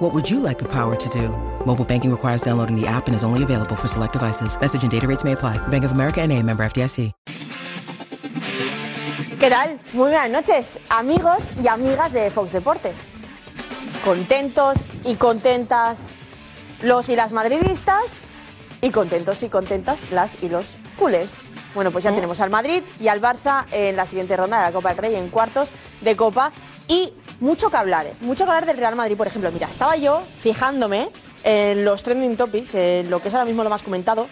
What would you like the power to do? Mobile banking requires downloading the app and is only available for select devices. Message and data rates may apply. Bank of America and a member FDIC. ¿Qué tal? Muy buenas noches, amigos y amigas de Fox Deportes. Contentos y contentas los y las madridistas y contentos y contentas las y los culés. Bueno, pues ya tenemos al Madrid y al Barça en la siguiente ronda de la Copa del Rey, en cuartos de Copa. Y mucho que hablar, ¿eh? mucho que hablar del Real Madrid, por ejemplo. Mira, estaba yo fijándome en los trending topics, en lo que es ahora mismo lo más comentado.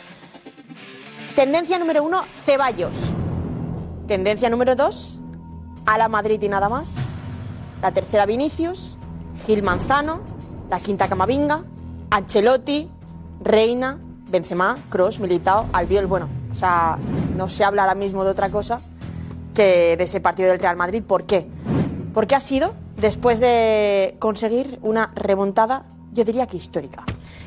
Tendencia número uno, Ceballos. Tendencia número dos, a la Madrid y nada más. La tercera, Vinicius. Gil Manzano. La quinta, Camavinga. Ancelotti. Reina. Benzema. Cross. Militao. Albiol. Bueno, o sea, no se habla ahora mismo de otra cosa que de ese partido del Real Madrid. ¿Por qué? Porque ha sido después de conseguir una remontada, yo diría que histórica.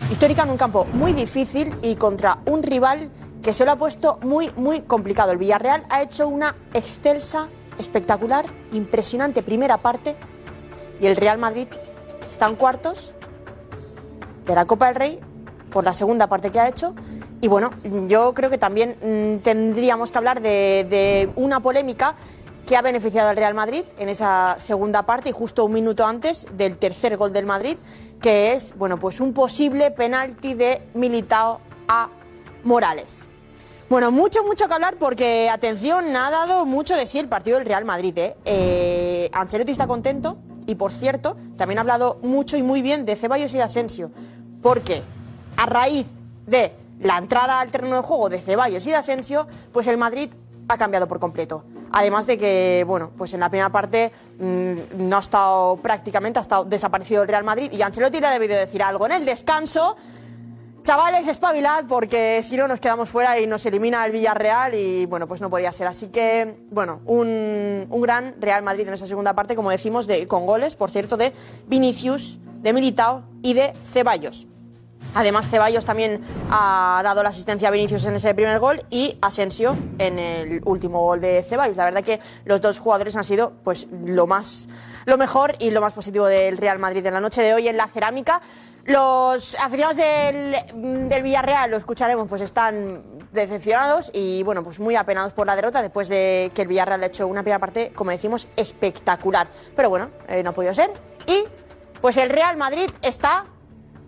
Histórica en un campo muy difícil y contra un rival que se lo ha puesto muy, muy complicado. El Villarreal ha hecho una excelsa, espectacular, impresionante primera parte y el Real Madrid está en cuartos de la Copa del Rey por la segunda parte que ha hecho. Y bueno, yo creo que también mm, tendríamos que hablar de, de una polémica que ha beneficiado al Real Madrid en esa segunda parte y justo un minuto antes del tercer gol del Madrid, que es bueno pues un posible penalti de Militao a Morales. Bueno, mucho, mucho que hablar porque, atención, ha dado mucho de sí el partido del Real Madrid. ¿eh? Eh, Ancelotti está contento y, por cierto, también ha hablado mucho y muy bien de Ceballos y Asensio. Porque a raíz de la entrada al terreno de juego de Ceballos y de Asensio, pues el Madrid ha cambiado por completo. Además de que, bueno, pues en la primera parte mmm, no ha estado prácticamente, ha estado desaparecido el Real Madrid y Ancelotti le ha debido decir algo en el descanso. Chavales, espabilad porque si no nos quedamos fuera y nos elimina el Villarreal y bueno, pues no podía ser. Así que, bueno, un, un gran Real Madrid en esa segunda parte, como decimos, de, con goles, por cierto, de Vinicius, de Militao y de Ceballos. Además, Ceballos también ha dado la asistencia a Vinicius en ese primer gol y Asensio en el último gol de Ceballos. La verdad que los dos jugadores han sido pues lo más lo mejor y lo más positivo del Real Madrid en la noche de hoy en la cerámica. Los aficionados del, Villarreal, lo escucharemos, pues están decepcionados y bueno, pues muy apenados por la derrota después de que el Villarreal ha hecho una primera parte, como decimos, espectacular. Pero bueno, eh, no ha podido ser. Y pues el Real Madrid está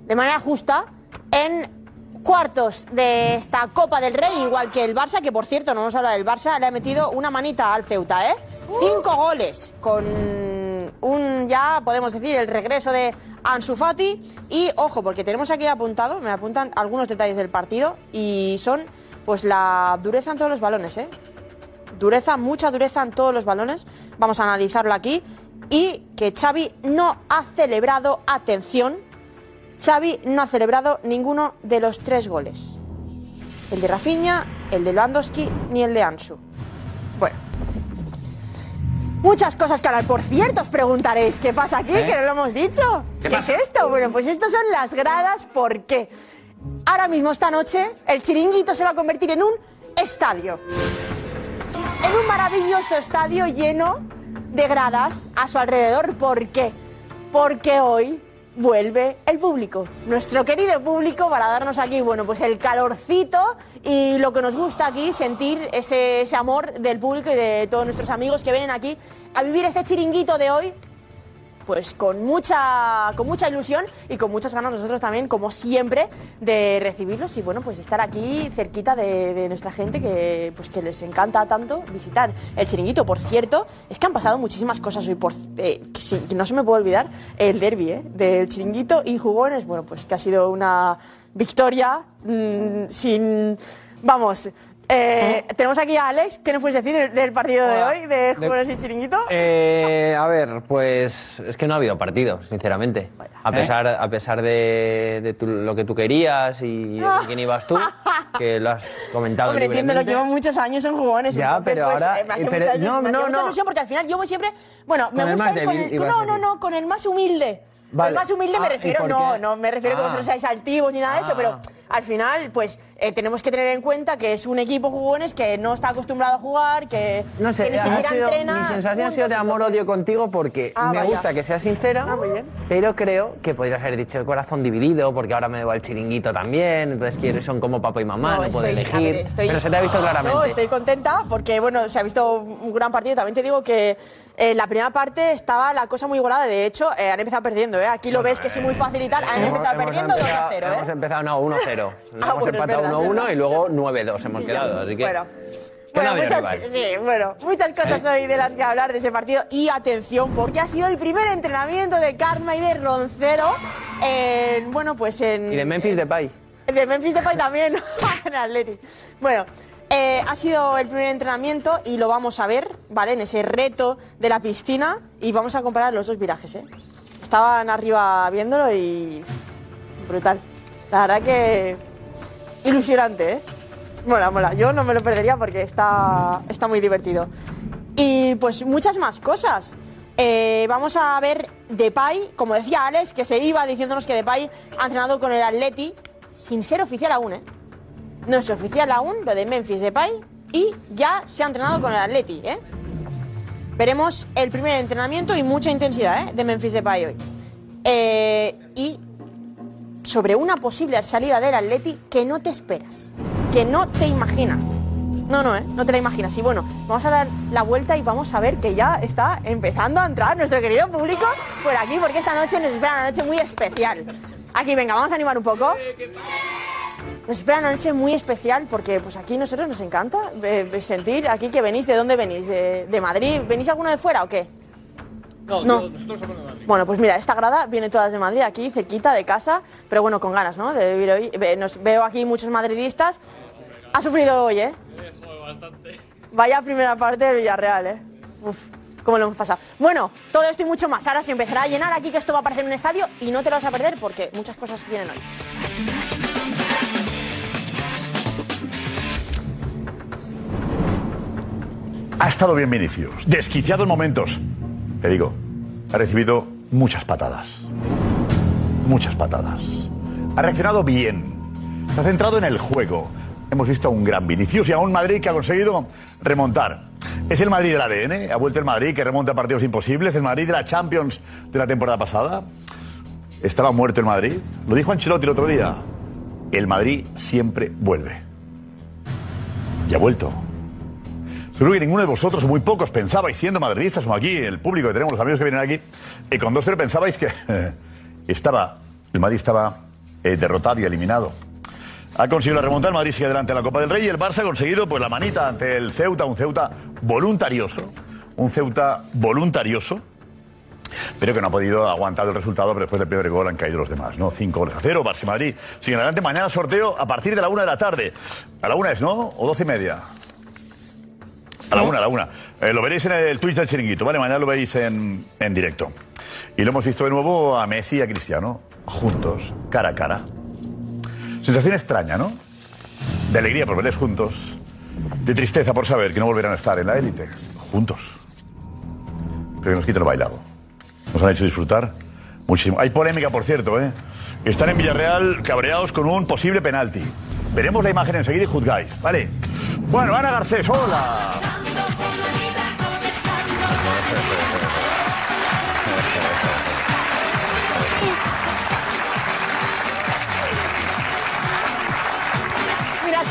de manera justa en cuartos de esta Copa del Rey, igual que el Barça, que por cierto, no nos habla del Barça, le ha metido una manita al Ceuta, ¿eh? Cinco goles con un, ya podemos decir, el regreso de Ansu Fati. Y ojo, porque tenemos aquí apuntado, me apuntan algunos detalles del partido y son pues la dureza en todos los balones, ¿eh? Dureza, mucha dureza en todos los balones. Vamos a analizarlo aquí. Y que Xavi no ha celebrado, atención, Xavi no ha celebrado ninguno de los tres goles. El de Rafinha, el de Lewandowski ni el de Ansu. Bueno. Muchas cosas que hablar. Por cierto, os preguntaréis, ¿qué pasa aquí? ¿Eh? Que no lo hemos dicho. ¿Qué es esto? Bueno, pues esto son las gradas. ¿Por qué? Ahora mismo, esta noche, el chiringuito se va a convertir en un estadio. En un maravilloso estadio lleno de gradas a su alrededor. ¿Por qué? Porque hoy vuelve el público, nuestro querido público, para darnos aquí, bueno, pues el calorcito y lo que nos gusta aquí, sentir ese, ese amor del público y de todos nuestros amigos que vienen aquí a vivir este chiringuito de hoy pues con mucha, con mucha ilusión y con muchas ganas nosotros también, como siempre, de recibirlos y bueno, pues estar aquí cerquita de, nuestra gente que, pues que les encanta tanto visitar el chiringuito. Por cierto, es que han pasado muchísimas cosas hoy, por, eh, sí, que no se me puede olvidar el derby ¿eh? del chiringuito y jugones, bueno, pues que ha sido una victoria mm, sin, vamos, Eh, tenemos aquí a Alex. ¿Qué nos puedes decir del, del partido de hoy, de Jugones y Chiringuito? Eh, a ver, pues es que no ha habido partido, sinceramente. A pesar, a pesar de, de tu- lo que tú querías y de quién ibas tú, que lo has comentado Hombre, entiendo, lo libremente. llevo muchos años en jugones. Ya, entonces, pero pues, ahora- eh, me hace pero- mucha ilusión, no, me hace no, mucha no. ilusión porque al final yo voy siempre. Bueno, me Con el gusta más ir con débil, el. ibas a No, no, decir. no, con el más humilde. Con Vale. el más humilde me Ah, ¿y refiero, por no, qué? no me refiero a que Ah. vosotros seáis altivos ni nada de eso, Ah. pero al final, pues eh, tenemos que tener en cuenta que es un equipo jugones que no está acostumbrado a jugar, que, No sé, que ni ha siquiera sido- entrena. mi sensación ha sido de amor-odio contigo porque Ah, me vaya. gusta que seas sincera, Ah, muy bien. pero creo que podrías haber dicho el corazón dividido porque ahora me debo al chiringuito también, entonces quiero, son como papá y mamá, no, puedo estoy- elegir. a ver, estoy- pero se te ha visto claramente. No, estoy contenta porque, bueno, se ha visto un gran partido. También te digo que en la primera parte estaba la cosa muy igualada. De hecho, eh, han empezado perdiendo, ¿eh? Aquí lo ves que es muy fácil y tal. Han Hemos- empezado hemos perdiendo 2 a empezado- 0, ¿eh? Hemos empezado, no, 1-0. Ah, hemos bueno, empatado verdad, es 1-1 verdad. y luego 9-2 hemos quedado, así que... Bueno. Bueno, muchas, sí, bueno, muchas cosas hoy de las que hablar de ese partido. Y atención, porque ha sido el primer entrenamiento de Karma y de Roncero en, bueno, pues en... Y de Memphis Depay. De Memphis Depay también, en Athletic. Bueno, eh, ha sido el primer entrenamiento y lo vamos a ver, ¿vale? En ese reto de la piscina y vamos a comparar los dos virajes, ¿eh? Estaban arriba viéndolo y... brutal. La verdad que... ilusionante, ¿eh? Mola, mola. Yo no me lo perdería porque está, está muy divertido. Y pues muchas más cosas. Eh, vamos a ver Depay, como decía Alex, que se iba diciéndonos que Depay ha entrenado con el Atleti sin ser oficial aún, ¿eh? No es oficial aún lo de Memphis Depay y ya se ha entrenado con el Atleti, ¿eh? Veremos el primer entrenamiento y mucha intensidad, ¿eh? De Memphis Depay hoy. Eh, y sobre una posible salida del Atleti que no te esperas, que no te imaginas. No, no, ¿eh? No te la imaginas. Y bueno, vamos a dar la vuelta y vamos a ver que ya está empezando a entrar nuestro querido público por aquí, porque esta noche nos espera una noche muy especial. Aquí, venga, vamos a animar un poco. Nos espera una noche muy especial porque pues aquí nosotros nos encanta eh, sentir aquí que venís. ¿De dónde venís? ¿De, de Madrid? ¿Venís alguno de fuera o qué? No, No. yo- nosotros somos de Madrid. Bueno, pues mira, esta grada viene todas de Madrid, aquí cerquita de casa, pero bueno, con ganas, ¿no? De vivir hoy. Nos veo aquí muchos madridistas. Ha sufrido hoy, ¿eh? Vaya primera parte del Villarreal, ¿eh? Uf, cómo lo hemos pasado. Bueno, todo esto y mucho más. Ahora se empezará a llenar aquí, que esto va a parecer un estadio y no te lo vas a perder porque muchas cosas vienen hoy. Ha estado bien Vinicius, desquiciado en momentos. Te digo, ha recibido muchas patadas. Muchas patadas. Ha reaccionado bien. Se ha centrado en el juego. Hemos visto a un gran Vinicius y a un Madrid que ha conseguido remontar. Es el Madrid del ADN, ha vuelto el Madrid que remonta partidos imposibles, el Madrid de la Champions de la temporada pasada. Estaba muerto el Madrid. Lo dijo Ancelotti el otro día. El Madrid siempre vuelve. Y ha vuelto. Seguro que ninguno de vosotros, muy pocos, pensabais, siendo madridistas como aquí, el público que tenemos, los amigos que vienen aquí, y con 2-0 pensabais que eh, estaba, el Madrid estaba eh, derrotado y eliminado. Ha conseguido la remontada, el Madrid sigue adelante en la Copa del Rey y el Barça ha conseguido pues la manita ante el Ceuta, un Ceuta voluntarioso, un Ceuta voluntarioso, pero que no ha podido aguantar el resultado, pero después del primer gol han caído los demás, ¿no? 5 goles a 0, Barça y Madrid siguen adelante. Mañana sorteo a partir de la una de la tarde. A la una es, ¿no? ¿O doce y media? A la una, a la una. Eh, lo veréis en el Twitch del Chiringuito, ¿vale? Mañana lo veréis en, en directo. Y lo hemos visto de nuevo a Messi y a Cristiano, juntos, cara a cara. Sensación extraña, ¿no? De alegría por verles juntos, de tristeza por saber que no volverán a estar en la élite, juntos. Pero que nos quiten lo bailado. Nos han hecho disfrutar muchísimo. Hay polémica, por cierto, ¿eh? Están en Villarreal cabreados con un posible penalti. Veremos la imagen enseguida y juzgáis, ¿vale? Bueno, Ana Garcés, hola.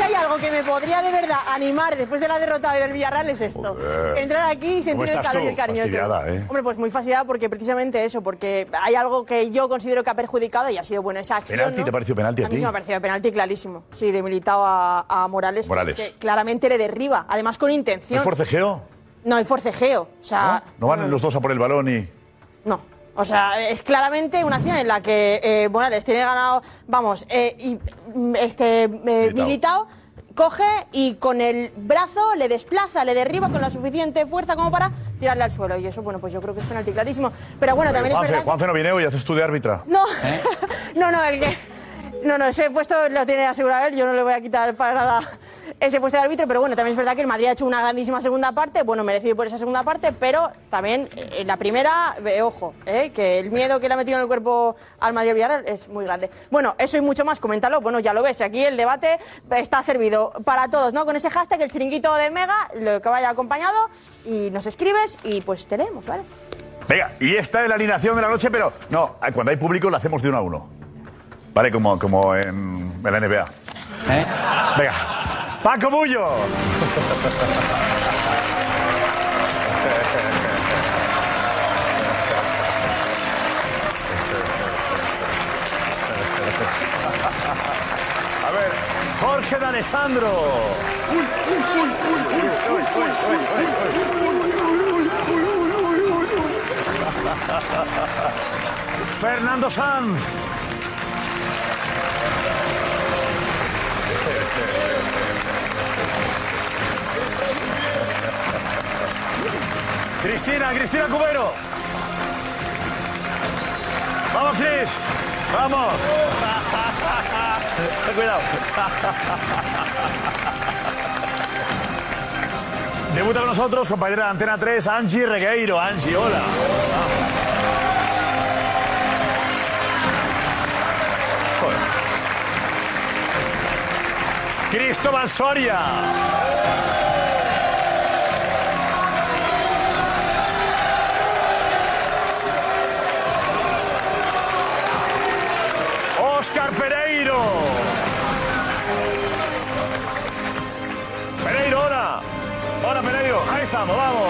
Si hay algo que me podría de verdad animar después de la derrota del Villarreal es esto. Joder. Entrar aquí y sentir ¿Cómo el calor y el cariño. ¿eh? Hombre, pues muy fastidiada porque precisamente eso, porque hay algo que yo considero que ha perjudicado y ha sido bueno esa acción. ¿Penalti? ¿no? ¿Te pareció penalti a mí ti? sí me ha parecido penalti clarísimo. Sí, de Militao a, a Morales, Morales. que claramente le derriba, además con ¿No intención. es forcejeo? No hay forcejeo. O sea, ¿No van los dos a por el balón y...? no. O sea, es claramente una acción en la que eh, Morales tiene ganado, vamos, eh, y mm, este eh. Militao coge y con el brazo le desplaza, le derriba con la suficiente fuerza como para tirarle al suelo. Y eso, bueno, pues yo creo que es penalti clarísimo. Pero bueno, también es verdad. Juanfe no viene hoy, haces tú de árbitra. No, no, no, el que. No, no, ese puesto lo tiene asegurado él, yo no le voy a quitar para nada ese puesto de árbitro, pero bueno, también es verdad que el Madrid ha hecho una grandísima segunda parte, bueno, merecido por esa segunda parte, pero también eh, la primera, eh, ojo, eh, que el miedo que le ha metido en el cuerpo al Madrid Villarreal es muy grande. Bueno, eso y mucho más, coméntalo, bueno, ya lo ves, aquí el debate está servido para todos, ¿no? Con ese hashtag, el chiringuito de Mega, lo que vaya acompañado, y nos escribes y pues te leemos, ¿vale? Venga, y esta es la alineación de la noche, pero no, cuando hay público lo hacemos de uno a uno. Vale, como, como en, en la NBA. Venga, Paco Bullo. A ver, Jorge de Alessandro. Fernando Sanz. Cristina, Cristina Cubero. Vamos, Cris. Vamos. Cuidado. Debuta con nosotros, compañera de Antena 3, Angie Regueiro. Angie, hola. Cristóbal Soria. Oscar Pereiro. Pereiro, hola. Hola, Pereiro. Ahí estamos, vamos.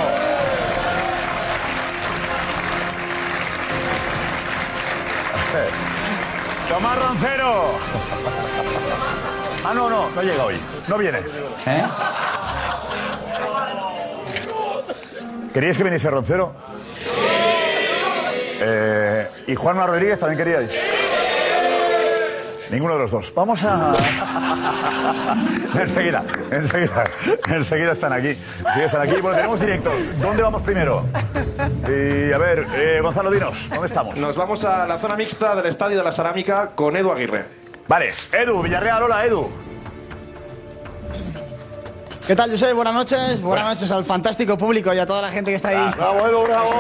Tomás Roncero. Ah, no, no, no llega hoy. No viene. ¿Eh? ¿Queríais que viniese Roncero? Eh, ¿Y Juanma Rodríguez también queríais? Ninguno de los dos. Vamos a. enseguida, enseguida, enseguida están aquí. Enseguida están aquí. Bueno, tenemos directos. ¿Dónde vamos primero? Y a ver, eh, Gonzalo, dinos, ¿dónde estamos? Nos vamos a la zona mixta del Estadio de la Cerámica con Edu Aguirre. Vale, Edu, Villarreal, hola, Edu. ¿Qué tal, José? Buenas noches. Buenas noches al fantástico público y a toda la gente que está ahí. ¡Bravo, Edu, bravo!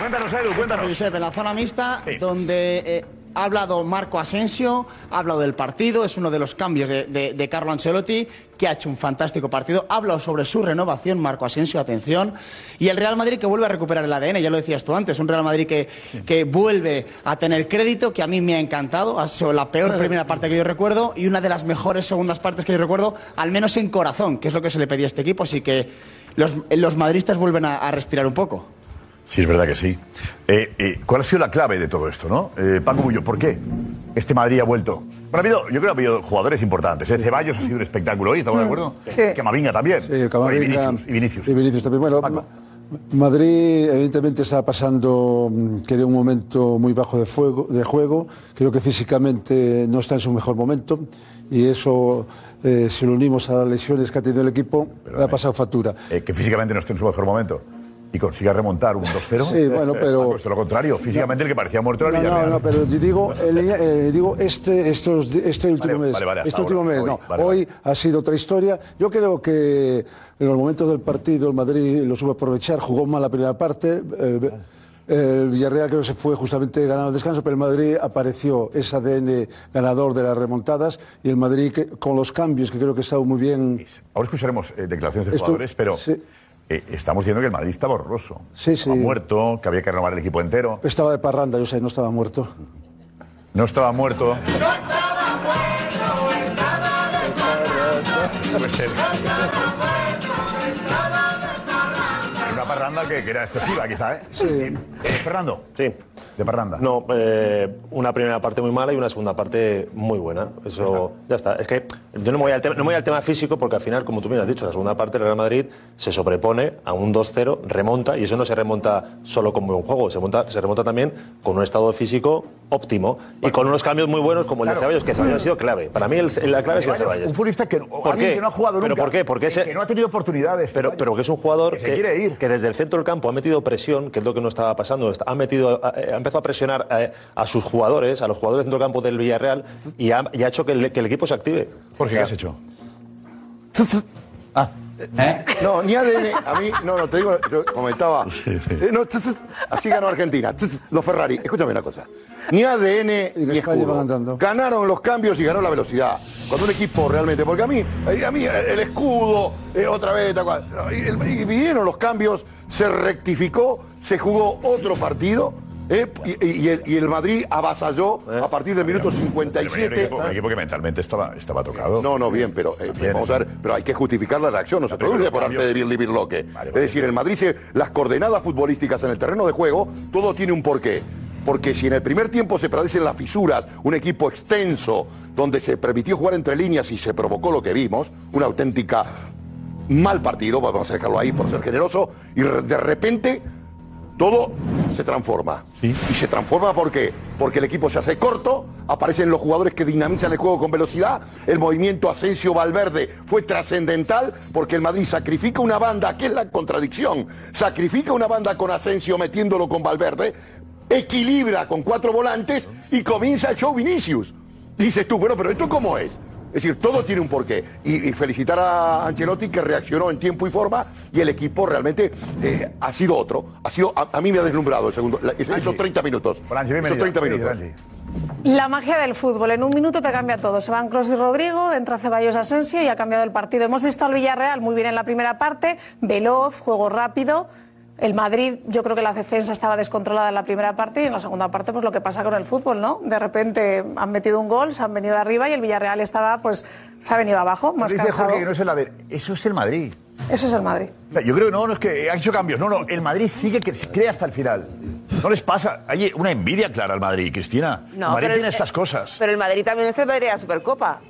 Cuéntanos, Edu, cuéntanos. Josep, en la zona mixta, donde eh, ha hablado Marco Asensio, ha hablado del partido, es uno de los cambios de, de- de Carlo Ancelotti, que ha hecho un fantástico partido. Ha hablado sobre su renovación, Marco Asensio, atención. Y el Real Madrid que vuelve a recuperar el ADN, ya lo decías tú antes, un Real Madrid que, que vuelve a tener crédito, que a mí me ha encantado. Ha sido la peor primera parte que yo recuerdo y una de las mejores segundas partes que yo recuerdo, al menos en corazón, que es lo que se le pedía a este equipo. Así que los, los madristas vuelven a- a respirar un poco. Sí, es verdad que sí. Eh, eh, ¿Cuál ha sido la clave de todo esto, no? Eh, Paco Bullo, ¿por qué este Madrid ha vuelto? Bueno, ha habido, yo creo que ha habido jugadores importantes. ¿eh? Ceballos ha sido un espectáculo hoy, ¿estamos de acuerdo? Sí. Camavinga también. Sí, Camavinga. Y Vinicius. Y Vinicius. Y Vinicius también. Bueno, Ma- Madrid evidentemente está pasando, mm, creo, un momento muy bajo de, fuego, de juego. Creo que físicamente no está en su mejor momento y eso, eh, si lo unimos a las lesiones que ha tenido el equipo, le ha pasado factura. Eh, que físicamente no esté en su mejor momento. Y consiga remontar un 2-0. Sí, bueno, pero- Ha puesto lo contrario. Físicamente el que parecía muerto era No, no, Villarreal. no, pero yo digo, el- eh, digo este, estos, este último Vale, mes. vale, vale, este último ahora, mes, hoy, no. vale, hoy ha sido otra historia. Yo creo que en los momentos del partido el Madrid lo supo aprovechar, jugó mal la primera parte. eh, el Villarreal creo que se fue justamente ganando el descanso, pero el Madrid apareció ese ADN ganador de las remontadas y el Madrid con los cambios que creo que estaba muy bien. Ahora escucharemos eh, declaraciones de Esto- jugadores, pero sí. Eh, estamos diciendo que el Madrid estaba horroroso. Sí, Estaba sí. muerto, que había que renovar el equipo entero. Estaba de parranda, yo sé, no estaba muerto. No estaba muerto. Puede ser. Una parranda que, que era excesiva, quizá, ¿eh? Sí. Eh, Fernando. Sí. de Parranda. No, eh, una primera parte muy mala y una segunda parte muy buena. Eso ya está. Es que yo no me, voy al tema, no me voy al tema físico porque al final, como tú bien has dicho, la segunda parte del Real Madrid se sobrepone a un 2-0, remonta y eso no se remonta solo con buen juego, se, monta, se remonta también con un estado físico óptimo y con unos cambios muy buenos como el de. Ceballos, que Ceballos ha sido clave. Para mí el- la clave ha sido Ceballos, Ceballos. Un futbolista que, ¿Por alguien qué? que no ha jugado nunca. ¿Pero por qué? Porque que, ese- que no ha tenido oportunidades. Pero, pero que es un jugador Que se quiere ir. que desde el centro del campo ha metido presión, que es lo que no estaba pasando. Ha, metido, ha, ha empezado a presionar a, a sus jugadores, a los jugadores del centro del campo del Villarreal, y ha, y ha hecho que el, que el equipo se active. Jorge, ¿qué has hecho? No, ni ADN, a mí, no, no, te digo, yo comentaba. Eh, no, tss, tss, así ganó Argentina, tss, los Ferrari. Escúchame una cosa. Ni ADN ni escudo. Ganaron los cambios y ganó la velocidad. Cuando un equipo realmente, porque a mí, eh, a mí el escudo, eh, otra vez, tal cual. No, Y, el- y vinieron los cambios, se rectificó, se jugó otro partido. Eh, y, el, y el Madrid avasalló a partir del minuto Pero venía 57. un, equipo, que mentalmente estaba, estaba tocado. No, no, bien, pero eh, Bien, vamos a ver, pero hay que justificar la reacción, no se produce por arte de Birli Birloque. Vale, Es vale. decir, el Madrid, se, las coordenadas futbolísticas en el terreno de juego, todo tiene un porqué. Porque si en el primer tiempo se padecen las fisuras, un equipo extenso, donde se permitió jugar entre líneas y se provocó lo que vimos, una auténtica mal partido, vamos a dejarlo ahí por ser generoso, y de repente todo se transforma. Y se transforma ¿por qué? Porque el equipo se hace corto, aparecen los jugadores que dinamizan el juego con velocidad, el movimiento Asensio-Valverde fue trascendental porque el Madrid sacrifica una banda, que es la contradicción, sacrifica una banda con Asensio metiéndolo con Valverde, equilibra con cuatro volantes y comienza el show Vinicius. Dices tú, bueno, pero ¿esto cómo es? Es decir, todo tiene un porqué. Y, y felicitar a Ancelotti que reaccionó en tiempo y forma y el equipo realmente eh, ha sido otro. Ha sido, a, a mí me ha deslumbrado el segundo, la- esos, esos 30 minutos. esos 30 minutos. La magia del fútbol. En un minuto te cambia todo. Se van Kroos y Rodrigo, entra Ceballos Asensio y ha cambiado el partido. Hemos visto al Villarreal muy bien en la primera parte, veloz, juego rápido. El Madrid, yo creo que la defensa estaba descontrolada en la primera parte y en la segunda parte, pues lo que pasa con el fútbol, ¿no? De repente han metido un gol, se han venido arriba y el Villarreal estaba, pues, se ha venido abajo, más Dice cansado. Jorge que no es el. Eso es el Madrid. Eso es el Madrid. Yo creo que no, no es que ha hecho cambios. No, no, el Madrid sigue que cree hasta el final. No les pasa. Hay una envidia clara al Madrid, Cristina. No, el Madrid tiene el- estas cosas. Pero el Madrid también es el Madrid de la Supercopa.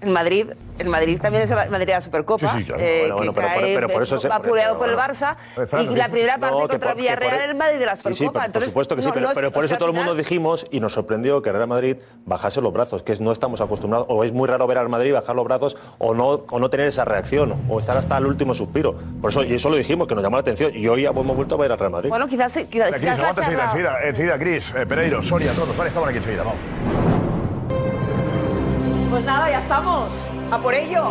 El Madrid, el Madrid también es el Madrid de la Supercopa. Sí, sí, claro. eh, Bueno, bueno, que pero por- cae, pero por eso se- va por- por pero el. Barça. Fran, y la sí. primera parte No, contra por- Villarreal por- el Madrid de la Sí, sí, Supercopa. por, por Entonces, supuesto que sí, no- pero, no- pero por eso sea, todo el mundo dijimos y nos sorprendió que Real Madrid bajase los brazos, que es- no estamos acostumbrados, o es muy raro ver al Madrid bajar los brazos o no, o no tener esa reacción, o estar hasta el último suspiro. Por eso, y eso lo dijimos, que nos llamó la atención, y hoy hemos vuelto a ver al Real Madrid. Bueno, quizás, quizás, Cris, quizás la aguanta enseguida, charla- enseguida, enseguida, Cris, eh, Pereiro, Soria, todos. Vale, estamos aquí enseguida, vamos. Pues nada, ya estamos. A por ello.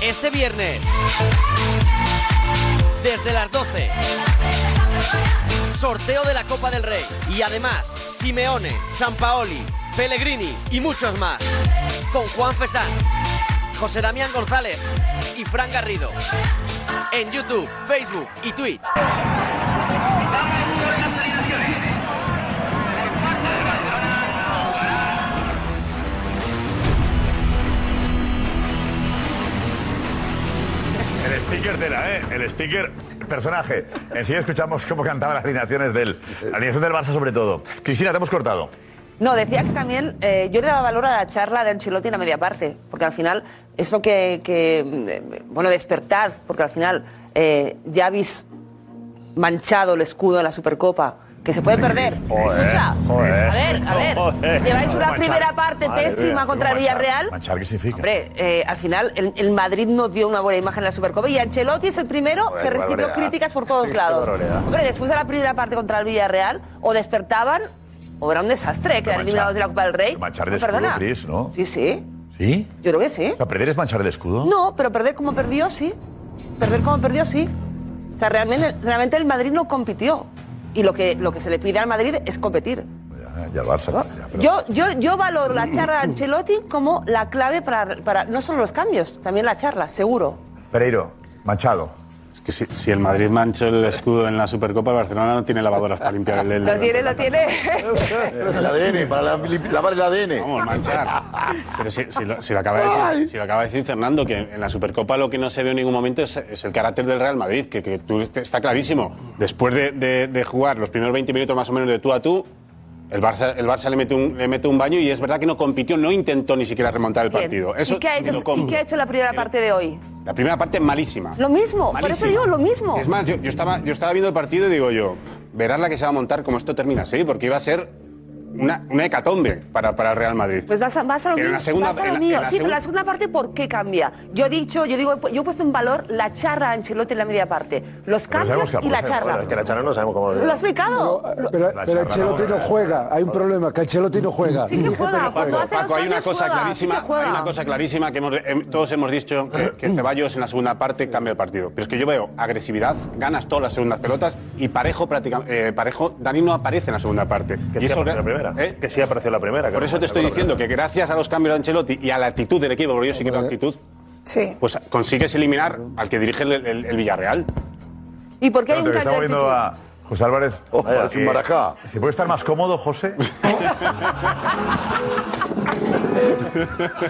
Este viernes, desde las 12, sorteo de la Copa del Rey. Y además, Simeone, Sampaoli, Pellegrini y muchos más. Con Juan Fesán, José Damián González y Fran Garrido. En YouTube, Facebook y Twitch. Sticker ¿eh? El sticker personaje. Enseguida escuchamos cómo cantaban las alineaciones del... Alineación del Barça sobre todo. Cristina, te hemos cortado. No, decía que también eh, yo le daba valor a la charla de Ancelotti en la media parte, porque al final eso que, que, eh, bueno, despertad, porque al final eh, ya habéis manchado el escudo en la Supercopa, que se puede perder. Escucha, a ver, a ver, lleváis una primera parte pésima contra el. Villarreal. ¿Manchar qué significa? Hombre, eh, al final el, el Madrid no dio una buena imagen en la Supercopa y Ancelotti es el primero que recibió críticas por todos lados. Hombre, después de la primera parte contra el Villarreal, o despertaban o era un desastre quedar eliminados de la Copa del Rey. Manchar el escudo, perdona. Cris, ¿no? Sí, sí. ¿Sí? Yo creo que sí. O sea, ¿perder es manchar el escudo? No, pero perder como perdió, sí. Perder como perdió, sí. O sea, realmente, realmente el Madrid no compitió. Y lo que, lo que se le pide al Madrid es competir. Ya, ya el Barça. ya, pero- Yo, yo, yo valoro la charla de Ancelotti como la clave para, para no solo los cambios, también la charla, seguro. Pereiro, manchado. Que si, si el Madrid mancha el escudo en la Supercopa, el Barcelona no tiene lavadoras para limpiar el... el Lo tiene, lo tiene. El ADN, para la- lavar el ADN. Vamos, manchar. Pero si, si lo, si lo acaba de decir, si lo acaba de decir Fernando, que en la Supercopa lo que no se ve en ningún momento es, es el carácter del Real Madrid, que, que tú- está clarísimo. Después de, de- de jugar los primeros 20 minutos más o menos de tú a tú, el Barça, el Barça le, mete un, le mete un baño y es verdad que no compitió, no intentó ni siquiera remontar el Bien. partido. Eso ¿Y, qué ha hecho, ¿Y compro. qué ha hecho la primera parte de hoy? La primera parte malísima. Lo mismo, por eso Malísima. digo lo mismo. Sí, es más, yo, yo estaba, yo estaba viendo el partido y digo yo, verás la que se va a montar como esto termina así, porque iba a ser una, una hecatombe para, para el Real Madrid. Pues vas a, vas a lo Pero mío. la segunda- vas a lo en la- mío. en la sí, pero la segunda parte, ¿por qué cambia? Yo he dicho, yo digo, yo he puesto en valor la charla de Ancelotti en la media parte. Los cambios y la charla. Bueno, es que la charla no sabemos cómo. ¿Lo has explicado? Pero, pero Ancelotti no juega, hay un problema, que Ancelotti no juega. Sí que juega, los Paco, hay una cosa juega, clarísima, sí que juega. hay una cosa clarísima que hemos- eh, todos hemos dicho que, que Ceballos en la segunda parte cambia el partido. Pero es que yo veo agresividad, ganas todas las segundas pelotas y Parejo prácticamente, Parejo, Dani no aparece en la segunda parte. Que y eso- apareció la primera. ¿Eh? Que sí apareció la primera. Por eso te estoy la diciendo que gracias a los cambios de Ancelotti y a la actitud del equipo, porque yo sí que veo actitud, Sí. pues consigues eliminar al que dirige el, el- el Villarreal. ¿Y por qué hay un cambio de actitud? a José Álvarez. Vaya, Eh, un marajá. ¿Se puede estar más cómodo, José?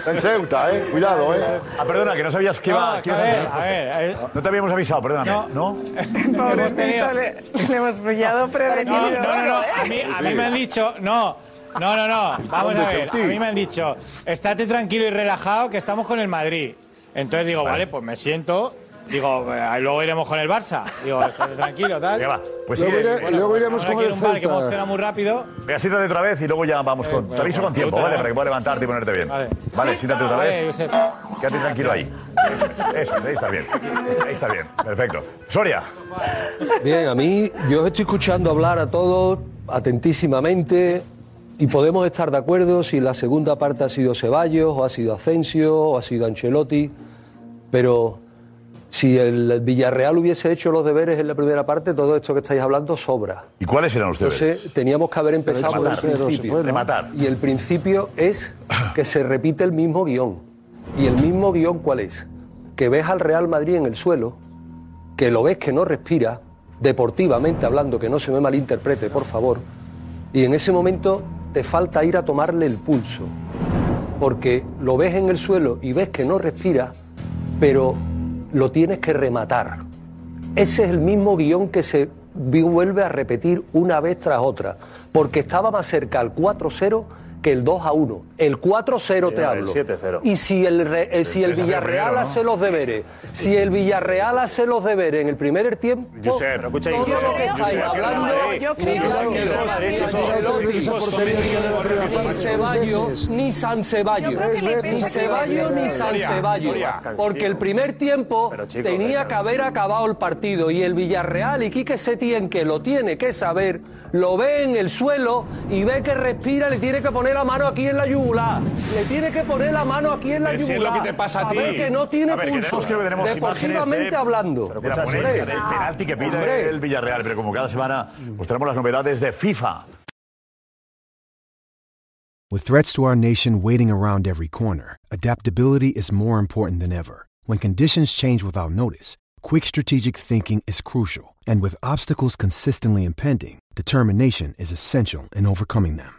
En Ceuta, eh. Cuidado, eh. Ah, perdona, que no sabías que iba. No, que a ibas a ver, hacer, a ver, a ver. No te habíamos avisado, perdóname. ¿No? Pobrecito, le, le hemos pillado prevenido. No, no, no, no. A mí, a mí me han dicho, no, no, no, no. Vamos a ver. A mí me han dicho, estate tranquilo y relajado que estamos con el Madrid. Entonces digo, vale, pues me siento. Digo, eh, luego iremos con el Barça. Digo, estate tranquilo, tal. Venga, va. Pues Luego iré- luego iremos ahora con quiero el un bar que Celta. emociona muy rápido. Venga, siéntate otra vez y luego ya vamos con. Te aviso con tiempo, ¿vale? Para que puedas levantarte y ponerte bien. Vale. Vale, siéntate otra Vale, vez. Josep. Quédate tranquilo ahí. Eso, es, eso, ahí está bien. Ahí está bien. Perfecto. Soria. Bien, a mí, yo os estoy escuchando hablar a todos atentísimamente y podemos estar de acuerdo si la segunda parte ha sido Ceballos, o ha sido Asensio, o ha sido Ancelotti, pero si el Villarreal hubiese hecho los deberes en la primera parte, todo esto que estáis hablando sobra. ¿Y cuáles eran ustedes? Entonces, teníamos que haber empezado por el Rematar. principio. fue, ¿no? Rematar. Y el principio es que se repite el mismo guion. ¿Y el mismo guion cuál es? Que ves al Real Madrid en el suelo, que lo ves que no respira, deportivamente hablando, que no se me malinterprete, por favor, y en ese momento te falta ir a tomarle el pulso, porque lo ves en el suelo y ves que no respira, pero lo tienes que rematar. Ese es el mismo guion que se vuelve a repetir una vez tras otra, porque estaba más cerca al 4-0 que el 2-1. El 4-0 te el hablo. 7-0. Y si el, re- eh, si el 3-0 Villarreal primero, ¿no? hace los deberes, si el Villarreal hace los deberes en el primer tiempo, Josep, escucha, todo Josep, lo que estáis hablando, yo ni creo ni ni Ceballos, ni San Ceballos, ni Ceballos ni San Ceballos, porque el primer tiempo tenía que haber acabado el partido y el Villarreal y Quique Setién que lo tiene que saber, lo ve en el suelo y ve que respira, le tiene que poner la mano aquí en la yugular, le tiene que poner la mano aquí en la Pero si es yugular. lo que te pasa a ti. ver que no tiene A ver, que pulso. tenemos, creo que tenemos imágenes Deportivamente de, hablando. de la polémica del penalti que pide Hombre. el Villarreal. Pero como cada semana, pues tenemos las novedades de FIFA. With threats to our nation waiting around every corner, adaptability is more important than ever. When conditions change without notice, quick strategic thinking is crucial. And with obstacles consistently impending, determination is essential in overcoming them.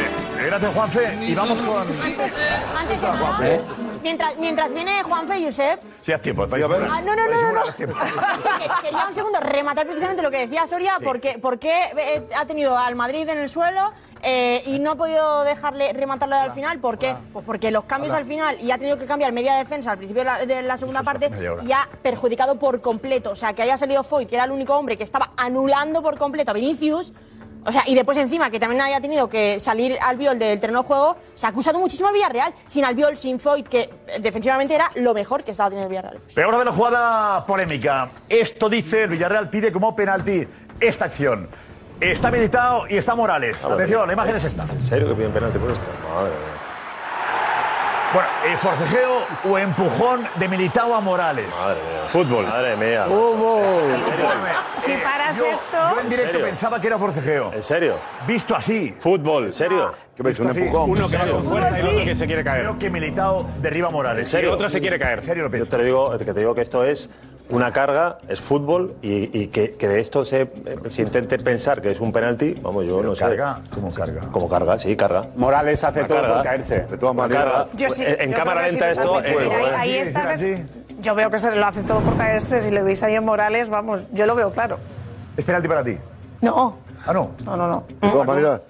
Gracias, Juanfe. Y vamos con. Antes de nada, mientras, mientras viene Juanfe y Josep, Sí, haz tiempo. Ah, no, no, no, no, no. Que- Quería un segundo rematar precisamente lo que decía Soria, porque, porque eh, ha tenido al Madrid en el suelo eh, y no ha podido dejarle rematarlo al final. ¿Por qué? Pues porque los cambios Hola. al final y ha tenido que cambiar media defensa al principio de la, de la segunda parte y ha perjudicado por completo. O sea, que haya salido Foyt, que era el único hombre que estaba anulando por completo a Vinicius. O sea, y después encima que también haya tenido que salir Albiol del terreno de juego, se ha acusado muchísimo al Villarreal, sin Albiol, sin Foyt, que eh, defensivamente era lo mejor que estaba teniendo el Villarreal. Pero ahora de la jugada polémica. Esto dice el Villarreal pide como penalti esta acción. Está Militao y está Morales. Atención, la imagen es esta. ¿En serio que piden penalti por esto? Madre mía. Bueno, eh, forcejeo o empujón de Militao a Morales. Madre mía. Fútbol. Madre mía. Si paras yo, esto. Yo en directo pensaba que era forcejeo. ¿En serio? Visto así. Fútbol. ¿En serio? ¿Qué ves? Un empujón. Uno que va con fuerza y el otro que se quiere caer. Creo que Militao derriba a Morales. ¿En serio? Y otro se quiere caer. ¿En serio lo Yo piensas? te, digo, que te digo que esto es una carga, es fútbol y, y que, que de esto se, se intente pensar que es un penalti, vamos, yo no sé. ¿Carga? ¿Cómo carga? Como carga, sí, carga. Morales hace Una todo carga. por caerse. De todas maneras. Yo sí, en yo cámara lenta esto. totalmente. eh, ahí, ahí está. Yo veo que se lo hace todo por caerse. Si le veis ahí en Morales, vamos, yo lo veo claro. ¿Es penalti para ti? No. Ah, no. No, no, no. De todas maneras,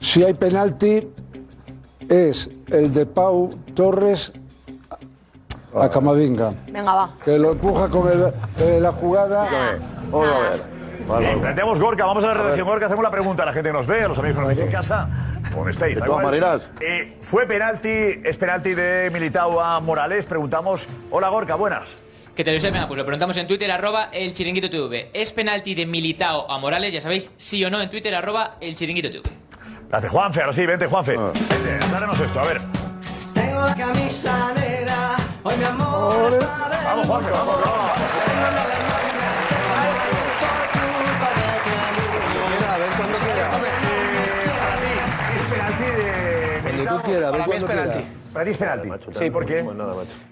si hay penalti, es el de Pau Torres a Camavinga, Venga, va. que lo empuja con el- eh, la jugada. Vamos a ver. Bien, planteamos Gorka, vamos a la redacción Gorka, hacemos la pregunta a la gente que nos ve, a los amigos que nos veis en casa, donde estéis. De da todas igual. maneras. Eh, ¿Fue penalti, es penalti de Militao a Morales? Preguntamos. Hola Gorka, buenas. ¿Qué tal, Josep? Venga, Pues lo preguntamos en Twitter, arroba el chiringuito TV. ¿Es penalti de Militao a Morales? Ya sabéis, sí o no en Twitter, arroba el chiringuito TV. Gracias, Juanfe, ahora sí, vente, Juanfe. Vente, dárenos esto, a ver. Tengo la camisa hoy mi amor está de Vamos, Juanfe, vamos, tú quieras, Para mí es penalti. Para ti es penalti. Sí, ¿por qué?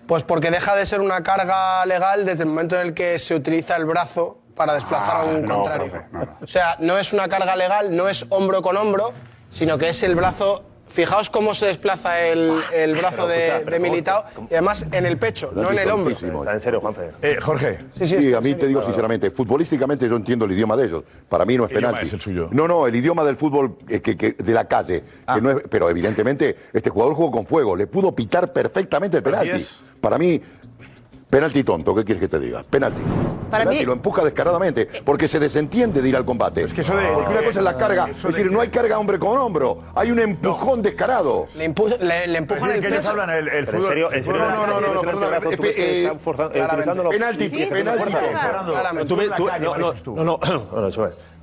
Pues porque deja de ser una carga legal desde el momento en el que se utiliza el brazo para desplazar a un no, contrario. profe, no, no. O sea, no es una carga legal, no es hombro con hombro, sino que es el brazo. Fijaos cómo se desplaza el, el brazo Pero, de, escucha, de Militao y además en el pecho, no en el hombro. Está en serio, Juanfe. Eh, Jorge. Sí, sí, Sí, a mí te digo sinceramente, futbolísticamente yo entiendo el idioma de ellos. Para mí no es ¿Qué idioma penalti. es el suyo? No, no, el idioma del fútbol eh, que, que- de la calle. que no es- pero evidentemente este jugador jugó con fuego. Le pudo pitar perfectamente el ¿Para ti penalti. Para mí, penalti tonto. ¿Qué quieres que te diga? Penalti. Para Penalti, mí- lo empuja descaradamente porque se desentiende de ir al combate. Es que eso de- Porque una cosa es la carga. Es decir, no hay carga hombre con hombro. Hay un empujón descarado. Le, impu- le- le empujan Es el decir, que ellos pecho. hablan el, el Pero en serio, en No, no, no, no, eh, eh, utilizándolo. Penalti. Tú no, no, no,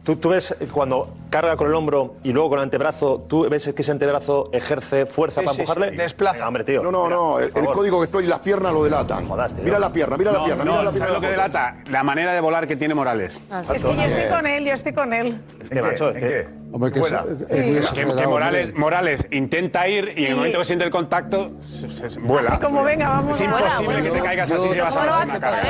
Tú, tú ves cuando carga con el hombro y luego con el antebrazo, tú ves que ese antebrazo ejerce fuerza Sí, para sí, empujarle. sí, desplaza. Venga, hombre, tío. No, no, mira, no. El, código que estoy y las piernas lo delatan. Jodas, tío. Mira la pierna, mira la pierna, no, mira la ¿sabes pierna. lo que delata? La manera de volar que tiene Morales. Es que yo estoy con él, yo estoy con él. Es que, macho, es ¿En que- qué? Hombre, que es, Fuera. es muy Que, que exagerado, Morales, intenta ir y en el momento que siente el contacto, se, se- se- vuela. Hace como venga, vamos. Es imposible Vuela, que te caigas así si vas a.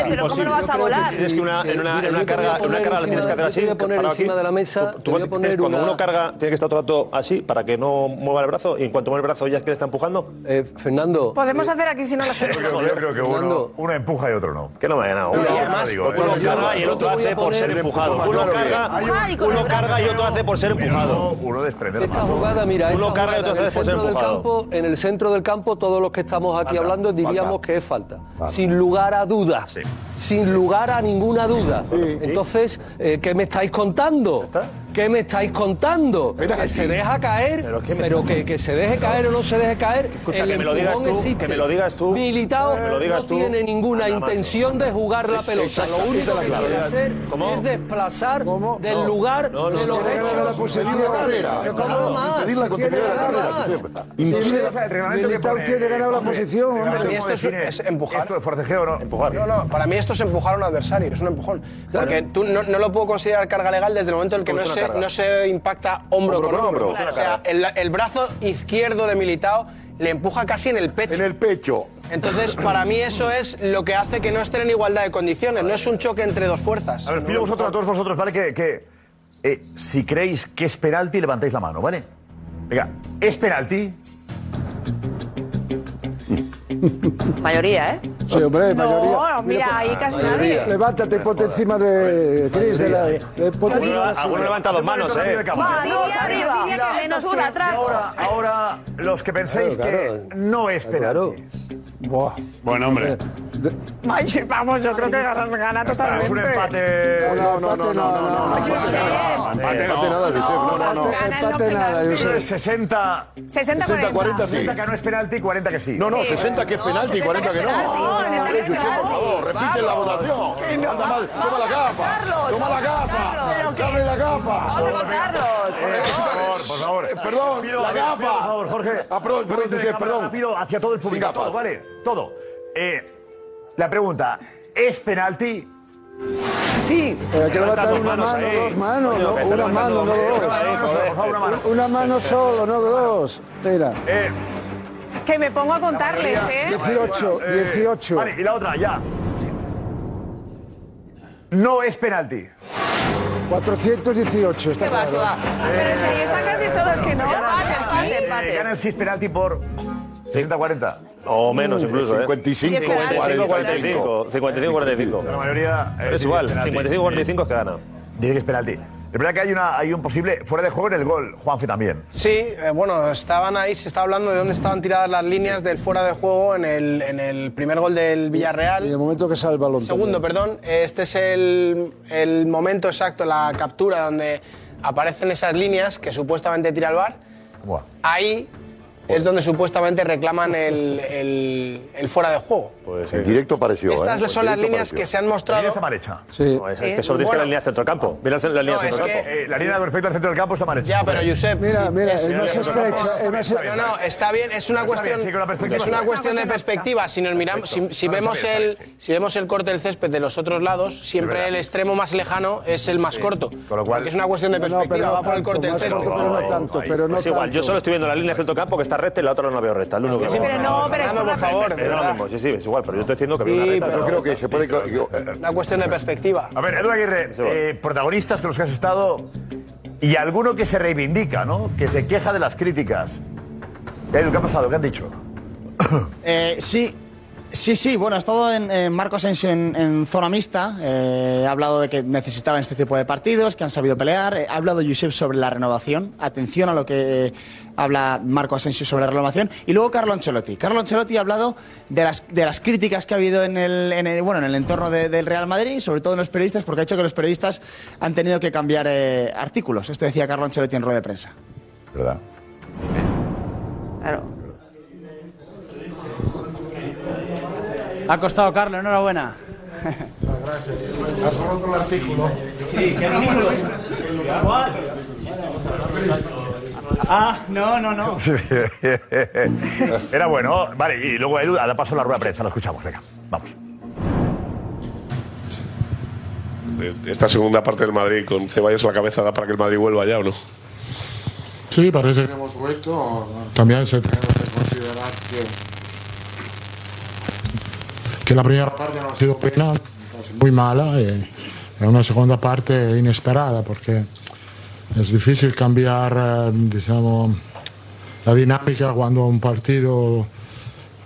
Pero ¿cómo lo vas a volar? Si es que una, en una, Mira, en una yo te voy a carga, en una poner carga la tienes que encima- hacer así. yo te voy a poner parado encima aquí. de la mesa, Tú- te tú voy a tienes- poner cuando una- uno carga, tiene que estar todo el rato así para que no mueva el brazo y en cuanto mueve el brazo ya es que le está empujando. Eh, Fernando, Podemos hacer aquí si no lo hacemos. yo creo que uno, empuja y otro no. Que no me ha ganado. Uno, y eh. carga y el otro hace por ser empujado. Uno carga, Ay, con el uno carga y otro hace por ser Pero empujado. no, uno desprende esta jugada, mira, esta jugada en el centro del campo, en el centro del campo, todos los que estamos aquí Falta, hablando diríamos falta. que es falta. Sin lugar a dudas. Sin lugar a ninguna duda. Entonces, eh, ¿qué me estáis contando? ¿Qué me estáis contando? Que se deja caer, Pero pero, es que me- que, que se deje caer o no se deje caer. Escucha, el que me lo digas tú, existe. que me lo digas tú. Me lo digas no tú. tiene ninguna intención de jugar la pelota. Exacto, Lo único es que quiere hacer ¿Cómo? es desplazar ¿Cómo? del No. lugar No, no, de los no, hechos. la posición de la carrera. Nada más. Impedir la continuidad de la carrera. más. Impide O sea, el reglamento que Militao pone- tiene ganado la posición, Para mí esto es- es empujar. ¿Esto de forcejeo o no? Empujar. No, no, para mí esto es empujar a un adversario, es un empujón. Porque tú no, lo puedo considerar carga legal desde el momento en el que no es se, no se impacta hombro, Hombro con hombro. hombro. O sea, el, el brazo izquierdo de Militao le empuja casi en el pecho. En el pecho. Entonces, para mí eso es lo que hace que no estén en igualdad de condiciones. No es un choque entre dos fuerzas. A ver, pido vosotros, a todos vosotros, ¿vale? Que, que, eh, si creéis que es penalti, levantáis la mano, ¿vale? Venga, ¿es penalti? Mayoría, ¿eh? Sí, hombre, No, mayoría. mira, ahí casi nadie. Levántate y ponte encima de Cris. De la, de- ponte dos manos, ¿eh? Arriba. menos una atrás. Ahora, ahora, los que penséis Claro, que no es penalti. Buah. Bueno, hombre. Ay, Vamos, yo creo que gana, gana totalmente. Es un empate. No, no, no, no, no, no. Empate nada, Josep. No, no, no. Empate nada, yo sé. 60. 60 60, 40 sí. 60 que no es penalti, 40 que sí. No, no, 60 que es penalti y 40 que no. Josep, por favor, repite la votación. Anda más, toma la capa. Toma la capa. Dame la capa. Eh, por favor, por favor. Perdón, Pido- la pido, capa. Por favor, Jorge. Ah, perdón, perdón. Rápido hacia todo el público. Todo, ¿vale? Todo. Eh, la pregunta, ¿es penalti? Sí. Pero hay que levantar dos una manos mano, ahí. dos manos, no, una mano, dos no dos. Una mano solo, por favor, una mano. Una mano solo, no dos. Mira. Eh, Que me pongo a contarles, ¿eh? 18, eh, 18. Vale, y la otra, ya. No es penalti. 418, está ¿Qué va, qué claro. Pero si ahí están casi todos que no. Empate, empate, Eh, empate. gana el 6 penalti por 60-40. O menos incluso, ¿eh? 55, 55, 45. 45. 55, 45. La mayoría. eh, Es igual, que penalti. 55, 45 es que gana. Dice que es penalti. Es verdad que hay, una, hay un posible fuera de juego en el gol, Juanfe también. Sí, eh, bueno, estaban ahí, se estaba hablando de dónde estaban tiradas las líneas del fuera de juego en el, en el primer gol del Villarreal. Y el momento que sale el balón. Segundo, perdón. Este es el, el momento exacto, la captura donde aparecen esas líneas que supuestamente tira el bar. Buah. Ahí es donde supuestamente reclaman el, el- el fuera de juego. En directo pareció. Estas ¿eh? son En las líneas pareció. que se han mostrado. está mal hecha. Sí. No, es que solo tienes que la línea centro del campo. Mira la línea No, es centro del que- campo. Eh, la línea con respecto al centro del campo está mal hecha. Ya, pero Josep. Mira, sí, mira, es- es más es- estrecha. Es más No, no, está bien, es una cuestión, bien, sí, con la perspectiva es una cuestión de perspectiva. Si nos miramos, si, si No, vemos bien, el, si vemos el corte del césped de los otros lados, siempre el extremo más lejano es el más corto. Con lo cual- es una cuestión de No, no, perspectiva, no va por el corte del césped. pero no tanto, pero no Es igual, yo solo estoy viendo la línea centro del campo que está recta y la otra no la veo recta. Es lo único que pero no, pero es por favor, Es lo mismo, sí, sí, es igual, pero yo estoy diciendo que veo Sí, una recta. pero creo que se puede. yo- eh, Una cuestión de perspectiva. A ver, Edu Aguirre, eh, protagonistas con los que has estado y alguno que se reivindica, ¿no? Que se queja de las críticas. Edu, ¿qué ha pasado? ¿Qué han dicho? Eh, sí, sí, sí. Bueno, ha estado en, en Marco Asensio en, en zona mixta. eh, ha hablado de que necesitaban este tipo de partidos, que han sabido pelear. eh, ha hablado Josep sobre la renovación. Atención a lo que eh, habla Marco Asensio sobre la renovación. Y luego Carlo Ancelotti. Carlo Ancelotti ha hablado de las, de las críticas que ha habido en el, en el- bueno, en el entorno de- del Real Madrid, sobre todo en los periodistas, porque ha hecho que los periodistas han tenido que cambiar eh, artículos. Esto decía Carlo Ancelotti en rueda de prensa. ¿Verdad? Claro. Ha costado, Carlos. Enhorabuena. ¿Has roto el artículo? Sí, ¿qué artículo? Ah, no, no, no. Era bueno. Vale, y luego Edu, a la paso la rueda de prensa. Lo escuchamos, venga. Vamos. Esta segunda parte del Madrid con Ceballos a la cabeza da para que el Madrid vuelva ya o no? Sí, parece que hemos vuelto. También se tiene que considerar que, que la primera parte no ha sido buena, muy mala, y una segunda parte inesperada porque es difícil cambiar, eh, digamos, la dinámica cuando un partido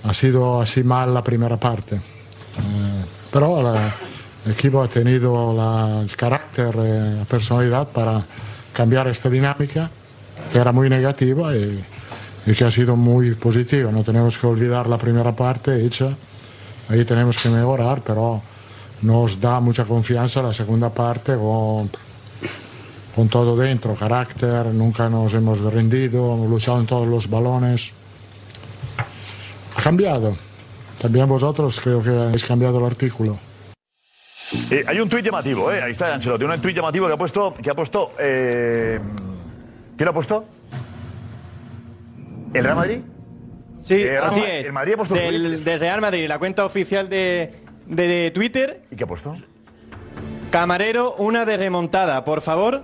ha sido así mal la primera parte. Eh, pero la- el equipo ha tenido la- el carácter, eh, la personalidad para cambiar esta dinámica que era muy negativa y, y que ha sido muy positiva. No tenemos que olvidar la primera parte hecha, ahí tenemos que mejorar, pero nos da mucha confianza la segunda parte con, con todo dentro, carácter, nunca nos hemos rendido, hemos luchado en todos los balones. Ha cambiado. También vosotros creo que habéis cambiado el artículo. Eh, hay un tuit llamativo, ¿eh? Ahí está Ancelotti. Un tuit llamativo que ha puesto. Que ha puesto eh, ¿Quién lo ha puesto? ¿El Real Madrid? Sí, eh, así es. El Madrid ha puesto Real Madrid, la cuenta oficial de, de, Twitter. ¿Y qué ha puesto? Camarero, una de remontada, por favor,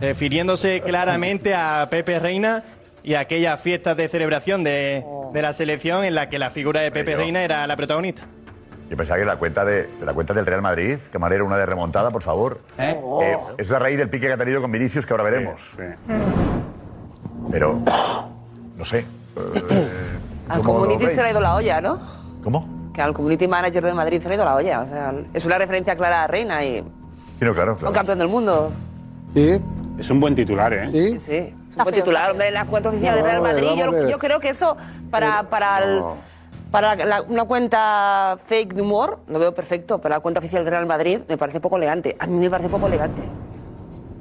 eh, refiriéndose claramente a Pepe Reina y a aquellas fiestas de celebración de, de la selección en la que la figura de Pepe Reina era la protagonista. Yo pensaba que la cuenta, de, la cuenta del Real Madrid, Camarero, una de remontada, por favor. ¿Eh? Oh. ¿Eh? Es la raíz del pique que ha tenido con Vinicius, que ahora veremos. Pero, no sé. Al community se le ha ido la olla, ¿no? ¿Cómo? Que al community manager de Madrid se le ha ido la olla. O sea, es una referencia clara a Reina y. Sí, no, claro, claro. Un campeón del mundo. ¿Y? Es un buen titular, ¿eh? ¿Y? Sí. Es un buen titular, hombre, la cuenta oficial no, de Real Madrid. Yo, yo, creo que eso para, para el para la, una cuenta fake de humor, lo veo perfecto, pero la cuenta oficial de Real Madrid me parece poco elegante. A mí me parece poco elegante.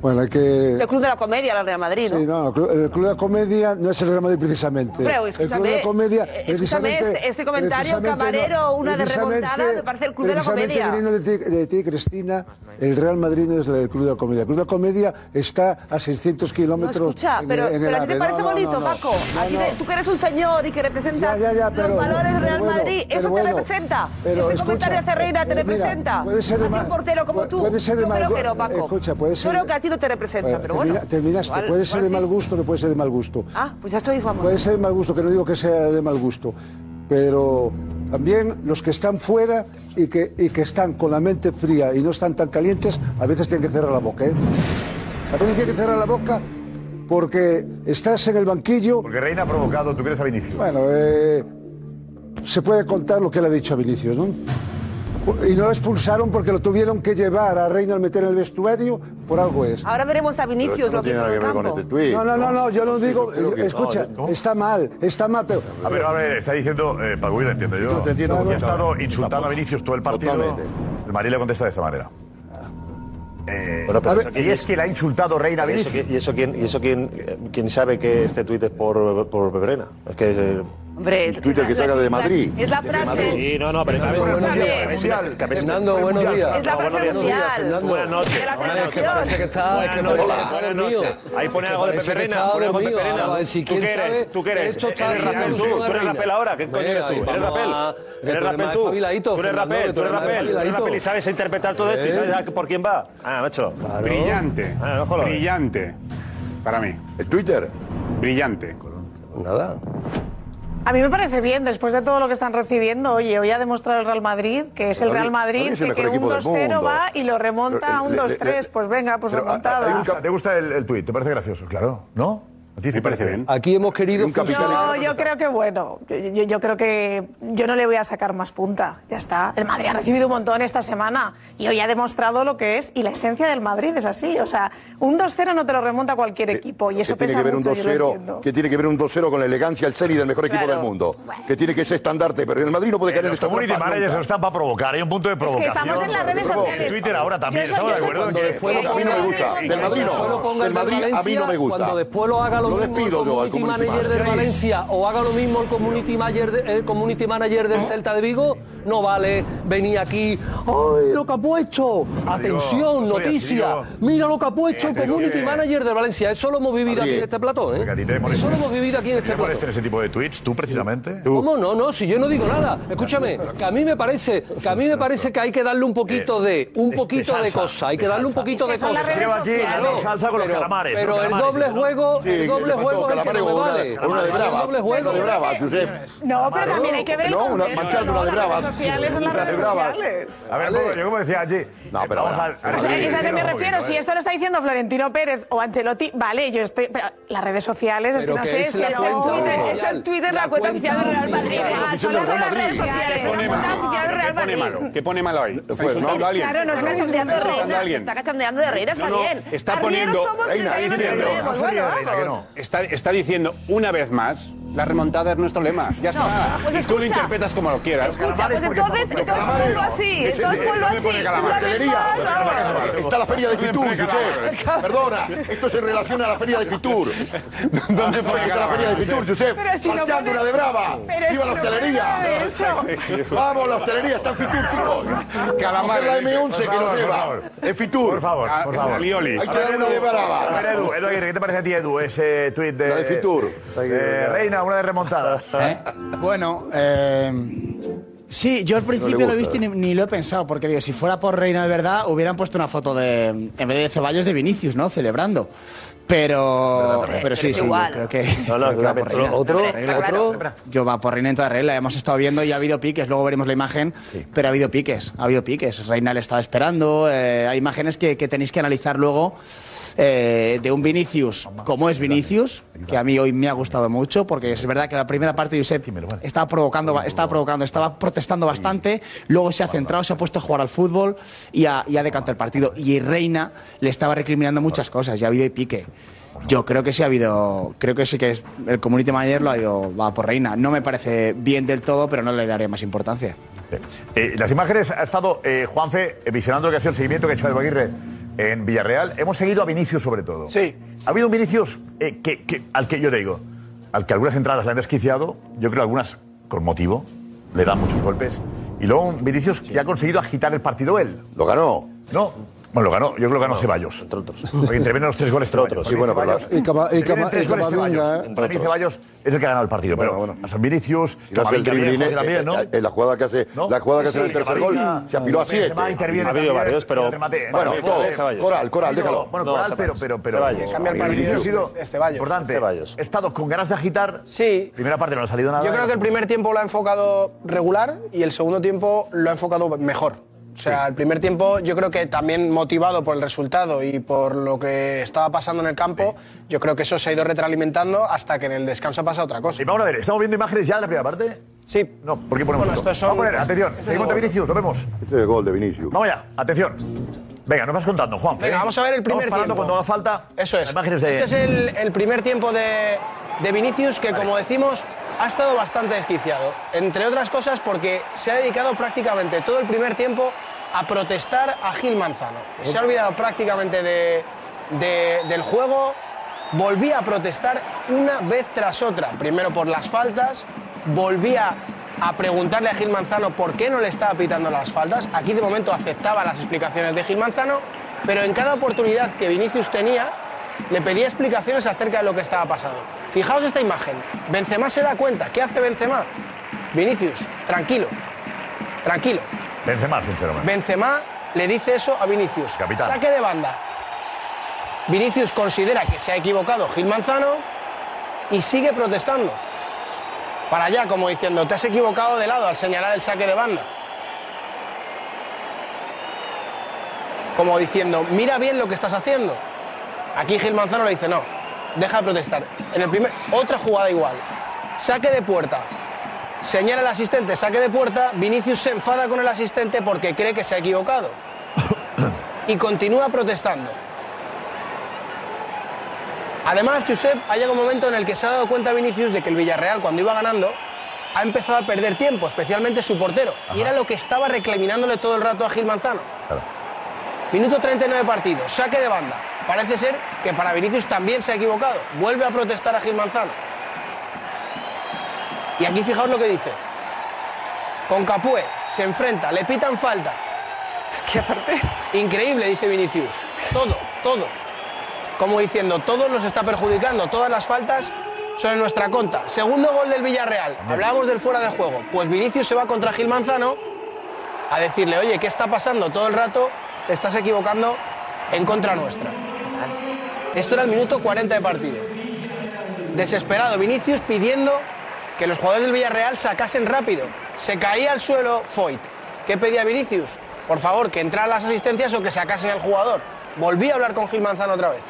Bueno, que... El Club de la Comedia, el Real Madrid, ¿no? Sí, no, el Club, de la Comedia no es el Real Madrid precisamente. El Club de la Comedia, eh, precisamente... Este, este, comentario camarero, no, una de remontada, me parece el Club de la Comedia. de ti, de ti, Cristina, el Real Madrid no es el Club de la Comedia. El Club de la Comedia está a 600 kilómetros no, escucha, en, pero, en el pero a ti te parece no, bonito, Paco. Aquí te, tú que eres un señor y que representas ya, ya, ya, pero, los valores del Real bueno, Madrid, eso te representa. Pero, Ese escucha, comentario de Ferreira te eh, representa. Mira, puede ser de mal... Puede ser de mal... Paco. Escucha, puede ser... Yo que te representa, bueno, pero bueno. Terminaste. Puede ser de mal gusto, no puede ser de mal gusto. Ah, pues ya estoy, Juan. Puede ser de mal gusto, que no digo que sea de mal gusto. Pero también los que están fuera y que, y que están con la mente fría y no están tan calientes, a veces tienen que cerrar la boca. ¿eh? A veces tienen que cerrar la boca porque estás en el banquillo. Porque Reina ha provocado, tú quieres a Vinicius. Bueno, eh, se puede contar lo que le ha dicho a Vinicius, ¿no? Y no lo expulsaron porque lo tuvieron que llevar a Reina al meter en el vestuario, por algo es. Ahora veremos a Vinicius lo que tiene nada que ver con este tweet. No, no, no, no yo no digo. Escucha, está mal, está mal, pero. A ver, a ver, está diciendo. Eh, Paguila, entiendo yo. No te entiendo, ha estado insultando a Vinicius todo el partido. El María le contesta de esta manera. Ah. Eh, bueno, pero ver, y es quien ha insultado Reina Vinicius. ¿Y eso, quién, y eso quién, eh, quién sabe que este tuit es por, por Pebrena? Es que. Eh, Twitter que salga de Madrid. Es la frase. Sí, no, no, pero está bien. Buenos días. Fernando, buenos días. Es la frase. Buenas noches. Que que está... Buenas noches. Buenas noches. Ahí pone algo de Peperena. Pone algo de Peperena. ¿Tú qué eres? ¿Tú qué eres? Esto tú. Tú eres rapel ahora. ¿Qué coño eres tú? ¿Eres rapel? ¿Eres rapel tú? Eres rapel. Tú eres rapel. Tú eres rapel y sabes interpretar todo esto y sabes por quién va. Ah, macho. Brillante. Ah, Brillante. Para mí. ¿El Twitter? Brillante. Nada. A mí me parece bien, después de todo lo que están recibiendo, oye, hoy ha demostrado el Real Madrid, que es el Real Madrid, que, que un 2-0 va y lo remonta a un 2-3, pues venga, pues remontado. ¿Te gusta el, el tuit? ¿Te parece gracioso? Claro, ¿no? ¿A ti parece bien? Aquí hemos querido... Un no, yo creo que bueno. Yo, yo, creo que yo no le voy a sacar más punta. Ya está. El Madrid ha recibido un montón esta semana y hoy ha demostrado lo que es. Y la esencia del Madrid es así. O sea, un 2-0 no te lo remonta cualquier eh, equipo. Y eso ¿Qué pesa tiene que ver mucho, un 2-0, ¿Qué tiene que ver un 2-0 con la elegancia, el ser y del mejor equipo claro. del mundo? Bueno. Que tiene que ser estandarte. Pero el Madrid no puede caer en esta community managers están para provocar. Hay un punto de provocación. Es que estamos en las redes sociales. En Twitter ahora también. Estamos de acuerdo. A mí no me gusta. Del Madrid no. Del Madrid a mí no me gusta. Cuando después lo haga lo, despido yo al community manager del Valencia o haga lo mismo el community manager, el community manager del ¿Eh? Celta de Vigo, no vale venir aquí, ¡ay, lo que ha puesto! Atención, noticia, mira lo que ha puesto el eh, community manager de Valencia. Eso lo hemos vivido aquí en este plató, ¿eh? Eso lo hemos vivido aquí en este plató. en ese tipo de tweets, tú precisamente? ¿Cómo? No, no, si yo no digo nada. Escúchame, que a mí me parece que a mí me parece que hay que darle un poquito eh, de un poquito de, de, cosa, hay que darle un poquito de, de cosas. Aquí, salsa con los calamares. Pero el doble juego, doble juego que no me vale. Una de brava. Una de brava, No, pero también hay que ver el No, una manchando una de brava. sociales son las redes sociales. A ver, yo como decía allí. No, pero vamos a... O a eso me refiero. Si esto lo está diciendo Florentino Pérez o Ancelotti, vale, yo estoy... Pero las redes sociales, es que no sé. Es que es el Twitter la cuenta ah, oficial del Real Madrid. Son las redes sociales. Que pone malo. Que pone malo ahí. Está insultando. Claro, no es una cachondeando de Herrera. Está cachondeando de Herrera, está bien. Está poniendo... Está diciendo... Está, diciendo una vez más la remontada es nuestro lema. Ya está. Tú lo interpretas como lo quieras. Escucha, así. Así. Está la feria de Fitur, Josep. Perdona, esto se relaciona a la feria de Fitur. ¿Dónde está la feria de Fitur, Josep? Marchando una de brava. ¡Viva la hostelería! Vamos, la hostelería está en Fitur, chicos. Calamar. la M11 que nos lleva. Fitur. Por favor, por favor. ¿qué te parece a ti, Edu, ese tuit de... De Fitur. Reina, de remontada. ¿Eh? Bueno, eh, sí, yo al principio no lo he visto y ni, ni, lo he pensado, porque digo, si fuera por Reina de verdad, hubieran puesto una foto de, en vez de Ceballos, de Vinicius, ¿no? Celebrando. Pero, pero, sí, sí, igual. creo que. No, no, creo que otro, otro, otro, Yo va por Reina en toda regla. Hemos estado viendo y ha habido piques. Luego veremos la imagen, sí. pero ha habido piques. Ha habido piques. Reina le estaba esperando. Eh, hay imágenes que, que tenéis que analizar luego eh, de un Vinicius como es Vinicius, que a mí hoy me ha gustado mucho, porque es verdad que la primera parte de Josep estaba provocando, estaba provocando, estaba protestando bastante, luego se ha centrado, se ha puesto a jugar al fútbol y ha, decantado el partido. Y Reina le estaba recriminando muchas cosas, ya ha habido y pique. Yo creo que sí ha habido, creo que sí que es, el community manager lo ha ido va por Reina. No me parece bien del todo, pero no le daré más importancia. Eh, las imágenes ha estado eh, Juanfe visionando que ha sido el seguimiento que ha hecho el Aguirre en Villarreal. Hemos seguido a Vinicius sobre todo. Sí. Ha habido un Vinicius eh, que, que- al que yo digo, al que algunas entradas le han desquiciado, yo creo algunas con motivo, le dan muchos golpes. Y luego un Vinicius que ha conseguido agitar el partido él. ¿Lo ganó? No. Bueno, lo ganó, yo creo que lo ganó Ceballos. Entre otros. Porque intervienen los tres goles Ceballos. Sí, bueno, Ceballos- Y Cava- y intervienen Cava- tres y goles Ceballos. ¿eh? Para mí Ceballos es el que ha ganado el partido. pero a San Vinicius, no eh, también, ¿no? en la jugada que hace, la jugada que hace en el Sí, tercer gol, se apiló a siete. Ha habido varios, pero-. Bueno. Coral, Coral, déjalo. Bueno, No, Coral, pero, pero, pero. Ceballos. Ha sido importante. Ceballos. He estado con ganas de agitar. Sí. Primera parte no ha salido nada. Yo creo que el primer tiempo lo ha enfocado regular y el segundo tiempo lo ha enfocado mejor. O sea, el primer tiempo yo creo que también motivado por el resultado y por lo que estaba pasando en el campo, yo creo que eso se ha ido retroalimentando hasta que en el descanso pasa otra cosa. Y vamos a ver, ¿estamos viendo imágenes ya de la primera parte? Sí. No, ¿por qué ponemos Bueno, esto? son- Vamos a poner, atención, Este es seguimos el de gol. Vinicius, lo vemos. Este es el gol de Vinicius. Vamos ya, atención. Venga, nos vas contando, Juan. Venga, vamos a ver el primer Vamos tiempo. cuando haga falta. Eso es. Imágenes de. Este es el, el primer tiempo de, de Vinicius que, como decimos, ha estado bastante desquiciado. Entre otras cosas porque se ha dedicado prácticamente todo el primer tiempo a protestar a Gil Manzano. Se ha olvidado prácticamente de- de- del juego. Volvía a protestar una vez tras otra. Primero por las faltas, volvía a preguntarle a Gil Manzano por qué no le estaba pitando las faltas. Aquí de momento aceptaba las explicaciones de Gil Manzano, pero en cada oportunidad que Vinicius tenía, le pedía explicaciones acerca de lo que estaba pasando. Fijaos esta imagen. Benzema se da cuenta. ¿Qué hace Benzema? Vinicius, tranquilo, tranquilo. Benzema, sinceramente. Benzema le dice eso a Vinicius. Capitán. Saque de banda. Vinicius considera que se ha equivocado Gil Manzano y sigue protestando. Para allá, como diciendo, te has equivocado de lado al señalar el saque de banda. Como diciendo, mira bien lo que estás haciendo. Aquí Gil Manzano le dice, no, deja de protestar. En el primer, otra jugada igual. Saque de puerta. Señala el asistente, saque de puerta. Vinicius se enfada con el asistente porque cree que se ha equivocado. Y continúa protestando. Además, Josep, ha llegado un momento en el que se ha dado cuenta Vinicius de que el Villarreal, cuando iba ganando, ha empezado a perder tiempo, especialmente su portero. Y era lo que estaba reclaminándole todo el rato a Gil Manzano. Minuto 39 partido, saque de banda. Parece ser que para Vinicius también se ha equivocado. Vuelve a protestar a Gil Manzano. Y aquí fijaos lo que dice. Con Capué se enfrenta, le pitan falta. Es que aparte. Increíble, dice Vinicius. Todo, todo. Como diciendo, todo nos está perjudicando, todas las faltas son en nuestra contra. Segundo gol del Villarreal. Hablábamos del fuera de juego. Pues Vinicius se va contra Gil Manzano a decirle, oye, ¿qué está pasando? Todo el rato te estás equivocando en contra nuestra. Esto era el minuto 40 de partido. Desesperado, Vinicius pidiendo que los jugadores del Villarreal sacasen rápido. Se caía al suelo Foyt. ¿Qué pedía Vinicius? Por favor, que entraran las asistencias o que sacasen al jugador. Volví a hablar con Gil Manzano otra vez.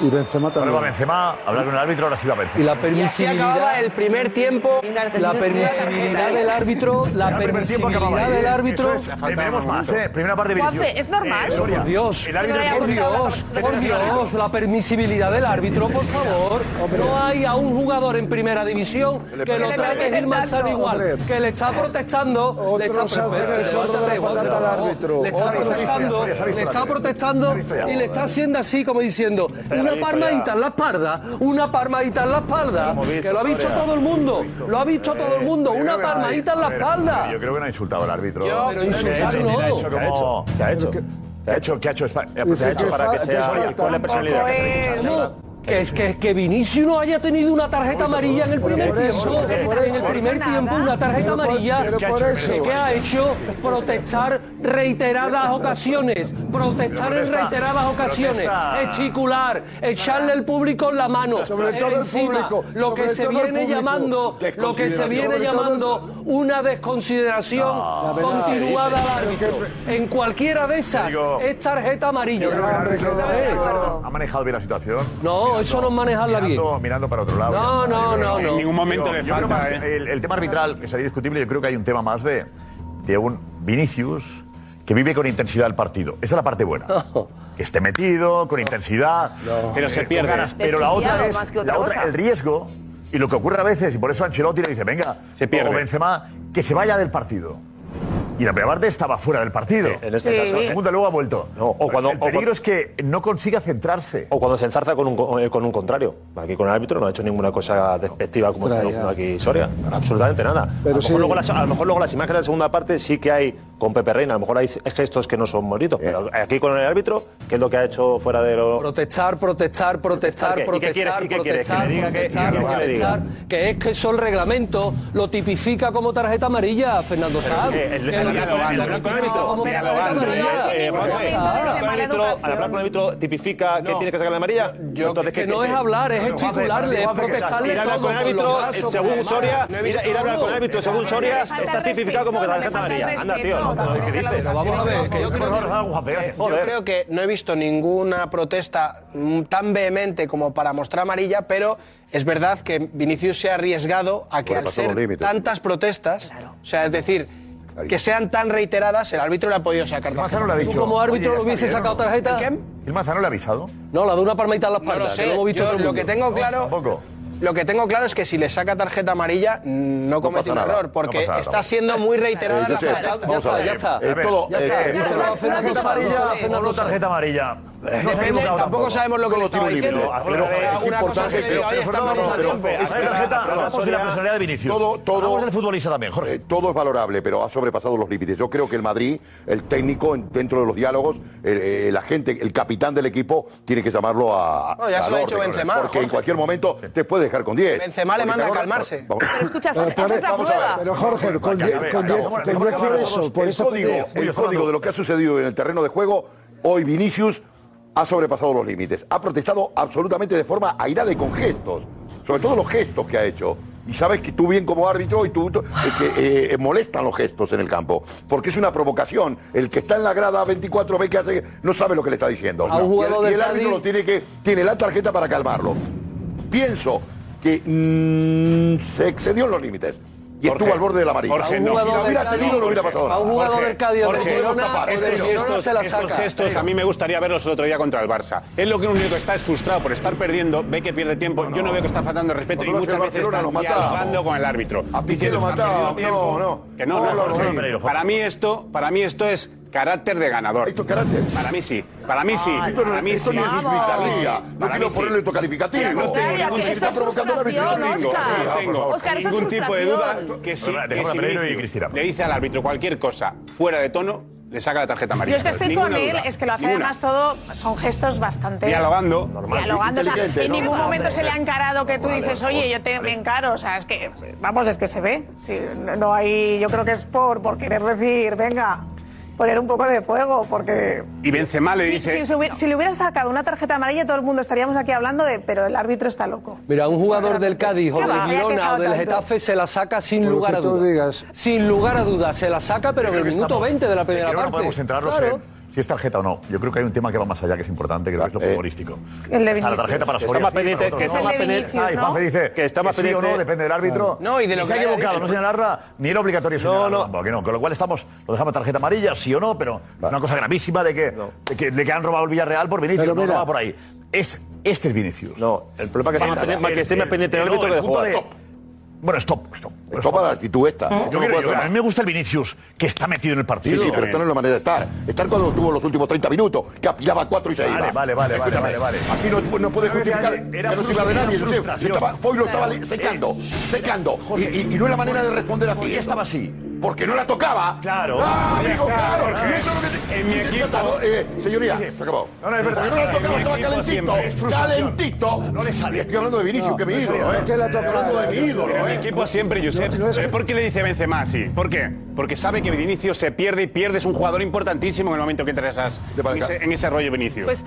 Y Benzema Ahora también. va Benzema, hablar con el árbitro, ahora sí va Benzema. Y la Y así acababa permisibilidad, el primer tiempo. la permisibilidad del árbitro, la permisibilidad del árbitro. Eso es, veremos más, ¿eh? Primera parte de. Juanfe, ¿es normal? Eh, Por Dios, El árbitro Pero por Dios, por Dios, la permisibilidad del árbitro, por favor. No hay a un jugador en primera división que lo trate Gil Manzano igual, que le está protestando, le está, protestando, le está protestando y le está haciendo así como diciendo una palmadita en la espalda, una palmadita en la espalda, que lo ha visto todo el mundo, lo ha visto todo el mundo, una que no palmadita en la espalda. Yo creo que no ha insultado al árbitro. Pero insultar Ni le ha no. hecho ¿Qué ha hecho? ¿Qué ha hecho? ¿Qué ha hecho? Que es que, Vinicius no haya tenido una tarjeta amarilla en el primer tiempo. En el primer tiempo, una tarjeta amarilla que ha hecho protestar reiteradas ocasiones. Protestar en reiteradas ocasiones. Esticular, echarle al público en la mano. Sobre Encima, Lo que se viene llamando, lo que se viene llamando una desconsideración continuada al árbitro. En cualquiera de esas es tarjeta amarilla. Eh, ¿Ha manejado bien la situación? No, mirando, eso no es manejarla mirando, bien. Mirando para otro lado. No, no, no, no. En ningún momento le falta. ¿eh? El, el tema arbitral que sería discutible, yo creo que hay un tema más de, de un Vinicius que vive con intensidad el partido. Esa es la parte buena. Que esté metido, con intensidad. No. Eh, Pero se pierde. Ganas. Pero la otra es, otra la otra, el riesgo y lo que ocurre a veces, y por eso Ancelotti le dice, venga, se pierde. o Benzema, que se vaya del partido. Y la primera parte estaba fuera del partido. en este caso, ¿eh? la segunda luego ha vuelto. O cuando- el o peligro es que no consiga centrarse. O cuando se enzarza con un, eh, con un contrario. Aquí con el árbitro no ha hecho ninguna cosa despectiva como está aquí Soria. Absolutamente nada. A, lo mejor luego las, imágenes de la segunda parte sí que hay con Pepe Reina. A lo mejor hay gestos que no son bonitos. Pero aquí con el árbitro, ¿qué es lo que ha hecho fuera de lo. Protestar, protestar, protestar, protestar, protestar, que- es que eso el reglamento lo tipifica como tarjeta amarilla, Fernando Pero, al hablar con el árbitro tipifica que tiene que sacar la amarilla. Que no es hablar, es gesticularle, es protestarle. Ir a hablar con el árbitro, según Soria, ir a hablar con el árbitro, según Soria, está tipificado como que la tarjeta amarilla. Anda, tío, ¿qué dices? Vamos a ver, yo creo que no he visto ninguna protesta tan vehemente como para mostrar amarilla, pero es verdad que Vinicius se ha arriesgado a que bueno, tantas protestas, claro. o sea, es decir, que sean tan reiteradas, el árbitro le ha podido sacar tarjeta. Como árbitro hubiese sacado ¿no? tarjeta? ¿El Mazano le ha avisado? No, la de una palmadita en la espalda. No sé. lo hemos visto lo que tengo claro- Lo que tengo claro es que si le saca tarjeta amarilla mm, no comete un error, porque está siendo muy reiterada la Tarjeta tarjeta amarilla. No tampoco sabemos lo que le estaba diciendo. Una cosa que diga, estamos a tiempo. La personalidad de Vinicius. Hablamos del futbolista también, Jorge. Eh, todo es valorable, pero ha sobrepasado los límites. Yo creo que el Madrid, el técnico, dentro de los diálogos, la eh, gente, el capitán del equipo, tiene que llamarlo a Bueno, ya se lo ha dicho Benzema. Porque en cualquier momento te puedes dejar con 10. Benzema le manda a calmarse. Pero escucha, Pero Jorge, con 10 por eso. El código de lo que ha sucedido en el terreno de juego, hoy Vinicius ha sobrepasado los límites. Ha protestado absolutamente de forma airada y con gestos. Sobre todo los gestos que ha hecho. Y sabes que tú bien como árbitro y tú, eh, que eh, eh, molestan los gestos en el campo. Porque es una provocación. El que está en la grada 24 ve que hace no sabe lo que le está diciendo. Y el, árbitro lo tiene que tiene la tarjeta para calmarlo. Pienso que mm, se excedió en los límites y Jorge, al borde del amarillo. Jorge, no. Si la hubiera tenido, no, hubiera pasado. A un jugador del estos gestos, estos gestos a mí me gustaría verlos el otro día contra el Barça. Es lo que único que está es frustrado por estar perdiendo, ve que pierde tiempo. Yo no veo que está faltando el respeto y muchas veces está dialogando con el árbitro. A Piqué lo mataba. No, no. Que no, no, Para mí esto, para mí esto es carácter de ganador. ¿Esto carácter? Para mí sí. Para mí sí. Para mí sí. no es. No quiero ponerle tu calificativo. No tengo Está ningún tipo de duda que si, le dice al árbitro cualquier cosa fuera de tono, le saca la tarjeta amarilla. Yo es que estoy con él, es que lo hace además todo, son gestos bastante. Dialogando, normal. Dialogando, o sea, en ningún momento se le ha encarado que tú dices, oye, yo te encaro, o sea, es que, vamos, es que se ve. No hay, yo creo que es por, por querer decir, venga, poner un poco de fuego, porque... Y Benzema le dice... Si, le hubiera sacado una tarjeta amarilla, todo el mundo estaríamos aquí hablando de... Pero el árbitro está loco. Mira, un jugador del Cádiz o del Girona o del Getafe se la saca sin lugar a dudas. Sin lugar a dudas, se la saca, pero en el minuto 20 de la primera parte. en si es tarjeta o no. Yo creo que hay un tema que va más allá, que es importante, que es lo eh, futbolístico. El de Vinicius. la tarjeta para Soria. Está más pendiente, que está más pendiente. Ah, y Juanfe dice que, está más que sí o no, depende del árbitro. No, y de lo que se ha equivocado, no señalarla, ni era obligatorio señalarla no, tampoco, que no. Con lo cual estamos, lo dejamos tarjeta amarilla, sí o no, pero es una cosa gravísima de que, de que, han robado el Villarreal por Vinicius, no va por ahí. Es, este es Vinicius. No, el problema es que está más pendiente del árbitro que de. Bueno, stop, stop. Pero stop, stop. la actitud esta. ¿Eh? Yo no quiero, a mí me gusta el Vinicius que está metido en el partido. Sí, sí, pero esta no es la manera de estar. Estar cuando tuvo los últimos 30 minutos, que apilaba 4 y 6. Vale, vale, vale, vale, vale, vale, Aquí no, pues no puedes justificar que no se iba de nadie. Se estaba, secando, eh, secando. y, no es la manera de responder así. ¿Por qué estaba así? porque no la tocaba. Claro. Ah, amigo, claro. Eso es lo que te... En mi equipo. Eh, señoría, se acabó. No, no, es verdad. No la tocaba, estaba calentito. Calentito. No le sale. Estoy hablando de Vinicius, no, que mi ídolo. Eh. Estoy hablando de mi ídolo, ¿eh? Equipo siempre, Josep. ¿Sabes ¿Por qué le dice Benzema así? ¿Por qué? Porque sabe que Vinicius se pierde y pierde. Es un jugador importantísimo en el momento que entra esas, en, ese, en ese rollo Vinicius. Pues,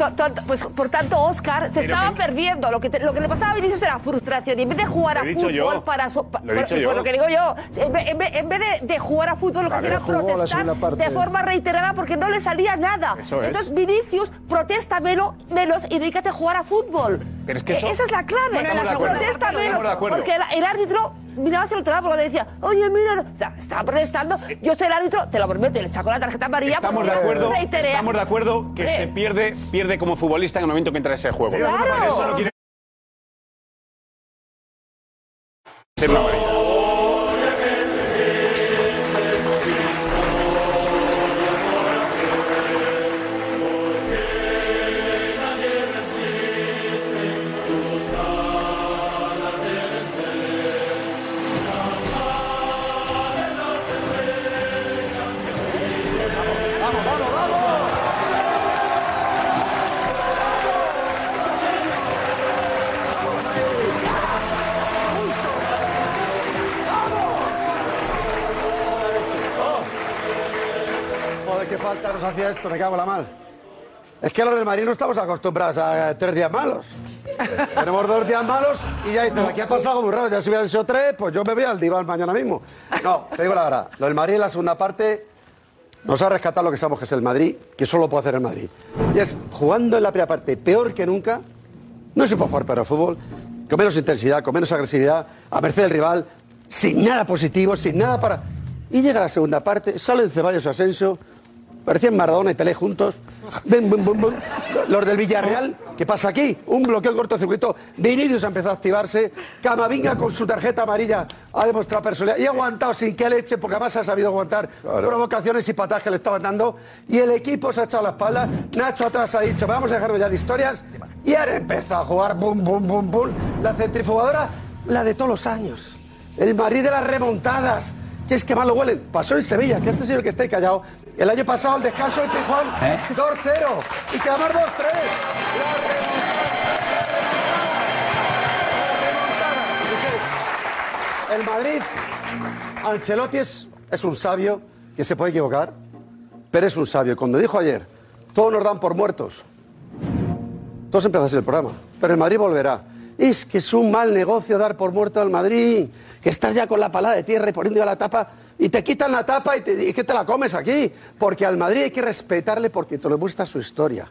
pues por tanto, Oscar se Pero estaba que- perdiendo. Lo que, te- lo que le pasaba a Vinicius era frustración. Y en vez de jugar a he dicho fútbol yo. para. so- pa- Lo he dicho por- yo. por lo que digo yo. En vez, en en vez de, de jugar a fútbol, lo que hacía era jugó la protestar segunda parte. de forma reiterada porque no le salía nada. Eso es. Entonces, Vinicius protesta menos, menos y dedícate a jugar a fútbol. Pero es que eso- E- Esa es la clave. No, estamos de acuerdo. Protesta menos. Porque el, el árbitro miraba hacia el otro lado porque le decía, oye, mira, o sea, estaba protestando. Yo soy el árbitro, te lo prometo, le saco la tarjeta amarilla. Estamos de acuerdo, estamos de acuerdo que Eh, se pierde, pierde como futbolista en el momento que entra ese juego. Claro. Eso no quiere cago en la mal. Es que los del Madrid no estamos acostumbrados a tres días malos. Tenemos dos días malos y ya dices, aquí ha pasado muy raro. Ya si hubieran sido tres, pues yo me voy al diván mañana mismo. No, te digo la verdad. Lo del Madrid en la segunda parte nos ha rescatado lo que sabemos que es el Madrid, que solo puede hacer el Madrid. Y es jugando en la primera parte peor que nunca. No se puede jugar para el fútbol, con menos intensidad, con menos agresividad, a merced del rival, sin nada positivo, sin nada para. Y llega la segunda parte, salen Ceballos y Asensio, parecían Maradona y Pelé juntos. Bum, bum, bum. Los del Villarreal, ¿qué pasa aquí? Un bloqueo cortocircuito. Vinicius ha empezado a activarse. Camavinga con su tarjeta amarilla ha demostrado personalidad y ha aguantado sin que leche, porque además ha sabido aguantar provocaciones y patadas que le estaban dando. Y el equipo se ha echado la espalda. Nacho atrás ha dicho, vamos a dejarnos ya de historias. Y ahora empieza a jugar, bum, bum, bum, bum. La centrifugadora, la de todos los años. El Madrid de las remontadas. Que es que mal lo huelen. Pasó en Sevilla, que este señor que está ahí callado. El año pasado, el descanso, el que Juan 2-0. Y que además 2-3. El Madrid, Ancelotti es, es un sabio que se puede equivocar, pero es un sabio. Cuando dijo ayer, todos nos dan por muertos. Todos empieza así el programa. Pero el Madrid volverá. Es que es un mal negocio dar por muerto al Madrid. Que estás ya con la palada de tierra y poniendo ya la tapa. Y te quitan la tapa y, te, y que te la comes aquí. Porque al Madrid hay que respetarle porque te lo muestra su historia.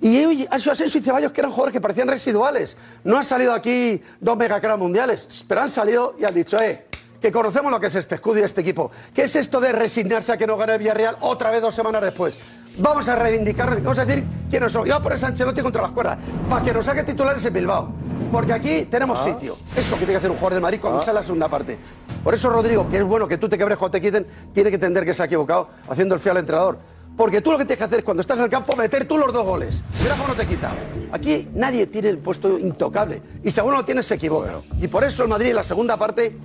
Y Asensio y Ceballos, que eran jugadores que parecían residuales. No han salido aquí dos megacracks mundiales, pero han salido y han dicho, eh, que conocemos lo que es este escudo y este equipo. ¿Qué es esto de resignarse a que no gane el Villarreal otra vez dos semanas después? Vamos a reivindicar, vamos a decir quiénes son. Y vamos a poner a Ancelotti contra las cuerdas, para que nos saque titulares en Bilbao. Porque aquí tenemos Ah. sitio. Eso que tiene que hacer un jugador de Madrid cuando Ah. sale la segunda parte. Por eso, Rodrigo, que es bueno que tú te quebres o te quiten, tiene que entender que se ha equivocado haciendo el fiel al entrenador. Porque tú lo que tienes que hacer cuando estás en el campo, meter tú los dos goles. Mira cómo no te quita. Aquí nadie tiene el puesto intocable. Y si alguno lo tiene, se equivoca. Y por eso el Madrid en la segunda parte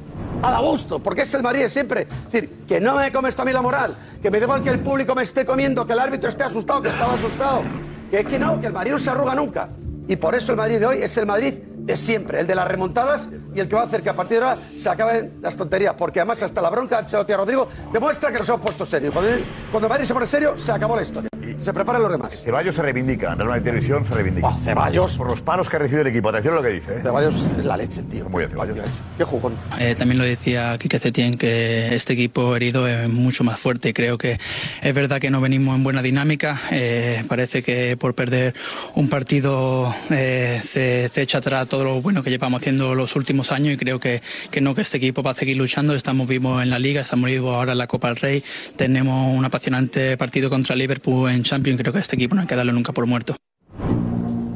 da gusto, porque es el Madrid de siempre. Es decir, que no me comes también la moral, que me da igual que el público me esté comiendo, que el árbitro esté asustado, que estaba asustado. Que es que no, que el Madrid no se arruga nunca. Y por eso el Madrid de hoy es el Madrid de siempre, el de las remontadas y el que va a hacer que a partir de ahora se acaben las tonterías. Porque además hasta la bronca de Ancelotti a Rodrigo demuestra que nos hemos puesto serio. Cuando, cuando Madrid se pone serio, se acabó la historia. Se preparan los demás. Ceballos se reivindica, en Real Madrid Televisión se reivindica. Ceballos. Por los palos que ha recibido el equipo. Atención a lo que dice. ¿eh? Ceballos es la leche, tío. Muy bien, Ceballos. Qué jugón. Eh, también lo decía Quique Setién que este equipo herido es mucho más fuerte y creo que es verdad que no venimos en buena dinámica. Eh, parece que por perder un partido eh, se, se echa atrás todo lo bueno que llevamos haciendo los últimos años y creo que, que no, que este equipo va a seguir luchando. Estamos vivos en la Liga, estamos vivos ahora en la Copa del Rey. Tenemos un apasionante partido contra Liverpool en Champions. Creo que este equipo no hay que darlo nunca por muerto.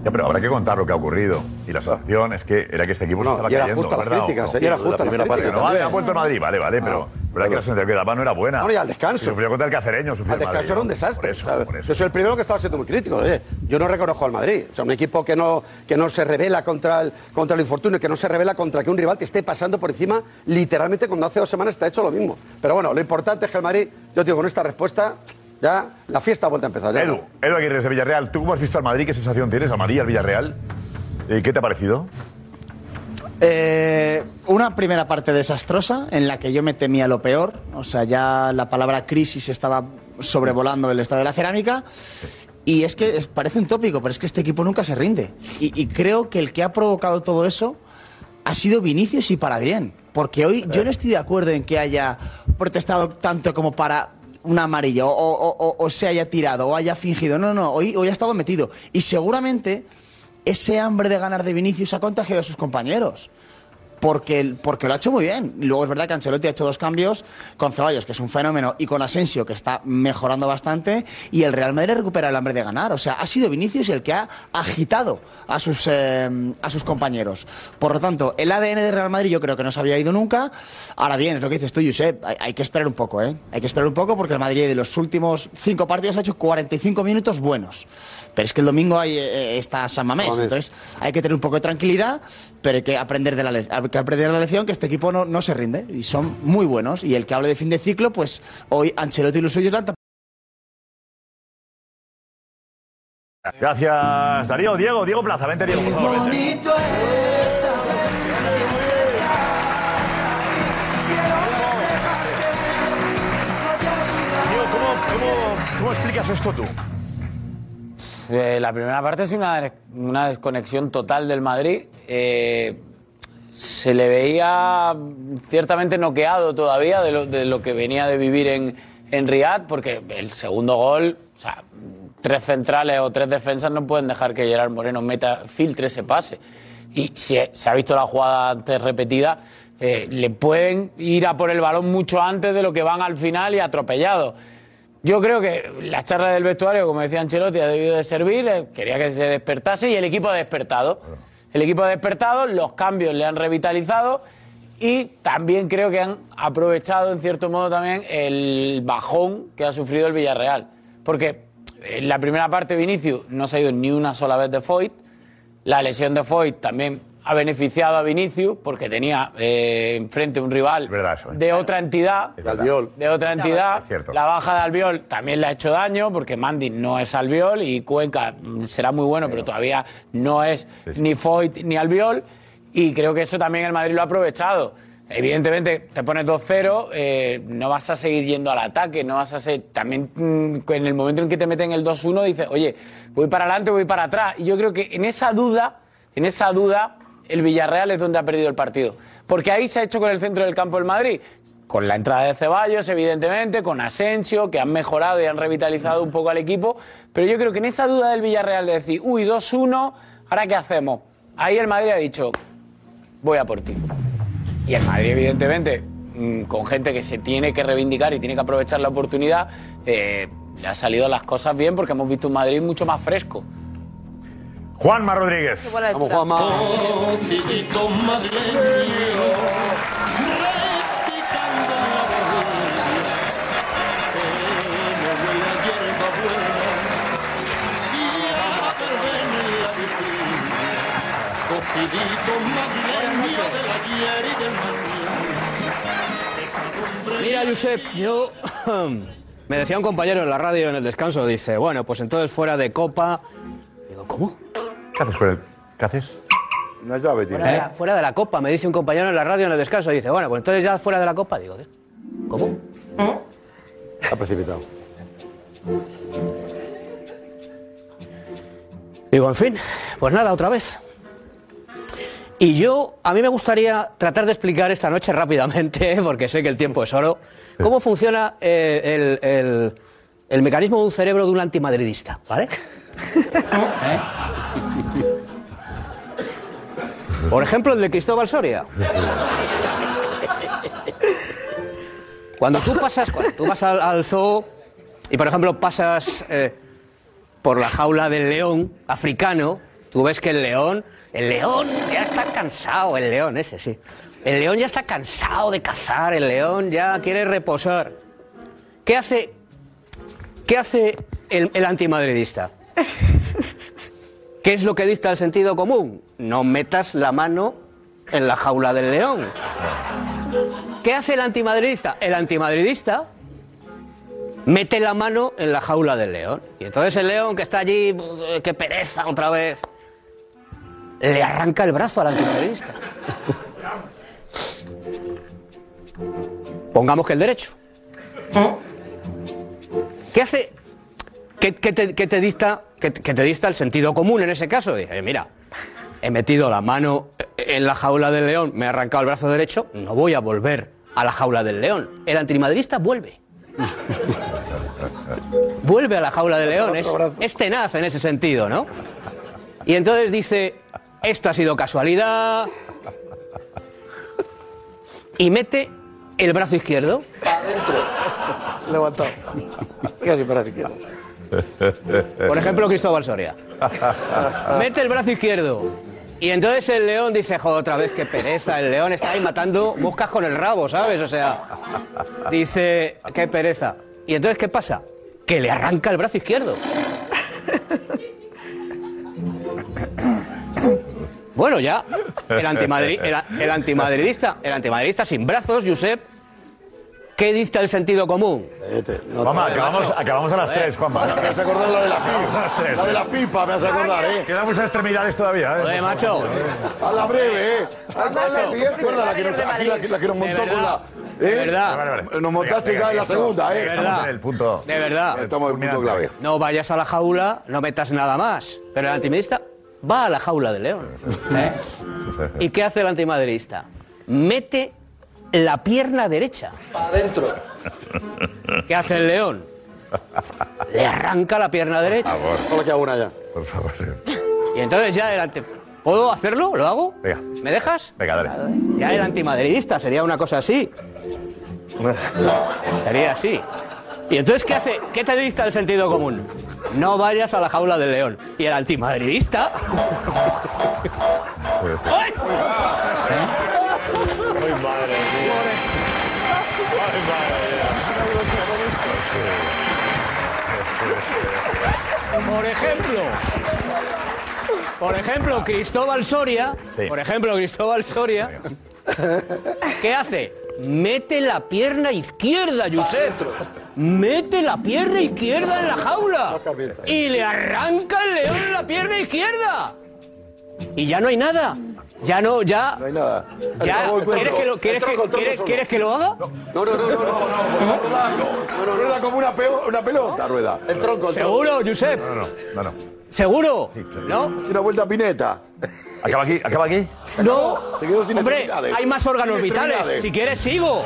Ya, pero habrá que contar lo que ha ocurrido. Y la sensación es que era que este equipo se No, estaba y era cayendo, justa las ¿verdad? críticas, ¿O ¿eh? y era no? justa La primera parte, no, también. ha vuelto el Madrid, vale, vale, pero, verdad que la sensación que daba no era buena. Bueno, y al descanso. Y sufrió contra el cacereño, sufrió Al el Madrid, descanso era un ¿no? desastre. Por eso, O sea, por eso. Yo soy el primero que estaba siendo muy crítico. oye, yo no reconozco al Madrid. O sea, un equipo que no, que no se revela contra el, contra el infortunio, que no se revela contra que un rival te esté pasando por encima, literalmente cuando hace dos semanas está hecho lo mismo. Pero bueno, lo importante es que el Madrid, yo te digo, con esta respuesta, ya la fiesta ha vuelto a empezar. ya. Edu, Edu Aguirre desde Villarreal, ¿tú cómo has visto al Madrid? ¿Qué sensación tienes al Madrid, al Villarreal? Eh, ¿Qué te ha parecido? Eh, una primera parte desastrosa en la que yo me temía lo peor. O sea, ya la palabra crisis estaba sobrevolando el estado de la cerámica. Y es que es- parece un tópico, pero es que este equipo nunca se rinde. Y, y creo que el que ha provocado todo eso ha sido Vinicius y para bien. Porque hoy yo no estoy de acuerdo en que haya protestado tanto como para un amarillo o, o- o- o se haya tirado o haya fingido. No, no, hoy, hoy ha estado metido. Y seguramente ese hambre de ganar de Vinicius ha contagiado a sus compañeros. Porque, porque lo ha hecho muy bien. Luego es verdad que Ancelotti ha hecho dos cambios con Ceballos, que es un fenómeno, y con Asensio, que está mejorando bastante. Y el Real Madrid recupera el hambre de ganar. O sea, ha sido Vinicius el que ha agitado a sus, eh, a sus compañeros. Por lo tanto, el ADN de Real Madrid yo creo que no se había ido nunca. Ahora bien, es lo que dices tú, Josep. Hay, hay que esperar un poco, ¿eh? Hay que esperar un poco porque el Madrid de los últimos cinco partidos ha hecho 45 minutos buenos. Pero es que el domingo hay, eh, está San Mamés. Entonces, hay que tener un poco de tranquilidad, pero hay que aprender de la, le- hay que aprender la lección que este equipo no, no se rinde y son muy buenos. Y el que hable de fin de ciclo, pues hoy Ancelotti y los suyos Gracias, Darío. Diego, Diego Plaza, vente, Diego, por favor. vente. Bonito es saber que siempre Diego, ¿cómo, cómo, cómo explicas esto tú? Eh, la primera parte es una, una desconexión total del Madrid. Eh, se le veía ciertamente noqueado todavía de lo, de lo que venía de vivir en, en Riyadh, porque el segundo gol, o sea, tres centrales o tres defensas no pueden dejar que Gerard Moreno meta, filtre ese pase. Y si se ha visto la jugada antes repetida, eh, le pueden ir a por el balón mucho antes de lo que van al final y atropellados. Yo creo que la charla del vestuario, como decía Ancelotti, ha debido de servir, eh, quería que se despertase y el equipo ha despertado. El equipo ha despertado, los cambios le han revitalizado y también creo que han aprovechado en cierto modo también el bajón que ha sufrido el Villarreal. Porque en la primera parte Vinicius no se ha ido ni una sola vez de Foyt, la lesión de Foyt también ha beneficiado a Vinicius porque tenía eh, enfrente un rival de otra entidad. De otra entidad. La baja de Albiol también le ha hecho daño porque Mandy no es Albiol y Cuenca mm, será muy bueno, pero todavía no es ni Foyt ni Albiol. Y creo que eso también el Madrid lo ha aprovechado. Evidentemente, te pones 2-0, eh, no vas a seguir yendo al ataque, no vas a ser. También mm, en el momento en que te meten el 2-1, dices, oye, voy para adelante, voy para atrás. Y yo creo que en esa duda, en esa duda, el Villarreal es donde ha perdido el partido. Porque ahí se ha hecho con el centro del campo el Madrid. Con la entrada de Ceballos, evidentemente, con Asensio, que han mejorado y han revitalizado un poco al equipo. Pero yo creo que en esa duda del Villarreal de decir, uy, 2-1, ¿ahora qué hacemos? Ahí el Madrid ha dicho, voy a por ti. Y el Madrid, evidentemente, mm, con gente que se tiene que reivindicar y tiene que aprovechar la oportunidad, eh, le han salido las cosas bien porque hemos visto un Madrid mucho más fresco. Juanma Rodríguez. Vamos, Juanma. Mira, Josep, yo. Me decía un compañero en la radio en el descanso, dice, bueno, pues entonces fuera de Copa. Digo, ¿cómo? ¿Qué haces con él? ¿Qué haces? Una llave Fuera de, la, fuera de la Copa, me dice un compañero en la radio en el descanso, dice, bueno, pues entonces ya fuera de la Copa. Digo, ¿cómo? Ha precipitado. Digo, en fin, pues nada, otra vez. Y yo, a mí me gustaría tratar de explicar esta noche rápidamente, porque sé que el tiempo es oro, cómo funciona eh, el, el- el mecanismo de un cerebro de un antimadridista, ¿vale? ¿Eh? Por ejemplo, el de Cristóbal Soria. Cuando tú pasas, cuando tú vas al, zoo y, por ejemplo, pasas eh, por la jaula del león africano, tú ves que el león, el león ya está cansado, el león ese, sí. El León ya está cansado de cazar, el León ya quiere reposar. ¿Qué hace, qué hace el, el antimadridista? ¿Qué es lo que dicta el sentido común? No metas la mano en la jaula del león. ¿Qué hace el antimadridista? El antimadridista mete la mano en la jaula del león. Y entonces el león que está allí, eh, qué pereza otra vez, le arranca el brazo al antimadridista. Pongamos que el derecho. ¿Qué hace? ¿Qué, qué te, qué te dicta, qué, te dicta el sentido común en ese caso? Dice, mira, he metido la mano en la jaula del león, me he arrancado el brazo derecho, no voy a volver a la jaula del león. El antimadridista vuelve. vuelve a la jaula del león. Es, es tenaz en ese sentido, ¿no? Y entonces dice, esto ha sido casualidad. Y mete el brazo izquierdo. Levantado. Sigue así para la izquierda. Por ejemplo, Cristóbal Soria. Mete el brazo izquierdo. Y entonces el león dice, joder, otra vez qué pereza. El león está ahí matando moscas con el rabo, ¿sabes? O sea, dice, qué pereza. Y entonces, ¿qué pasa? Que le arranca el brazo izquierdo. Bueno, ya, el, antimadri- el, el antimadridista, el antimadridista sin brazos, Josep, ¿qué dista el sentido común? Juanma, acabamos, acabamos a las 3, Juanma. Me has acordado la de la a las pipa. 3. La de la pipa, me has acordado, ¿eh? Quedan muchas extremidades todavía, ¿eh? Joder, macho. A la breve, ¿eh? A la siguiente, la que nos, aquí la, que- la que nos montó con la. ¿eh? De verdad. Vale, vale. Nos montaste ya en la segunda, ¿eh? De Estamos verdad. en el punto. De verdad. Estamos en el punto clave. No vayas a la jaula, no metas nada más. Pero el antimadridista va a la jaula del león. ¿eh? ¿Y qué hace el antimadridista? Mete la pierna derecha. Adentro. ¿Qué hace el león? Le arranca la pierna derecha. Solo queda una ya. Por favor. Y entonces ya el ante... ¿Puedo hacerlo? ¿Lo hago? Venga. ¿Me dejas? Venga, dale. Ya el antimadridista sería una cosa así. Sería así. ¿Y entonces qué hace? ¿Qué te dista el sentido común? No vayas a la jaula del león. Y el antimadridista. ¡Ay! Por ejemplo, por ejemplo, Cristóbal Soria, Sí. por ejemplo, Cristóbal Soria, ¿qué hace? Mete la pierna izquierda, Josep. Mete la pierna izquierda en la jaula. Y le arranca el león la pierna izquierda. Y ya no hay nada. Ya no, ya. No hay nada. Ya, ¿quieres que lo, quieres El tronco, que, el tronco quieres- solo. quieres que lo haga? No, no, no, no, no, no. Rueda como una, una pelota, rueda. El tronco, el tronco. ¿Seguro, Josep? No, no, no. no. ¿Seguro? ¿No? Una vuelta a pineta. Acaba aquí, acaba aquí. No. Se quedó sin Hombre, hay más órganos Sin vitales. extremidades. Si quieres, sigo.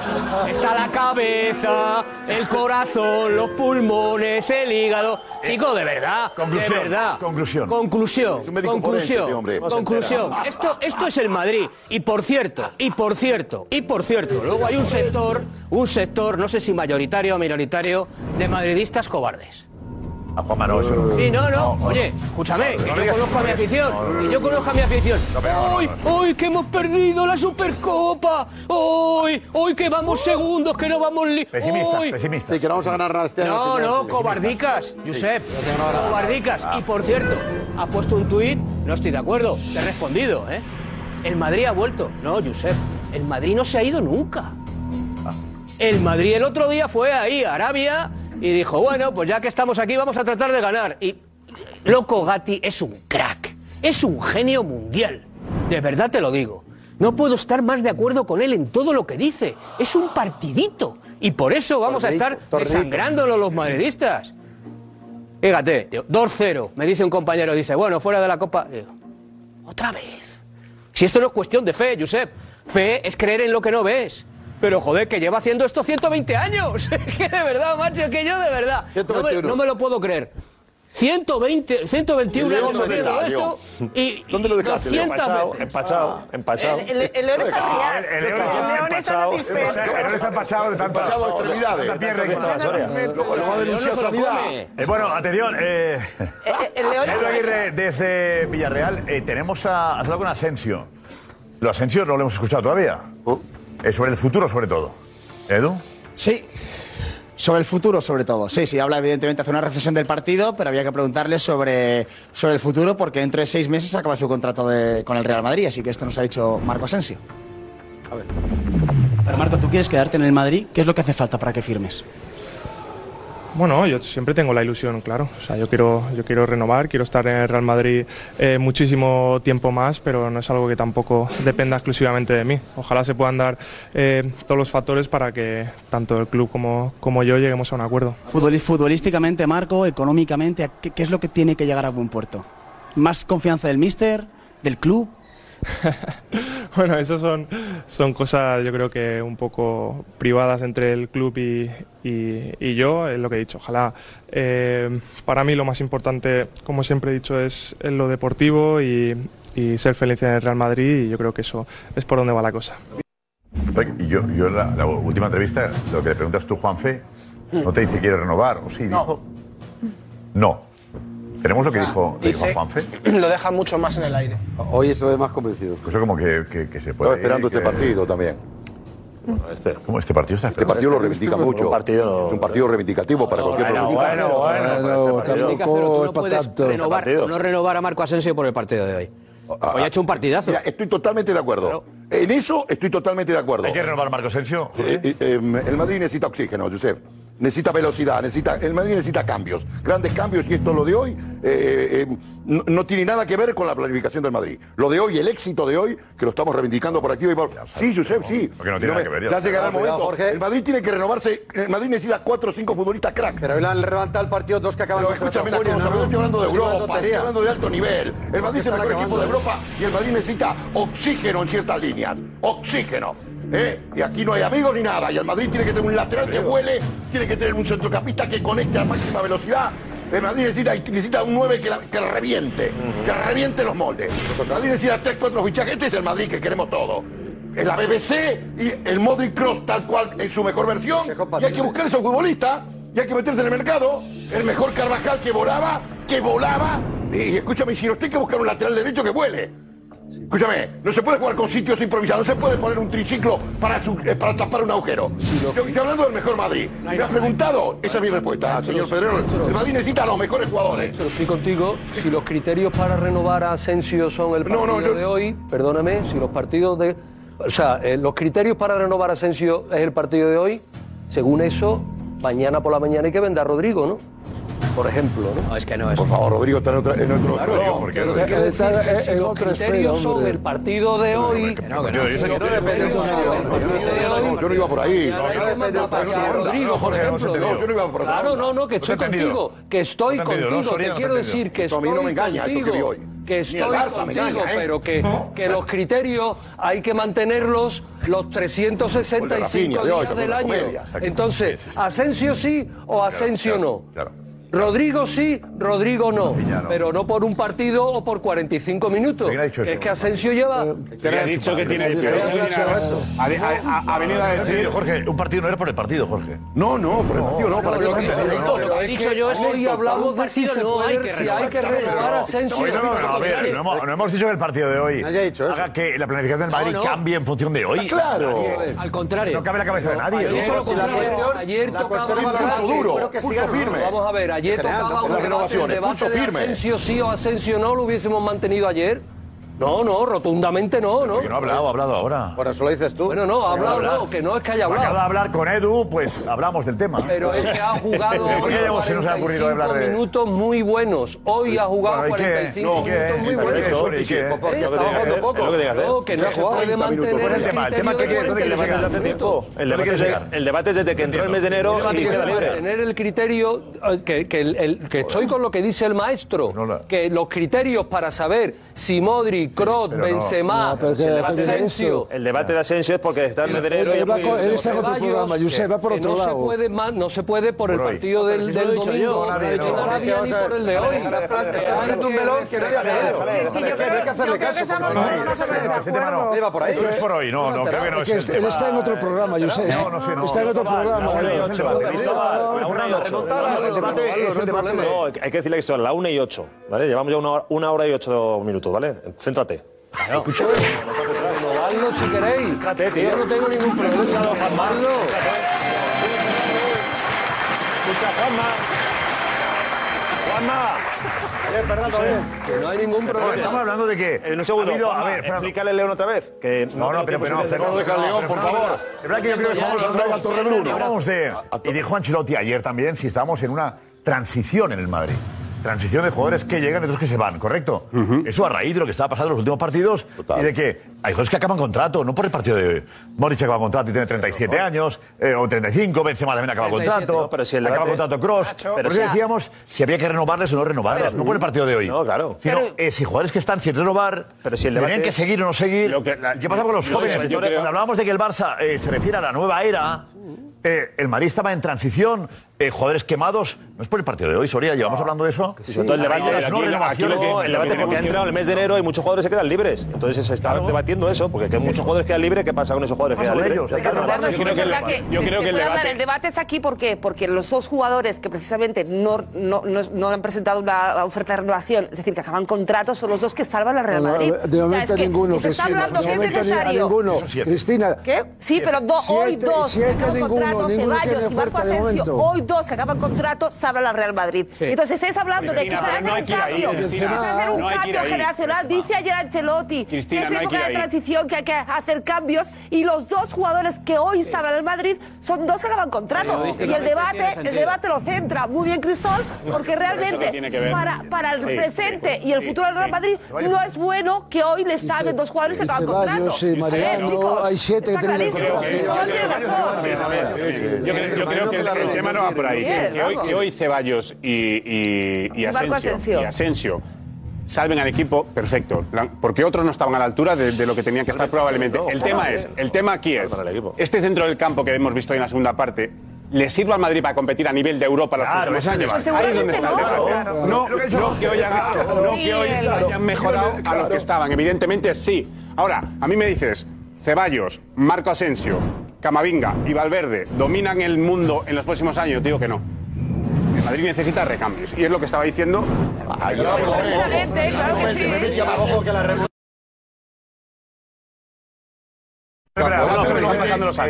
Está la cabeza, el corazón, los pulmones, el hígado. Chico, de verdad. Conclusión, De verdad. conclusión. Conclusión. Es un médico forense, Conclusión. este hombre. No se Conclusión. Esto, esto es el Madrid. Y por cierto, y por cierto, y por cierto, luego hay un sector, un sector, no sé si mayoritario o minoritario, de madridistas cobardes. A Juanma no, eso no. Sí, no, no. Oye, escúchame, que yo conozco a mi afición. Que yo conozco a mi afición. ¡Hoy, hoy que hemos perdido la Supercopa! ¡Hoy, hoy que vamos segundos, que no vamos... li- Pesimista, hoy. pesimista. Sí, que no vamos a ganar este año. No, no, cobardicas, Josep. Cobardicas. Y por cierto, ha puesto un tuit, no estoy de acuerdo, te he respondido, ¿eh? El Madrid ha vuelto. No, Josep, el Madrid no se ha ido nunca. El Madrid el otro día fue ahí a Arabia y dijo, bueno, pues ya que estamos aquí vamos a tratar de ganar. Y Loco Gatti es un crack, es un genio mundial. De verdad te lo digo. No puedo estar más de acuerdo con él en todo lo que dice. Es un partidito. Y por eso vamos a estar torrito. desangrándolo los madridistas. Fíjate, digo, 2-0, me dice un compañero, dice, bueno, fuera de la Copa. Digo, otra vez. Si esto no es cuestión de fe, Josep. Fe es creer en lo que no ves. Pero joder, que lleva haciendo esto 120 años. que de verdad, macho, que yo de verdad. No me, 121. no me lo puedo creer. 120, 121 El años haciendo esto. Y, ¿Dónde lo dejaste, León? 200 Empachado, empachado, empachado. El, el- el león está brillante. El León León está satisfecho. El León está empachado de tantas Empachado extremidades. tanta pierna que. Soria. Lo, sanidad. Eh, bueno, atención. Eh, Pedro Aguirre desde Villarreal. Eh, tenemos a, has hablado con Asensio. Lo Asensio no lo hemos escuchado todavía. Eh, sobre el futuro, sobre todo. ¿Edu? Sí. Sobre el futuro, sobre todo. Sí, sí, habla evidentemente, hace una reflexión del partido, pero había que preguntarle sobre, sobre el futuro porque dentro de seis meses acaba su contrato de- con el Real Madrid, así que esto nos ha dicho Marco Asensio. Pero Marco, tú quieres quedarte en el Madrid, ¿qué es lo que hace falta para que firmes? Bueno, yo siempre tengo la ilusión, claro. O sea, yo quiero, yo quiero renovar, quiero estar en el Real Madrid eh, muchísimo tiempo más, pero no es algo que tampoco dependa exclusivamente de mí. Ojalá se puedan dar eh, todos los factores para que tanto el club como, como yo lleguemos a un acuerdo. Futbolísticamente, Marco, económicamente, ¿a ¿qué, qué es lo que tiene que llegar a buen puerto? ¿Más confianza del míster, del club? Bueno, eso son, son cosas yo creo que un poco privadas entre el club y, y- y yo, es lo que he dicho. Ojalá, eh, para mí lo más importante, como siempre he dicho, es, lo deportivo y, y ser feliz en el Real Madrid y yo creo que eso es por donde va la cosa. Yo, yo en la, la última entrevista, lo que le preguntas tú, Juanfe, no te dice que quiere renovar, ¿o sí? Dijo, no. ¿Tenemos lo que dijo, lo que dijo Dice- Juanfe? Lo deja mucho más en el aire. Hoy se ve más convencido. Eso como que, que, que se puede. Estaba esperando ir, este que- partido también. Este, ¿Cómo este partido está Este partido lo reivindica mucho. Un partido- Es un partido reivindicativo para cualquier bueno, profesional. bueno, Bueno, Tiene que hacerlo, tú no puedes renovar, no renovar a Marco Asensio por el partido de hoy. Hoy ha hecho un partidazo. Mira, estoy totalmente de acuerdo. En eso estoy totalmente de acuerdo. ¿Hay que renovar a Marco Asensio? Eh, eh, eh, el Madrid necesita oxígeno, Josep. Necesita velocidad, necesita, el Madrid necesita cambios, grandes cambios y esto lo de hoy eh, eh, no, no tiene nada que ver con la planificación del Madrid. Lo de hoy, el éxito de hoy, que lo estamos reivindicando por activa y por... Sí, Josep, sí. Porque no tiene nada que ver, ya Ya llegará el momento. Jorge. El Madrid tiene que renovarse. El Madrid necesita cuatro o cinco futbolistas crack. Pero hoy le han levantado el partido dos que acaban contra escúchame ¿no? yo estoy hablando de Europa, estoy hablando de alto nivel. El Madrid es el mejor equipo de. Europa y el Madrid necesita oxígeno en ciertas líneas. Oxígeno. ¿Eh? Y aquí no hay amigos ni nada. Y el Madrid tiene que tener un lateral que vuele, tiene que tener un centrocampista que conecte a máxima velocidad. El Madrid necesita, necesita un 9 que, la- que reviente, que reviente los moldes. El Madrid necesita 3, 4 fichajes. Este es el Madrid que queremos todos. Es la BBC y el Modric Cross tal cual en su mejor versión. Y hay que buscar esos futbolistas y hay que meterse en el mercado. El mejor Carvajal que volaba, que volaba. Y escúchame, si no hay que buscar un lateral derecho que vuele. Escúchame, no se puede jugar con sitios improvisados, no se puede poner un triciclo para, su- eh, para tapar un agujero. Yo estoy hablando del mejor Madrid. Me has preguntado, esa es mi respuesta, señor Pedrero. El Madrid necesita a los mejores jugadores. Pero estoy contigo. Si los criterios para renovar a Asensio son el partido no, yo- de hoy, perdóname, si los partidos de. O sea, eh, los criterios para renovar a Asensio es el partido de hoy, según eso, mañana por la mañana hay que vender a Rodrigo, ¿no? Por ejemplo, ¿no? No, es que no es. Por favor, Rodrigo está en, otra, en otro. Claro, no, porque decir Está en los otra esfera, criterios son el partido de hoy, no, que no. yo no depende Yo no iba por ahí. no, Jorge, no hemos ejemplo. entendido. No, yo no iba por otra Claro, no, no, que No estoy contigo, que estoy No no, contigo, te no quiero decir que Esto a mí estoy no me engaña, esto que vi contigo, hoy. que estoy contigo, engaña, ¿eh? pero que, que los criterios hay que mantenerlos los 365 de días del año. comedia. Entonces, ¿Asensio sí o Asensio no? Claro. Rodrigo sí, Rodrigo no, pero no por un partido o por 45 minutos. ¿Quién ha dicho eso? Es que Asensio lleva... Que ha dicho que tiene ¿Quién ha dicho eso? Ha, ha- ha venido a decir. Jorge, un partido no era por el partido, Jorge. No, no, por el partido no, para que lo que- lo he dicho yo es que hoy hablamos de si hay que renovar. Asensio. No, no, no, a ver, no hemos, dicho que el partido de hoy haga que la planificación del Madrid cambie en función de hoy. Claro. Al contrario. No cabe la cabeza de nadie. Ayer, tocaba duro, pulso siga firme. Vamos a ver, ayer General, tocaba no, debate, renovaciones, debate de firme. Asensio sí o Asensio no, lo hubiésemos mantenido ayer. No, no, rotundamente no, ¿no? Que no ha hablado, ha hablado ahora. Por eso lo dices tú. Bueno, no, ha hablado, no, que no es que haya Acaba de hablado. hablar con Edu, pues hablamos del tema. Pero es que ha jugado ¿Por qué ya se nos ha ocurrido 45 hablar de- minutos muy buenos. Hoy ha jugado Bueno, ¿y qué? 45 ¿Y qué? minutos muy buenos. ¿Eh? Porque está bajando poco. Es. No, que no se puede 30 minutos. mantener ¿Cuál es el tema? El tema que de quiere- ¿dónde El debate llegar? desde que entró el mes de enero mantener el criterio, eh, que estoy con lo que dice el maestro, que los criterios para saber si Modric, No. Benzema, No, pero que- el pero que Asensio... El debate de Asensio es porque está el y Él va es con- muy- él está en otro Ceballos, programa, Josep, va por otro no lado. Se puede más, no se puede por el partido del, domingo, yo. no, dicho nadie ni por el de hoy. Estás abriendo un melón que es Hay que hacerle caso. no. por ahí. Esto es por hoy, no, no, creo que no es Porque el es- tema. él está en otro programa, Josep. No, no sé, no. Está en otro programa. No, hay que decirle que esto es la una y ocho. ¿Vale? Llevamos ya una hora, una hora y ocho minutos, ¿vale? Céntrate. Llamadlo si queréis. que Yo no tengo ningún problema. Escucha, Juanma. Juanma. Eh, Fernando, eh. Que no hay ningún problema. Estamos hablando de que. En un segundo, ha habido- Juanma, a ver, explícale León otra vez. Que No, no, pero, pero no, Fernando. deja León, por favor. Es verdad que yo creo que estamos Traiga a Torrebruno. Hablamos de. Y dijo Ancelotti ayer también si estamos en una transición en el Madrid. Transición de jugadores que llegan y otros que se van, ¿correcto? Eso a raíz de lo que estaba pasando en los últimos partidos y de que hay jugadores que acaban contrato, no por el partido de Modric acaba contrato y tiene 37 años, eh, o 35, Benzema también acaba 37. contrato, No, pero si el acaba debate- contrato Cross. Nacho, Por pero eso decíamos si había que renovarles o no renovarles, Pero- no por el partido de hoy. No, claro. Sino Pero- eh, si jugadores que están sin renovar, Pero si el tenían debate que seguir o no seguir. Lo que la- ¿Y ¿Qué pasa con los yo- jóvenes? yo creo- Cuando hablábamos de que el Barça eh, se refiere a la nueva era, eh, el Madrid estaba en transición, eh, jugadores quemados. No es por el partido de hoy, Soria, llevamos hablando de eso. Sobre todo el debate, no aquí- el debate porque ha entrado el mes de enero y muchos jugadores se quedan libres. Entonces se está debatiendo eso, porque que muchos jugadores quedan libres, ¿qué pasa con esos jugadores que quedan libres? Yo creo que el- debate- El debate es aquí ¿por qué? porque los dos jugadores que precisamente no, no, no, no han presentado una oferta de renovación, es decir, que acaban contratos, son los dos que salvan al Real Madrid. de O sea, momento es que ninguno, se está Cristina. hablando De que es momento necesario. ninguno. Cristina. ¿Qué? Sí, pero hoy dos siete ninguno, tiene oferta de Asensio, momento. hoy dos que acaban contrato, salvan al Real Madrid. Entonces estáis hablando de que se no hay hace que un ir ahí, cambio, Cristina. que se hace un No hay cambio generacional. Dice ayer Ancelotti Cristina, que es época de transición, que hay que hacer cambios y los dos jugadores que hoy salvan al Madrid son dos que acaban contrato. Y el debate, el debate lo centra muy bien Cristóbal, porque realmente que para, para el Sí, presente sí, y el sí, futuro del Real sí. Madrid no es bueno que hoy le estaguen dos jugadores que y acaban contrato. Mariano, hay siete que tienen contrato. Yo creo, que el, el tema no va por ahí. Bien, que, hoy, que hoy Ceballos y, Asensio, Asensio. y Asensio salven al equipo, perfecto. Porque otros no estaban a la altura de, de lo que tenían que estar probablemente. El tema es, el tema aquí es, este centro del campo que hemos visto hoy en la segunda parte, ¿le sirve al Madrid para competir a nivel de Europa los Claro, próximos años? Ahí es donde está el debate. claro. No, que hizo- no que hoy no que hoy hayan mejorado a los que estaban. Evidentemente sí. Ahora, a mí me dices, Ceballos, Marco Asensio, Camavinga y Valverde dominan el mundo en los próximos años. Digo que no. El Madrid necesita recambios. Y es lo que estaba diciendo.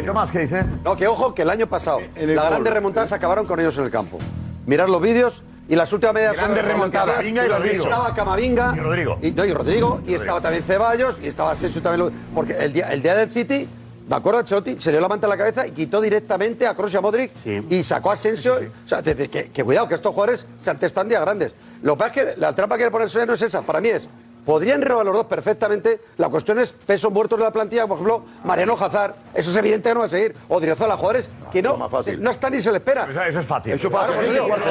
Tomás, ¿qué dices? No, que ojo, que el año pasado el las gol. grandes remontadas acabaron con ellos en el campo. Mirad los vídeos y las últimas medias Grandes remontadas. Camavinga y Rodrigo. Estaba Camavinga Y Rodrigo. y, no, y Rodrigo, y estaba también Ceballos y estaba Asensio también. Porque el día, el día del City, me acuerdo Ancelotti, se le dio la manta a la cabeza y quitó directamente a Kroos y a Modric Sí. y sacó a Asensio. O sea, que, que cuidado, que estos jugadores se antestan días grandes. Lo que pasa es que la trampa que quiere poner Soler no es esa, para mí es. Podrían renovar los dos perfectamente. La cuestión es pesos muertos de la plantilla. Por ejemplo, Mariano Hazard. Eso es evidente que no va a seguir. O Driozola, jugadores que no, no están ni se le espera. Eso, eso es fácil. Eso es fácil.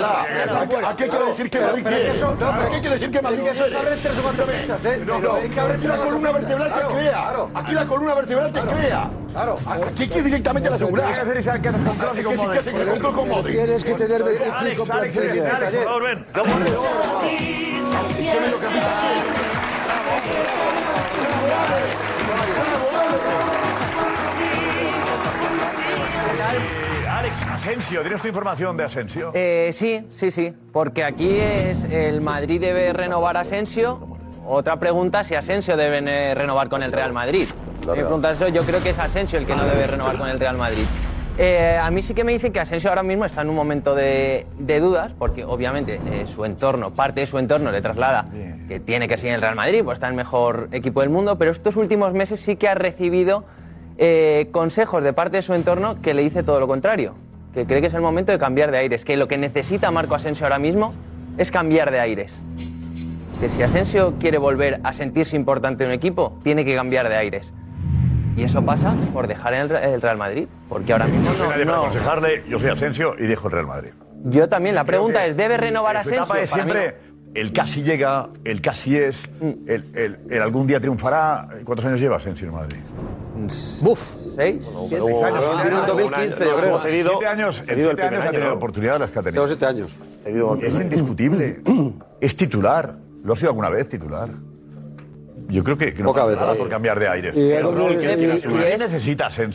¿A qué- ¿A qué quiere decir que Madrid quiere? ¿A pero- qué quiere decir que Madrid pero eso quiere? es abrir tres o cuatro brechas, ¿eh? No, no, hay que abrir aquí la columna vertebral te crea. Aquí la columna vertebral te crea. Claro. Aquí hay que ir directamente a la ¿Qué seguridad. hay que hacer? ¿Qué haces con Modric? que hace que con con Modric. Tienes que tener 25 Alex, Alex, plantillas. Alex, por favor, ven. ¿Qué es lo que hace? Alex, Asensio, ¿tienes tu información de Asensio? Eh, sí, sí, sí. Porque aquí es el Madrid debe renovar a Asensio. Otra pregunta si Asensio debe eh, renovar con el Real Madrid. Es eso, yo creo que es Asensio el que no debe renovar con el Real Madrid. Eh, a mí sí que me dice que Asensio ahora mismo está en un momento de, de dudas, porque obviamente eh, su entorno, parte de su entorno le traslada que tiene que seguir en el Real Madrid, pues está en el mejor equipo del mundo, pero estos últimos meses sí que ha recibido eh, consejos de parte de su entorno que le dice todo lo contrario, que cree que es el momento de cambiar de aires, que lo que necesita Marco Asensio ahora mismo es cambiar de aires. Que si Asensio quiere volver a sentirse importante en un equipo, tiene que cambiar de aires. Y eso pasa por dejar el, el Real Madrid, porque ahora mismo No soy no- nadie para no- aconsejarle, yo soy Asensio y dejo el Real Madrid. Yo también, la pregunta es, ¿debe renovar su Asensio? etapa es Para mí siempre el casi llega, el casi es, el, el- el algún día triunfará. ¿Cuántos años lleva Asensio en Madrid? Buf, ¿seis? Seis Hubo- años. siete en años. 2015, yo creo. Cedido, siete años, en siete años ha tenido ¿no? oportunidades las que ha tenido. Siete años. Es indiscutible. es titular. ¿Lo ha sido alguna vez titular? Yo creo que, que no Poca pasa vez, nada por cambiar de aires. Y Pero el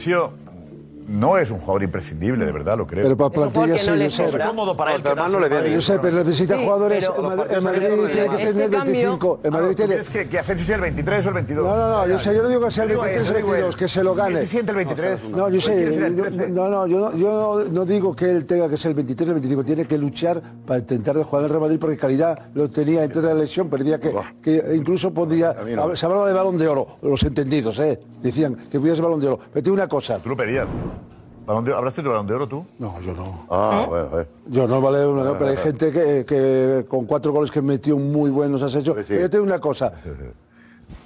no es un jugador imprescindible, de verdad, lo creo. Pero para plantilla sí, yo sé. Es cómodo para él. Pero además no le viene. Yo sé, pero necesita jugadores. Pero Madrid tiene que tener 25. En Madrid tiene... ¿Crees que, Asensio sea el 23 o el 22? No, no, no. Yo, no digo que sea el 23 o el 22, que se lo gane. ¿Se siente el 23? No, yo sé. No, no, yo, no, digo que él tenga que ser el 23 o el 25. Tiene que luchar para intentar de jugar en Real Madrid porque calidad lo tenía antes de la lesión. Perdía que, incluso podía... Se hablaba de balón de oro, los entendidos, ¿eh? Decían que pudiese balón de oro. Pero tiene una cosa. Tú lo pedías. ¿Balón de, ¿Hablaste de balón de oro tú? No, yo no. Ah, ¿Eh? bueno, eh. Yo no vale balón de oro, pero hay ah, ah, ah. gente que, con cuatro goles que metió muy buenos has hecho. Pero yo te digo una cosa.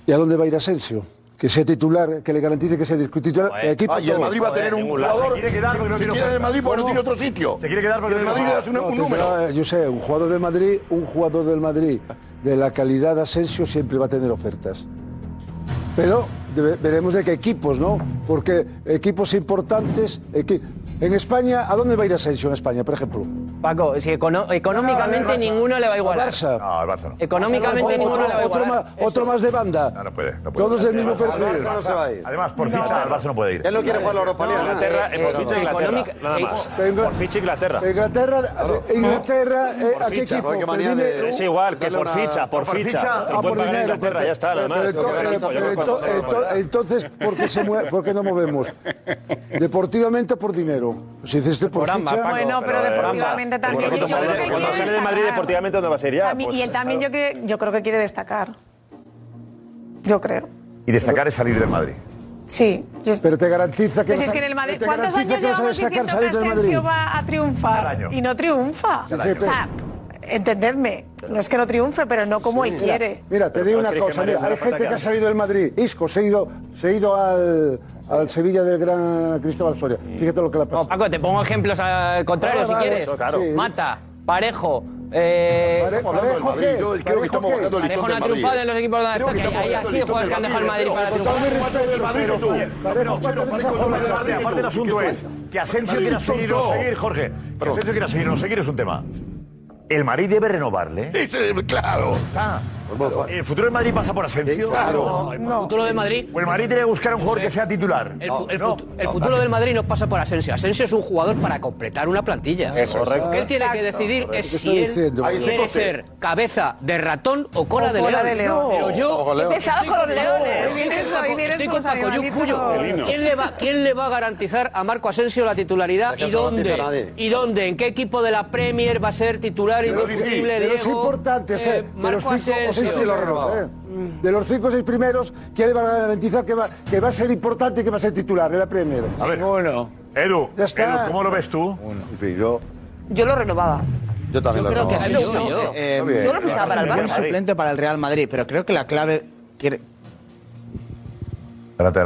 ¿Y a dónde va a ir Asensio? que sea titular, que le garantice que sea titular el equipo. Ah, y el Madrid va a tener un jugador. Se quiere quedar porque no se quiere Madrid porque no tiene otro sitio. Se quiere quedar porque el Madrid le das un, número. Eh, yo sé, un jugador del Madrid, un jugador del Madrid de la calidad Asensio siempre va a tener ofertas. Pero veremos de qué equipos, ¿no? Porque equipos importantes. En España, ¿a dónde va a ir Asensio en España, por ejemplo? Paco, si econo- económicamente ninguno le va a igualar. Barça. No, el Barça no. Económicamente ninguno le va a otro, igualar. más, otro más de banda. No, no puede. No puede. Todos del mismo perfil. Barça no se va a ir. Además, por ficha, el Barça no puede ir. Él no quiere jugar la Europa League. Inglaterra, por ficha Inglaterra, Por ficha Inglaterra. Inglaterra, Inglaterra ¿a qué equipo? Es igual, que por ficha, ah, por ficha. Por dinero, Inglaterra, ya está, Entonces, ¿por qué, no movemos? Deportivamente por dinero. Si dices que por, ficha... Bueno, pero deportivamente gente también. Cuando, sale, cuando sale, de Madrid deportivamente, ¿dónde va a ser ya? También, pues, y él también claro. yo, que, yo creo que quiere destacar. Yo creo. Y destacar es salir de Madrid. Sí. Yo... Pero te garantiza que. Pues es que en el Madrid. ¿Cuántos años llevamos diciendo que Asensio va a triunfar? Y no triunfa. Sí, o sea, entendedme, no es que no triunfe, pero no como sí, él mira, quiere. Mira, te digo una cosa, mira, hay gente que ha salido del Madrid, Isco se ha ido, se ha ido al, al Sevilla del gran Cristóbal Soria. Fíjate lo que le pasó. Te pongo ejemplos al contrario si quieres. claro. Mata, Parejo. Parejo, no en los equipos donde está. Ahí así que han dejado el Madrid, para triunfar. aparte, el asunto es que Asensio quiera seguir o no seguir, Jorge. Que Asensio quiera seguir o no seguir es un tema el Madrid debe renovarle. Claro. Está. ¿El futuro del Madrid pasa por Asensio? Sí, claro. No, el futuro de Madrid. O el Madrid tiene que buscar un jugador que sea titular. El, el futuro del Madrid no pasa por Asensio. Asensio es un jugador para completar una plantilla. Es correcto. Que él tiene que decidir es si él diciendo, quiere ser cabeza de ratón o cola, o de, cola león. de, león. Pero yo león. Con los leones. Estoy, estoy con Pacoyú Cuyo. ¿Quién le, va, ¿Quién le va a garantizar a Marco Asensio la titularidad y dónde? ¿Y dónde? ¿En qué equipo de la Premier va a ser titular? titular indiscutible, Diego. es importante, eh, Marco de los eh, eh, cinco o seis primeros, eh. De los cinco o seis primeros, ¿quién va a garantizar que va, que va a ser importante y que va a ser titular en la Premier? A ver, bueno. Edu, Edu, ¿cómo lo ves tú? Bueno. yo... yo lo renovaba. Yo también yo lo renovaba. que sí, yo. Eh, yo lo fichaba para el Barça. suplente para el Real Madrid, pero creo que la clave... Quiere...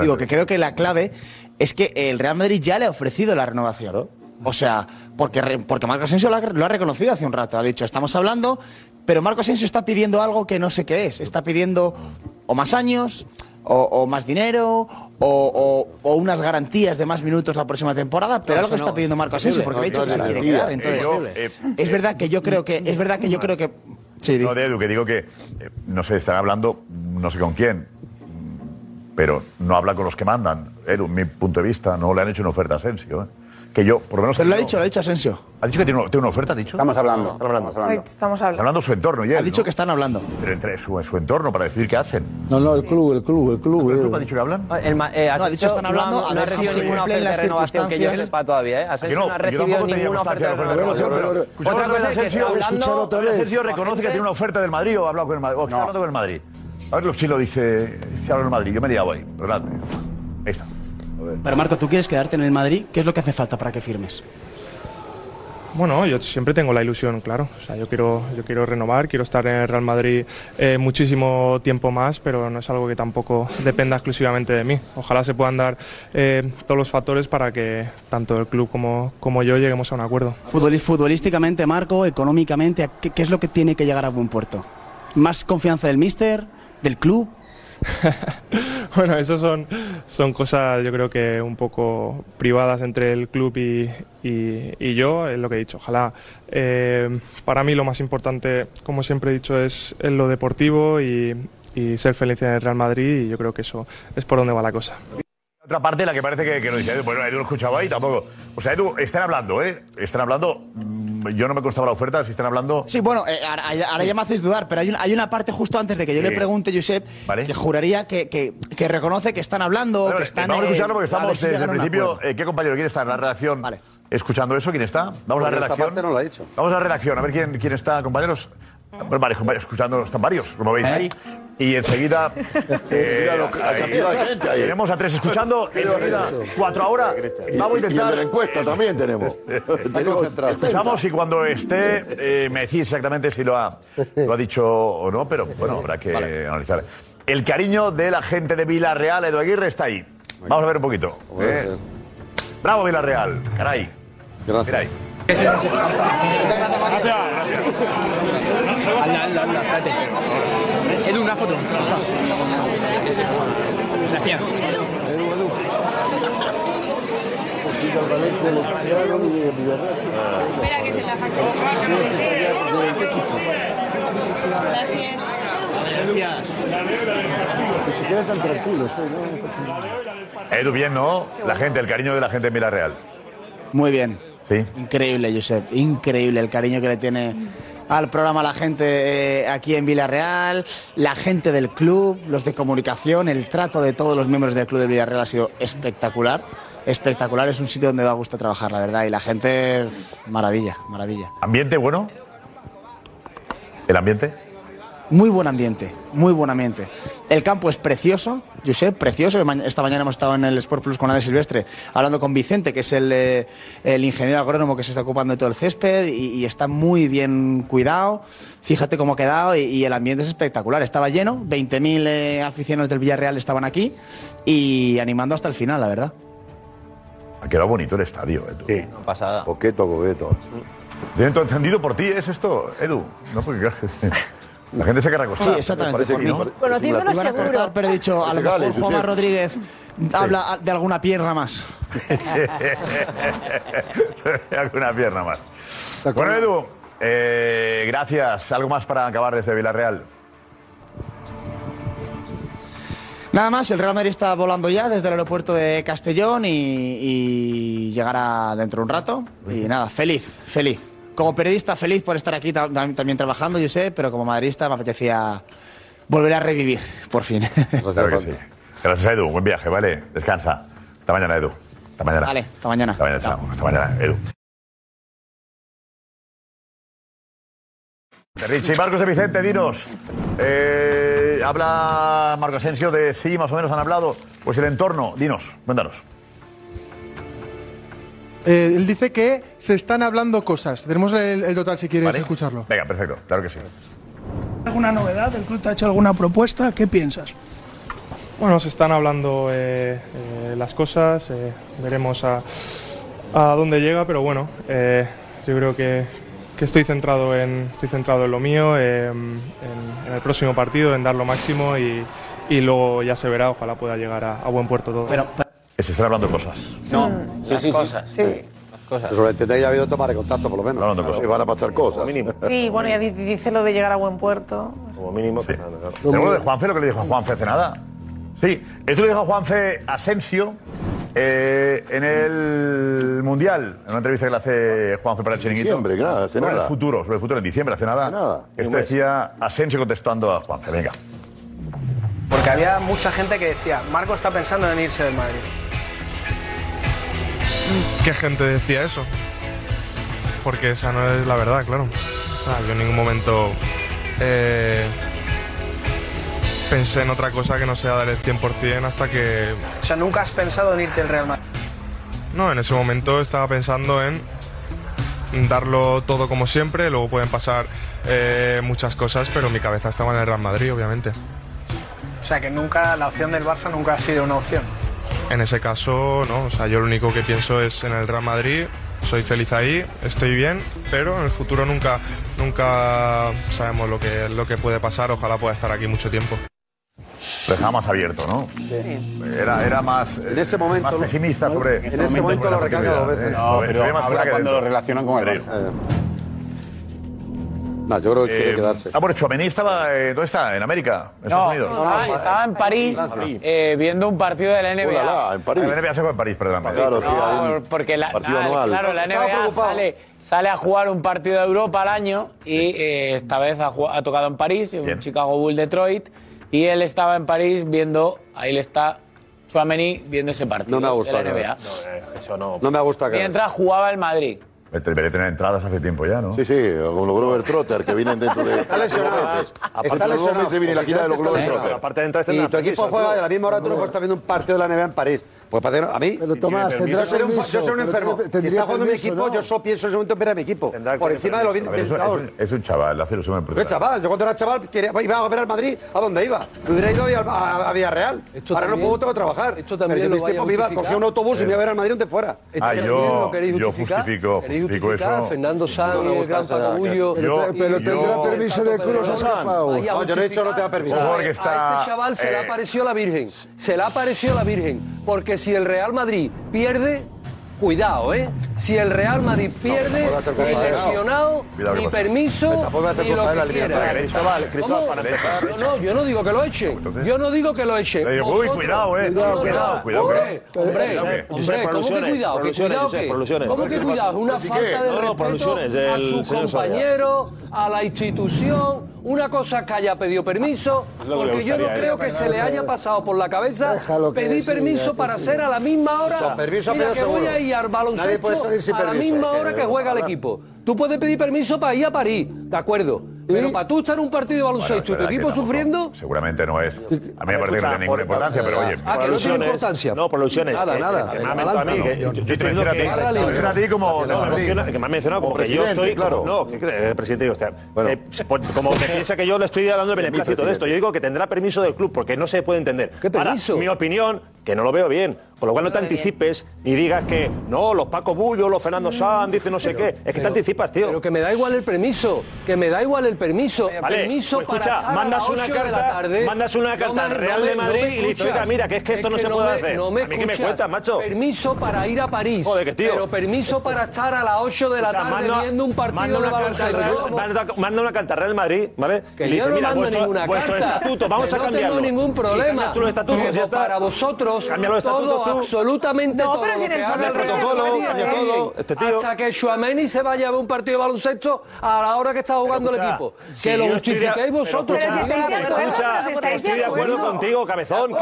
Digo que creo que la clave es que el Real Madrid ya le ha ofrecido la renovación. ¿No? O sea, porque, porque Marco Asensio lo ha, reconocido hace un rato. Ha dicho, estamos hablando, pero Marco Asensio está pidiendo algo que no sé qué es. Está pidiendo o más años, o, más dinero, o, unas garantías de más minutos la próxima temporada, pero algo no, que está pidiendo Marco Asensio, porque no, ha dicho que se quiere quedar. Entonces, eh, yo, eh, es verdad que yo creo que. Es verdad que yo creo que. No, de Edu, que digo que. Eh, no sé, están hablando no sé con quién, pero no habla con los que mandan. Edu, mi punto de vista, no le han hecho una oferta a Asensio. eh que yo, por lo menos. Pero lo ha dicho, lo ha dicho Asensio. ¿Ha dicho que tiene una, tiene una oferta? ¿Ha dicho? Estamos hablando. Estamos hablando. Estamos hablando, estamos hablando. hablando su entorno, ya. Ha dicho que están hablando. Pero entre su, su entorno para decidir qué hacen. No, no, el club, el club, el club. ¿El club ha dicho que hablan? No, eh, ha dicho están hablando. No, a ver ninguna oferta de renovación que yo sepa todavía, ¿eh? Asensio no, no ha recibido ninguna oferta de renovación. Otra cosa es que. Asensio reconoce que tiene una oferta del Madrid o ha hablado con el Madrid. O está hablando con Madrid. A ver si lo dice, si habla el Madrid. Yo me he liado ahí, perdonadme. Ahí está. Pero Marco, ¿tú quieres quedarte en el Madrid? ¿Qué es lo que hace falta para que firmes? Bueno, yo siempre tengo la ilusión, claro. Yo quiero, yo quiero renovar, quiero estar en el Real Madrid eh, muchísimo tiempo más, pero no es algo que tampoco dependa exclusivamente de mí. Ojalá se puedan dar eh, todos los factores para que tanto el club como, como yo lleguemos a un acuerdo. futbolísticamente, Marco, económicamente, ¿qué, es lo que tiene que llegar a buen puerto? ¿Más confianza del míster, del club? bueno, eso son, son cosas yo creo que un poco privadas entre el club y, y, y yo, es lo que he dicho. Ojalá, eh, para mí lo más importante, como siempre he dicho, es, es lo deportivo y, y ser feliz en el Real Madrid y yo creo que eso es por donde va la cosa. Otra parte, la que parece que, que no dice. Bueno, Edu lo escuchaba ahí tampoco. O sea, Edu, están hablando, ¿eh? Están hablando. mm, Yo no me costaba la oferta, si están hablando. Sí, bueno, eh, ahora, ahora ya me hacéis dudar, pero hay una, hay una parte justo antes de que yo Sí. le pregunte, Josep, Vale. que juraría que, que- que reconoce que están hablando, Bueno, que están. vamos a eh, escucharlo porque estamos si desde el principio. eh, ¿Qué compañero quién está en la redacción escuchando eso? ¿Quién está? Vamos a la Porque esta redacción. parte no lo ha dicho. Vamos a la redacción, a ver quién, quién está, compañeros. Escuchando, están varios, como veis ahí. Y enseguida. eh, Mira lo que- la ahí- cantidad de gente ahí. Tenemos a tres escuchando, enseguida cuatro ahora. Y- Vamos a y- y el intentar. de la encuesta también tenemos. tenemos Escuchamos y cuando esté eh, me decís exactamente si lo ha, lo ha dicho o no, pero bueno, habrá que analizar. El cariño de la gente de Villarreal, Edu Aguirre, está ahí. Vamos a ver un poquito. eh. Bravo Villarreal, caray. Gracias. Mira ahí. Edu, una foto. Gracias. Espera que se la fache. Gracias. Queden tan tranquilos. ¿eh? Edu, bien, ¿no? La gente, el cariño de la gente de Villarreal. Muy bien. Sí. Increíble, Josep. Increíble el cariño que le tiene al programa la gente eh, aquí en Villarreal, la gente del club, los de comunicación, el trato de todos los miembros del club de Villarreal ha sido espectacular. Espectacular, es un sitio donde da gusto trabajar, la verdad. Y la gente, maravilla, maravilla. ¿Ambiente bueno? ¿El ambiente? Muy buen ambiente, muy buen ambiente. El campo es precioso, Josep, precioso. Esta mañana hemos estado en el Sport Plus con Ale Silvestre hablando con Vicente, que es el, eh, el ingeniero agrónomo que se está ocupando de todo el césped y, y está muy bien cuidado. Fíjate cómo ha quedado y, y el ambiente es espectacular. Estaba lleno, 20.000 eh, aficionados del Villarreal estaban aquí y animando hasta el final, la verdad. Ha quedado bonito el estadio, Edu. Sí. pasada. Coqueto, coqueto. ¿Tienen todo encendido por ti? ¿Es esto, Edu? No, porque la gente se querrá acostar. Sí, exactamente. por mí. Seguro. cortar, pero he dicho, a lo mejor Juanma. Rodríguez habla de alguna pierna más. Alguna pierna más. Bueno, Edu, eh, gracias. ¿Algo más para acabar desde Villarreal? Nada más, el Real Madrid está volando ya desde el aeropuerto de Castellón y, y llegará dentro de un rato. Y nada, feliz, feliz. Como periodista, feliz por estar aquí tam- también trabajando, yo sé, pero como madridista me apetecía volver a revivir, por fin. Claro que sí. Gracias, Edu. Buen viaje, ¿vale? Descansa. Hasta mañana, Edu. Hasta mañana. Vale, hasta mañana. Hasta mañana, chao. Hasta mañana, Edu. De Richie Marcos de Vicente, dinos. eh, habla Marco Asensio de sí, más o menos han hablado. Pues el entorno, dinos, cuéntanos. Eh, él dice que se están hablando cosas. Tenemos el, el total si quieres escucharlo. Venga, perfecto, claro que sí. ¿Alguna novedad? ¿El club te ha hecho alguna propuesta? ¿Qué piensas? Bueno, se están hablando eh, eh, las cosas, eh, veremos a, a dónde llega, pero bueno, eh, yo creo que, que estoy, centrado en, estoy centrado en lo mío, eh, en, en el próximo partido, en dar lo máximo y, y luego ya se verá, ojalá pueda llegar a, a buen puerto todo. Se están hablando cosas. No, las cosas. Sí. Las cosas. Sobre el TT ya ha habido toma de contacto, por lo menos. Hablando cosas. Y van a pasar cosas. Sí, bueno, ya di- dice lo de llegar a buen puerto. Como mínimo. Sí. ¿Tenemos lo de Juanfe, lo que le dijo a Juanfe hace nada? Sí, eso lo dijo a Juanfe Asensio eh, en el Mundial, en una entrevista que le hace Juanfe para el Chiringuito. Diciembre, claro, hace sobre nada. el futuro, sobre el futuro en diciembre, hace nada. Esto decía Asensio contestando a Juanfe, venga. Porque había mucha gente que decía, Marco está pensando en irse del Madrid. ¿Qué gente decía eso? Porque esa no es la verdad, claro. O sea, yo en ningún momento eh, pensé en otra cosa que no sea dar el 100% hasta que... O sea, nunca has pensado en irte del Real Madrid. No, en ese momento estaba pensando en darlo todo como siempre, luego pueden pasar eh, muchas cosas, pero mi cabeza estaba en el Real Madrid, obviamente. O sea, que nunca, la opción del Barça nunca ha sido una opción. En ese caso, no, o sea, yo lo único que pienso es en el Real Madrid, soy feliz ahí, estoy bien, pero en el futuro nunca, nunca sabemos lo que, lo que puede pasar, ojalá pueda estar aquí mucho tiempo. Lo dejaba más abierto, ¿no? Era, era más, en ese momento más pesimista sobre. en ese momento lo recalca dos veces. No, pero ahora que cuando dentro. lo relacionan con el Barça. No, yo creo que quiere Eh, quedarse. Ah, bueno, Chouameni estaba. eh, ¿Dónde está? ¿En América? ¿En Estados No, Unidos? estaba, estaba en París eh, viendo un partido de la NBA. Ulala, en París. La NBA se juega en París, perdón. No, porque la, partido ah, anual. claro, la Estaba NBA preocupado. sale, sale a jugar un partido de Europa al año y eh, esta vez ha, jugado- ha tocado en París, en Chicago Bull Detroit, y él estaba en París viendo, ahí le está Chouameni viendo ese partido No me ha gustado de la NBA. Eso no. No me gusta que. Mientras jugaba el Madrid. Debería tener entradas hace tiempo ya, ¿no? Sí, sí, como los Glover Trotter que vienen dentro de. Está lesionado. Aparte de lesionado. meses viene la gira de los Glover Está Trotter. Aparte de entrar Y tu equipo juega de la misma hora tú no puedes estar viendo un partido de la NBA en París. Pues para a mí, Pero, Tomás, yo seré un, yo seré un enfermo. Si está jugando mi equipo, ¿no? yo solo pienso en ese momento en ver a mi equipo. Por encima de lo bien es, un, es un- es un chaval, hace lo sumo ¿Qué chaval? Yo cuando era chaval quería, iba a ver al Madrid, ¿a dónde iba? Me hubiera ido a, a Villarreal. Esto Ahora no puedo, tengo que trabajar. esto también Pero yo mis tiempos me iba, cogía un autobús y me iba a ver al Madrid donde fuera. Ah, yo, justifico, ¿Queréis justifico eso. Fernando gusta gran Pero tendrá permiso de. Vaya a No, yo no he dicho no te da permiso. Un A está, este chaval se le eh, apareció la Virgen. Se le apareció la Virgen. Porque si el Real Madrid pierde, cuidado, ¿eh? Si el Real Madrid pierde, ser ni lesionado, Cuidado ni permiso, ni lo la que quiera. Cristóbal, Cristóbal, ¿Cómo? para empezar. No, no, yo no digo que lo echen. Yo no digo que lo digo, uy, cuidado, eh. No, no, no. Cuidado, cuidado, Hombre, hombre, Cuidado hombre, ¿cómo que cuidado? por ¿Que alusiones, cuidado qué? ¿Cómo que cuidado? Es una ¿Sí falta de No, no, respeto a su compañero, a la institución. Una cosa que haya pedido permiso, porque yo no gustaría, creo ¿eh? que se le haya pasado por la cabeza pedir permiso para hacer a la misma hora. Mira que voy a ir al baloncesto a la misma hora que juega el equipo. Tú puedes pedir permiso para ir a París, de acuerdo. Pero para tú estar en un partido de baloncesto es y tu que equipo sufriendo, Seguramente no es. A mí me parece que no tiene ninguna por- importancia, pero oye. ah, que no tiene importancia. No, por alusiones. Nada, que- nada. que me ha mencionado a mí. que- yo- te menciono a ti. como. que- no, me que ha mencionado como, que yo estoy. claro. No, que el presidente, digo, eh, como se piensa que yo le estoy dando el beneplácito de esto. Yo digo que tendrá permiso del club porque no se puede entender. ¿Qué permiso? mi opinión, que no lo veo bien. Con lo cual no te anticipes ni digas que no, los Paco Bullo, los Fernando Sanz, dicen no sé qué. Es que te anticipas, tío. Pero que me da igual el permiso, que me da igual el permiso. Vale, permiso pues para escucha, estar a mandas una 8 de la carta, tarde. mandas una carta al Real me- de Madrid y le dices, oiga, mira, que es que esto no se puede me- hacer. No me A mí que me cuentas, macho. Permiso para ir a París. Joder, que tío. Pero permiso para estar a las 8 de la tarde manda- viendo un partido de carta baloncesto. Real- manda, manda una carta al Real Madrid, ¿vale? Que Y yo dice, no mando vuestro, ninguna vuestro carta. estatuto, vamos a no cambiarlo. tengo ningún problema. Para vosotros, estatutos todo, absolutamente No, todo pero sin el protocolo, cambia todo. Este tío- Hasta que Schuameni se vaya a ver un partido de baloncesto a la hora que está jugando el equipo. si Que lo pero vosotros. estoy de acuerdo. contigo, cabezón.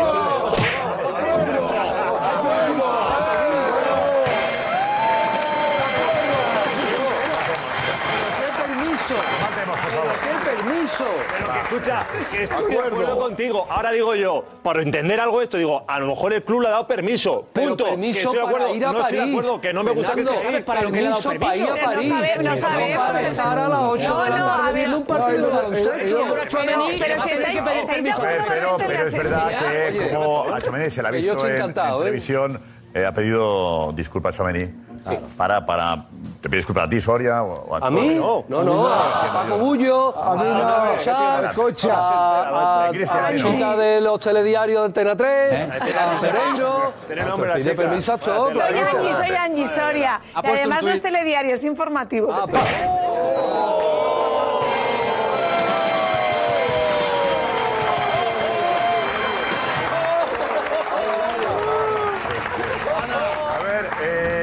Pero que escucha, que estoy de acuerdo contigo. Ahora digo yo, para entender algo esto, digo, a lo mejor el club le ha dado permiso. Pero Punto. permiso que estoy de para acuerdo, ir a no estoy de París. acuerdo, que no me gusta que esté ahí. para lo que le ha dado permiso? para ir a no París. sabe- no sabemos. Para estar a las 8 de la No, no, a tarde ver. viendo un partido de baloncesto. Pero, pero si estáis, es verdad que como a Chomeni se la ha Que yo visto estoy en, encantado, en ¿eh? televisión, eh, ha pedido disculpas a Chomeni para, para... ¿Te pide disculpas a ti, Soria? O, o ¿A mí? No, no, a Paco Bullo, a no, al Cocha. a, a, a la no. chica de los telediarios de Antena 3, a Pereiro. Tiene nombre la permiso a todos. Soy Angie, soy Angie Soria. Y además no es telediario, es informativo.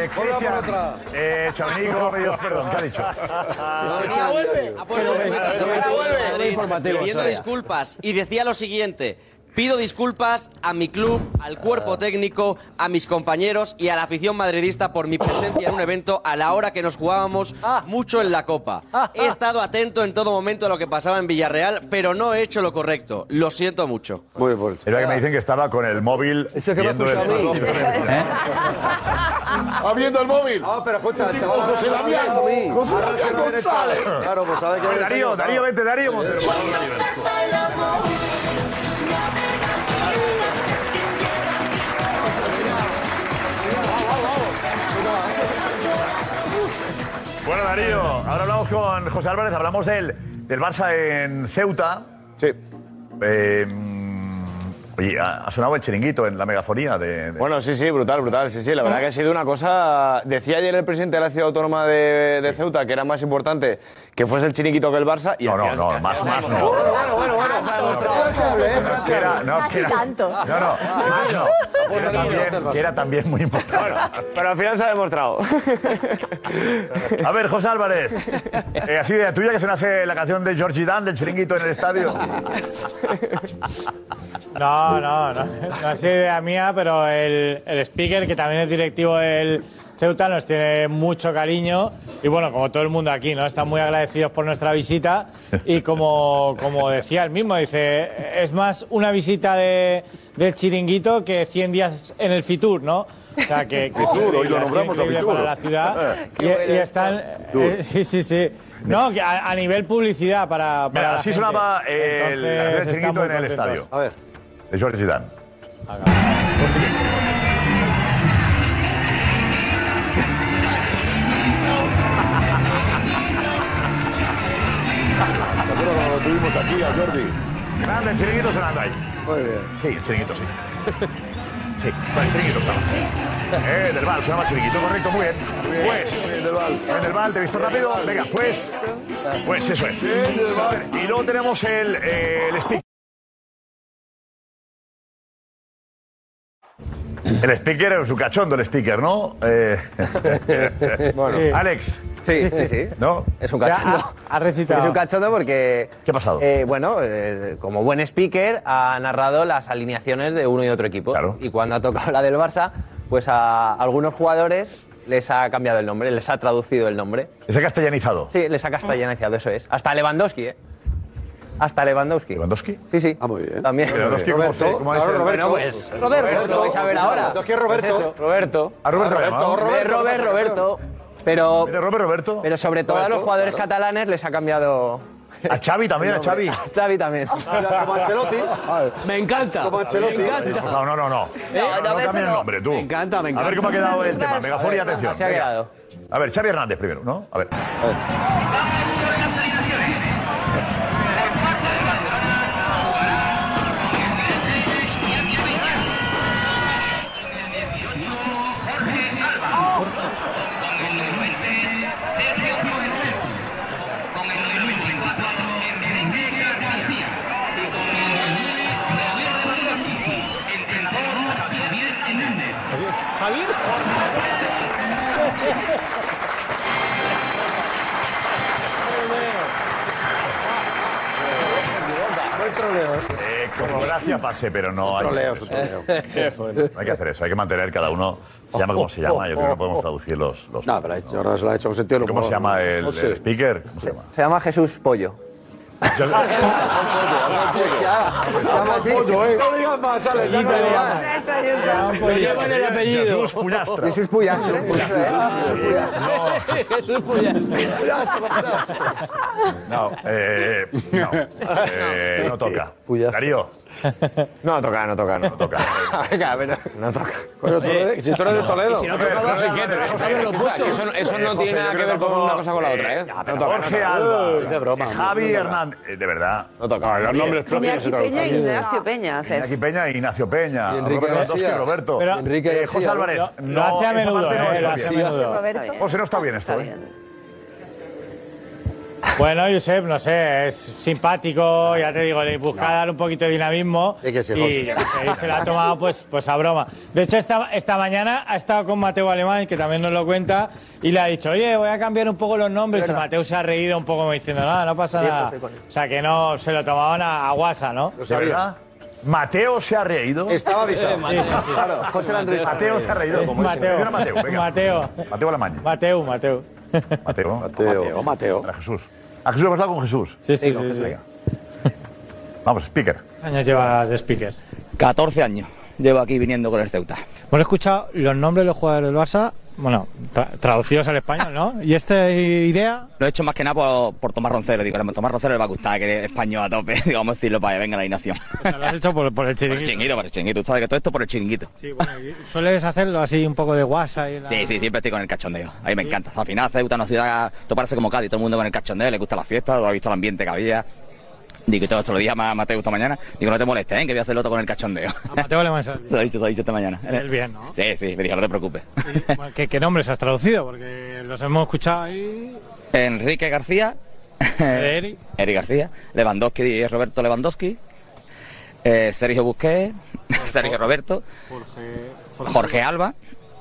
Eh, Cristian, eh, Chomeni, ¿cómo ha pedido perdón? ¿Qué ha dicho? pidiendo disculpas y decía lo siguiente. Pido disculpas a mi club, al cuerpo técnico, a mis compañeros y a la afición madridista por mi presencia en un evento a la hora que nos jugábamos mucho en la Copa. He estado atento en todo momento a lo que pasaba en Villarreal, pero no he hecho lo correcto. Lo siento mucho. Muy verdad que me dicen que estaba con el móvil Ese que me el escuchado a partido. Habiendo el móvil. No, pero escucha, Tipo chaval. José Damián. José Damián González. Claro, pues sabe que Darío, Darío, vente, Darío Montero. Bueno, Darío, ahora hablamos con José Álvarez, hablamos del, del Barça en Ceuta. Sí. Eh, Oye, ha, ha sonado el chiringuito en la megafonía de. de- Bueno, sí, sí, brutal, brutal. Sí, sí, la verdad que ha sido una cosa. Decía ayer el presidente de la ciudad autónoma de, de Ceuta que era más importante que fuese el chiringuito que el Barça. Y No, no, no, que más, más no. Bueno, bueno, bueno. era, no, que era, tanto. No, no, más no. Que era también, que era también muy importante. Pero al final se ha demostrado. A ver, José Álvarez, eh, así de tuya que se nace la canción de Georgie Dan del chiringuito en el estadio. No, no, no, no ha sido idea mía, pero el, el speaker, que también es directivo del Ceuta, nos tiene mucho cariño y bueno, como todo el mundo aquí, ¿no? Están muy agradecidos por nuestra visita y como, como decía él mismo, dice, es más una visita de, del chiringuito que 100 días en el Fitur, ¿no? O sea, que, que es Fitur, hoy lo nombramos a Fitur. para la ciudad y, y están... eh, sí, sí, sí. No, que a, a nivel publicidad para, para Mira, la así gente. sonaba el, Entonces, están chiringuito en el contentos. estadio. A ver. De Georgie Dan. ¿Te acuerdas cuando lo tuvimos aquí a Jordi? Grande, el chiringuito sonando ahí. Muy bien. Sí, el chiringuito, sí. Sí, bueno, el chiringuito sonaba. Eh, del Val, sonaba chiringuito, correcto, muy bien. Pues, en el Val. En el Val, te he visto rápido. Venga, pues, pues eso es. Y luego tenemos el, eh, el stick. El speaker es un cachondo, el speaker, ¿no? Eh, Bueno. Alex. Sí, sí, sí. ¿No? Es un cachondo. Ha recitado. Es un cachondo porque. ¿Qué ha pasado? eh, bueno, eh, como buen speaker, ha narrado las alineaciones de uno y otro equipo. Y cuando ha tocado la del Barça, pues a algunos jugadores les ha cambiado el nombre, les ha traducido el nombre. ¿Les ha castellanizado? Sí, les ha castellanizado, eso es. Hasta Lewandowski, ¿eh? Hasta Lewandowski. ¿Lewandowski? Sí, sí. Ah, muy bien. También. Lewandowski, ¿cómo se- cómo es el- Bueno, pues. Roberto, lo vais a ver ahora. ¿Tú quieres Roberto? Pues eso, Roberto. ¿A Roberto Roberto? Roberto, Eh, Robert, Roberto. Roberto. Pero, ¿De Robert Roberto? pero sobre todo a los Roberto, jugadores claro. catalanes les ha cambiado. A Xavi también, a Xavi. A Xavi también. Como Ancelotti. Me encanta. Como Ancelotti. Me encanta. No, no, no. No, No, no, eso cambien el no. nombre, tú. Me encanta, me A ver encanta. cómo ha quedado el tema. Megafonía, atención. Así ha quedado. A ver, Xavi Hernández primero, ¿no? A ver. Javier. Gracia pase, pero no hay. Troleo, eso. No hay que hacer eso, hay que mantener cada uno. Se llama como se llama, yo creo que no podemos traducir los. los No, pero ahora se lo ha hecho con sentido. ¿Cómo se llama el, el speaker? ¿Cómo se llama? Se llama Jesús Pollo. Se llama así. Pollo, ¿eh? No digas más, Ale, ya está, ya está. Jesús Pullastra. Jesús Pullastre. Jesús No, eh, no, eh, no toca. Darío. No toca, no toca, no toca. Venga, pero no toca. Coño, tú eres- si tú eres de Toledo. Y si no toca, José, José, José, José, lo José, puesto. Eso no- eso eh, no José, tiene nada que ver con una cosa con la otra, ¿eh? No toca, Jorge. Alba. Es de broma. Javi Hernández. eh, De verdad. No toca. los nombres propios. Peña y Ignacio Peña. Peña, Ignacio Peña, Y Enrique. Roberto. Eh, José. Álvarez. No, parte no eh, está bien. José, no está bien Bueno, Josep, no sé, es simpático, ya te digo, le busca dar un poquito de dinamismo Sí que sí, y yo sé, se lo ha tomado pues, pues a broma. De hecho, esta, esta mañana ha estado con Mateo Alemán, que también nos lo cuenta, y le ha dicho, oye, voy a cambiar un poco los nombres, y Mateo se ha reído un poco como diciendo, no, no pasa nada. Él. O sea, que no, se lo tomaban a, a guasa, ¿no? Lo ¿De sabía. Mateo se ha reído. Estaba avisado. Sí, sí, sí. Claro, José Landry. Mateo se ha reído. Como Mateo. Menciona Mateo, venga. Mateo. Mateo Alamaña. Mateo, Mateo. Mateo. Mateo, Mateo. Para Jesús. A Jesús, hemos hablado con Jesús. Sí, sí, sí. sí. Venga. Vamos, speaker. ¿Cuántos años llevas de speaker? 14 años llevo aquí viniendo con el Ceuta. Hemos escuchado los nombres de los jugadores del Barça, bueno, tra- traducidos al español, ¿no? ¿Y esta idea? Lo he hecho más que nada por, por Tomás Roncero. Digo, a Tomás Roncero le va a gustar que es español a tope. Digo, vamos a decirlo para que venga la alineación. O sea, lo has hecho por, por el Por el chiringuito. chiringuito, por el chiringuito. Tú sabes que todo esto por el chiringuito. Sí, bueno, sueles hacerlo así un poco de guasa y la... Sí, sí, siempre estoy con el cachondeo. A mí me encanta. Al final Ceuta es una ciudad, todo parece como Cádiz, todo el mundo con el cachondeo, le gusta la fiesta, lo ha visto el ambiente que había. Digo, todo se lo dije a Ma- Mateo esta mañana. Digo, no te molestes, ¿eh? que voy a hacerlo todo con el cachondeo. A Mateo le Se lo he dicho, se lo he dicho esta mañana. Él bien, ¿no? Sí, sí, me dijo, no te preocupes. Bueno, ¿Qué, qué nombres has traducido? Porque los hemos escuchado ahí. Enrique García. Eri. Eri García. Lewandowski Roberto Lewandowski. eh, Sergio Busquets. Sergio Roberto. Jorge Alba.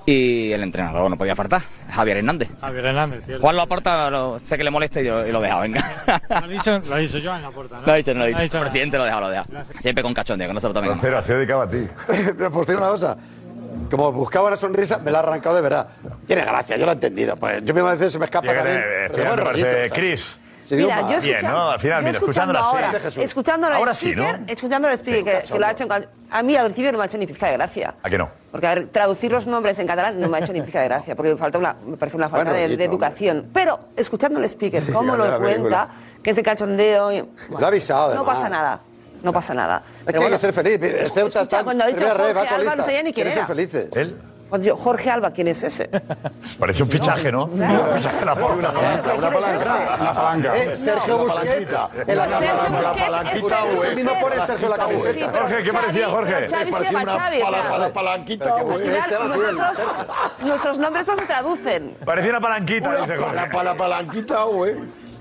Y el entrenador no podía faltar, Javier Hernández. Javier Hernández, tío. Juan lo aporta, lo- sé que le molesta y lo, y lo deja, venga. Lo ha dicho, lo ha dicho Joan Laporta, ¿no? Lo ha dicho, no lo ha No dicho. El nada. presidente lo deja, lo deja. Siempre con cachondeo, que nosotros también. Roncero, se dedicaba a ti. pues digo una cosa. Como buscaba la sonrisa, me la ha arrancado de verdad. Tiene gracia, yo lo he entendido. Pues yo mismo a veces se me escapa también. pero final, buen me rollito, parece, o sea. Chris. Sí, Mira, yo Bien, escuchando- ¿no? Al final, mira, escuchándola así. ahora, De Jesús. escuchando Ahora sí, ¿no? escuchando al speaker que, que lo ha hecho en a mí al principio no me ha hecho ni pizca de gracia. ¿A que no? Porque a ver, traducir los nombres en catalán no me ha hecho ni pizca de gracia, porque me, falta una, me parece una falta Bueno, de, educación. Pero escuchando al speaker, cómo lo cuenta, que ese cachondeo... y- Lo ha avisado, No pasa nada, no pasa nada. Es que hay que ser feliz. El Ceuta está en cuando ha dicho Jorge Alba, colista. no sabía ni quién Quiere ser felices. ¿Él? Cuando digo, Jorge Alba, ¿quién es ese? Parece un fichaje, ¿no? Un fichaje de la porta. Una palanca. Una palanca. Eh, Sergio Busquets. En la. La palanquita, Ese güey. mismo pone Sergio la camiseta. Jorge, ¿qué parecía, Jorge? Parecía una o palanquita, el nosotros, nuestros nombres no se traducen. Parecía una palanquita, Una dice Jorge. pala- palanquita, güey.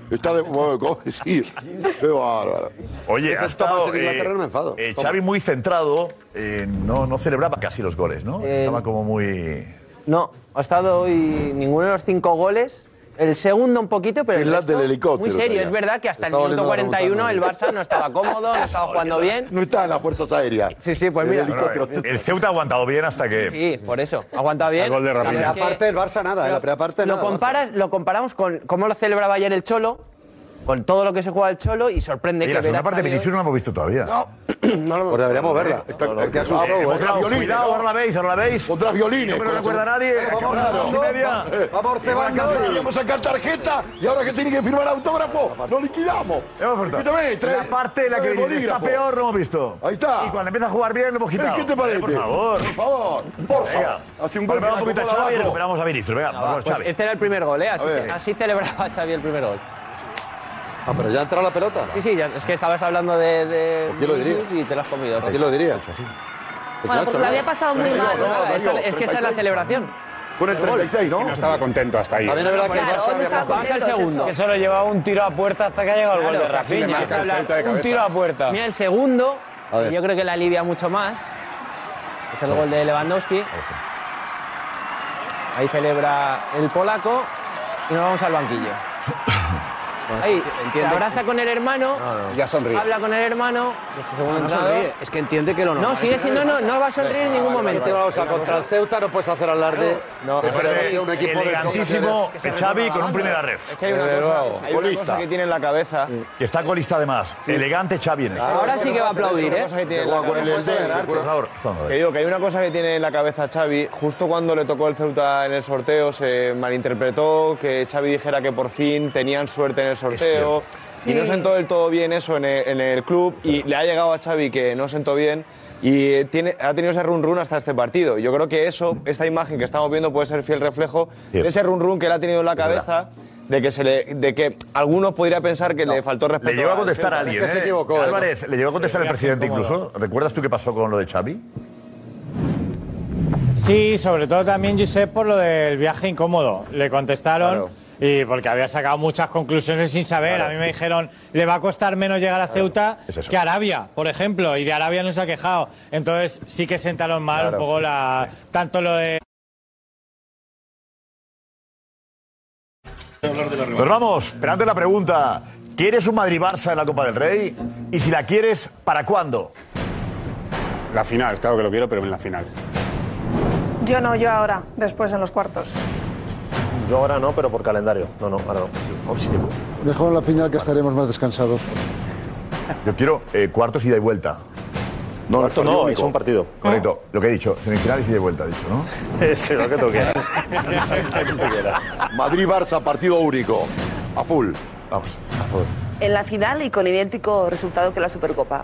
Está de. ¿cómo decir? Qué bárbaro. Oye, ha estado eh, Toma. Xavi muy centrado, eh, no, no celebraba casi los goles, ¿no? Eh, Estaba como muy... No, ha estado hoy ninguno de los cinco goles. El segundo un poquito, pero el resto, del helicóptero, muy serio. Es verdad que hasta el Estaba minuto oliendo la 41 el. Barça no estaba cómodo, no estaba jugando bien. No está en las fuerzas aéreas. Sí, sí, pues El mira. el Ceuta ha aguantado bien hasta que... Sí, por eso. Aguanta bien. El gol de La primera parte del Barça nada, en la primera parte lo, nada. comparas, lo comparamos con cómo lo celebraba ayer el Cholo, con todo lo que se juega el Cholo y sorprende Oye, que la segunda parte de Vinicius no la hemos visto todavía. Pues deberíamos verla. Es que es un Eh, show, hemos ¿eh? dado- violines, cuidado, ¿no? ahora la veis, ahora la veis. Otras violines. No me lo recuerda nadie. Vamos, a y media. Vamos cebando. Vamos a sacar tarjeta y ahora que tiene que firmar autógrafo, lo liquidamos. Escúchame, La parte en la que está peor, lo hemos visto. Ahí está. Y cuando empieza a jugar bien, lo hemos quitado. ¿Qué te parece? Eh, Por favor. Por favor, por favor. Hace un gol Recuperamos un poquito a Xavi y recuperamos a Vinicius. Venga, vamos, pues Xavi. este era el primer gol, ¿eh? Así, A ver. así celebraba Xavi el primer gol. Ah, pero ya ha entrado la pelota. Sí, sí, ya- es que estabas hablando de, de ¿Quién lo diría? Y te lo has comido. ¿Quién lo diría? Pues Bueno, porque lo había pasado muy mal. Es que esta es la celebración. Con el 36, ¿no? No estaba contento hasta ahí. También es verdad que el Barça contento, es segundo. Que solo llevaba un tiro a puerta hasta que ha llegado el gol de Rafinha. el Un tiro a puerta. Mira el segundo, yo creo que la alivia mucho más. Es el gol de Lewandowski. Ahí celebra el polaco y nos vamos al banquillo. Ahí, se abraza con el hermano, Ya sonríe. habla con el hermano, es No sonríe, es que entiende que lo No, normal sigue es siendo, no, no va a sonreír en ningún momento. te vamos a contra el Ceuta, no puedes hacer alarde. No, de parece un equipo de elegantísimo Xavi con un primera ref. Es que hay una, cosa, hay una cosa que tiene en la cabeza. Que está colista además. Elegante Xavi en eso. Ahora sí que va a aplaudir, ¿eh? de- digo que hay una cosa que tiene en la cabeza Xavi, justo cuando le tocó el Ceuta en el sorteo se malinterpretó que Xavi dijera que por fin tenían suerte en el sorteo y no sentó del todo bien eso en el, en el club y le ha llegado a Xavi que no sentó bien y tiene, ha tenido ese run run hasta este partido. Yo creo que eso, esta imagen que estamos viendo puede ser fiel reflejo Cierto. de ese run run que él ha tenido en la cabeza. De que, se le, de que algunos podría pensar que le faltó respeto. Le llegó a al contestar a alguien, Es que se ¿eh? equivocó, ¿eh? Álvarez, le llegó a contestar el presidente incluso. ¿Recuerdas tú qué pasó con lo de Xavi? Sí, sobre todo también, Josep, por lo del viaje incómodo. Le contestaron y porque había sacado muchas conclusiones sin saber. Claro. A mí me dijeron, le va a costar menos llegar a Ceuta Es que a Arabia, por ejemplo, y de Arabia no se ha quejado. Entonces sí que sentaron mal Claro. un poco la, tanto lo de... Pues vamos, esperando la pregunta. ¿Quieres un Madrid-Barça en la Copa del Rey? Y si la quieres, ¿para cuándo? La final, claro que lo quiero, pero en la final. Yo no, yo ahora, después en los cuartos. Yo ahora no, pero por calendario. No, no, ahora no. Mejor en la final que estaremos más descansados. Yo quiero eh, cuartos ida y vuelta. No, Cuarto no, es un partido. Correcto, lo que he dicho, semifinales y vuelta, he dicho, ¿no? Sí, lo que tú quieras. Madrid-Barça, partido único. A full. Vamos. En la final y con idéntico resultado que la Supercopa.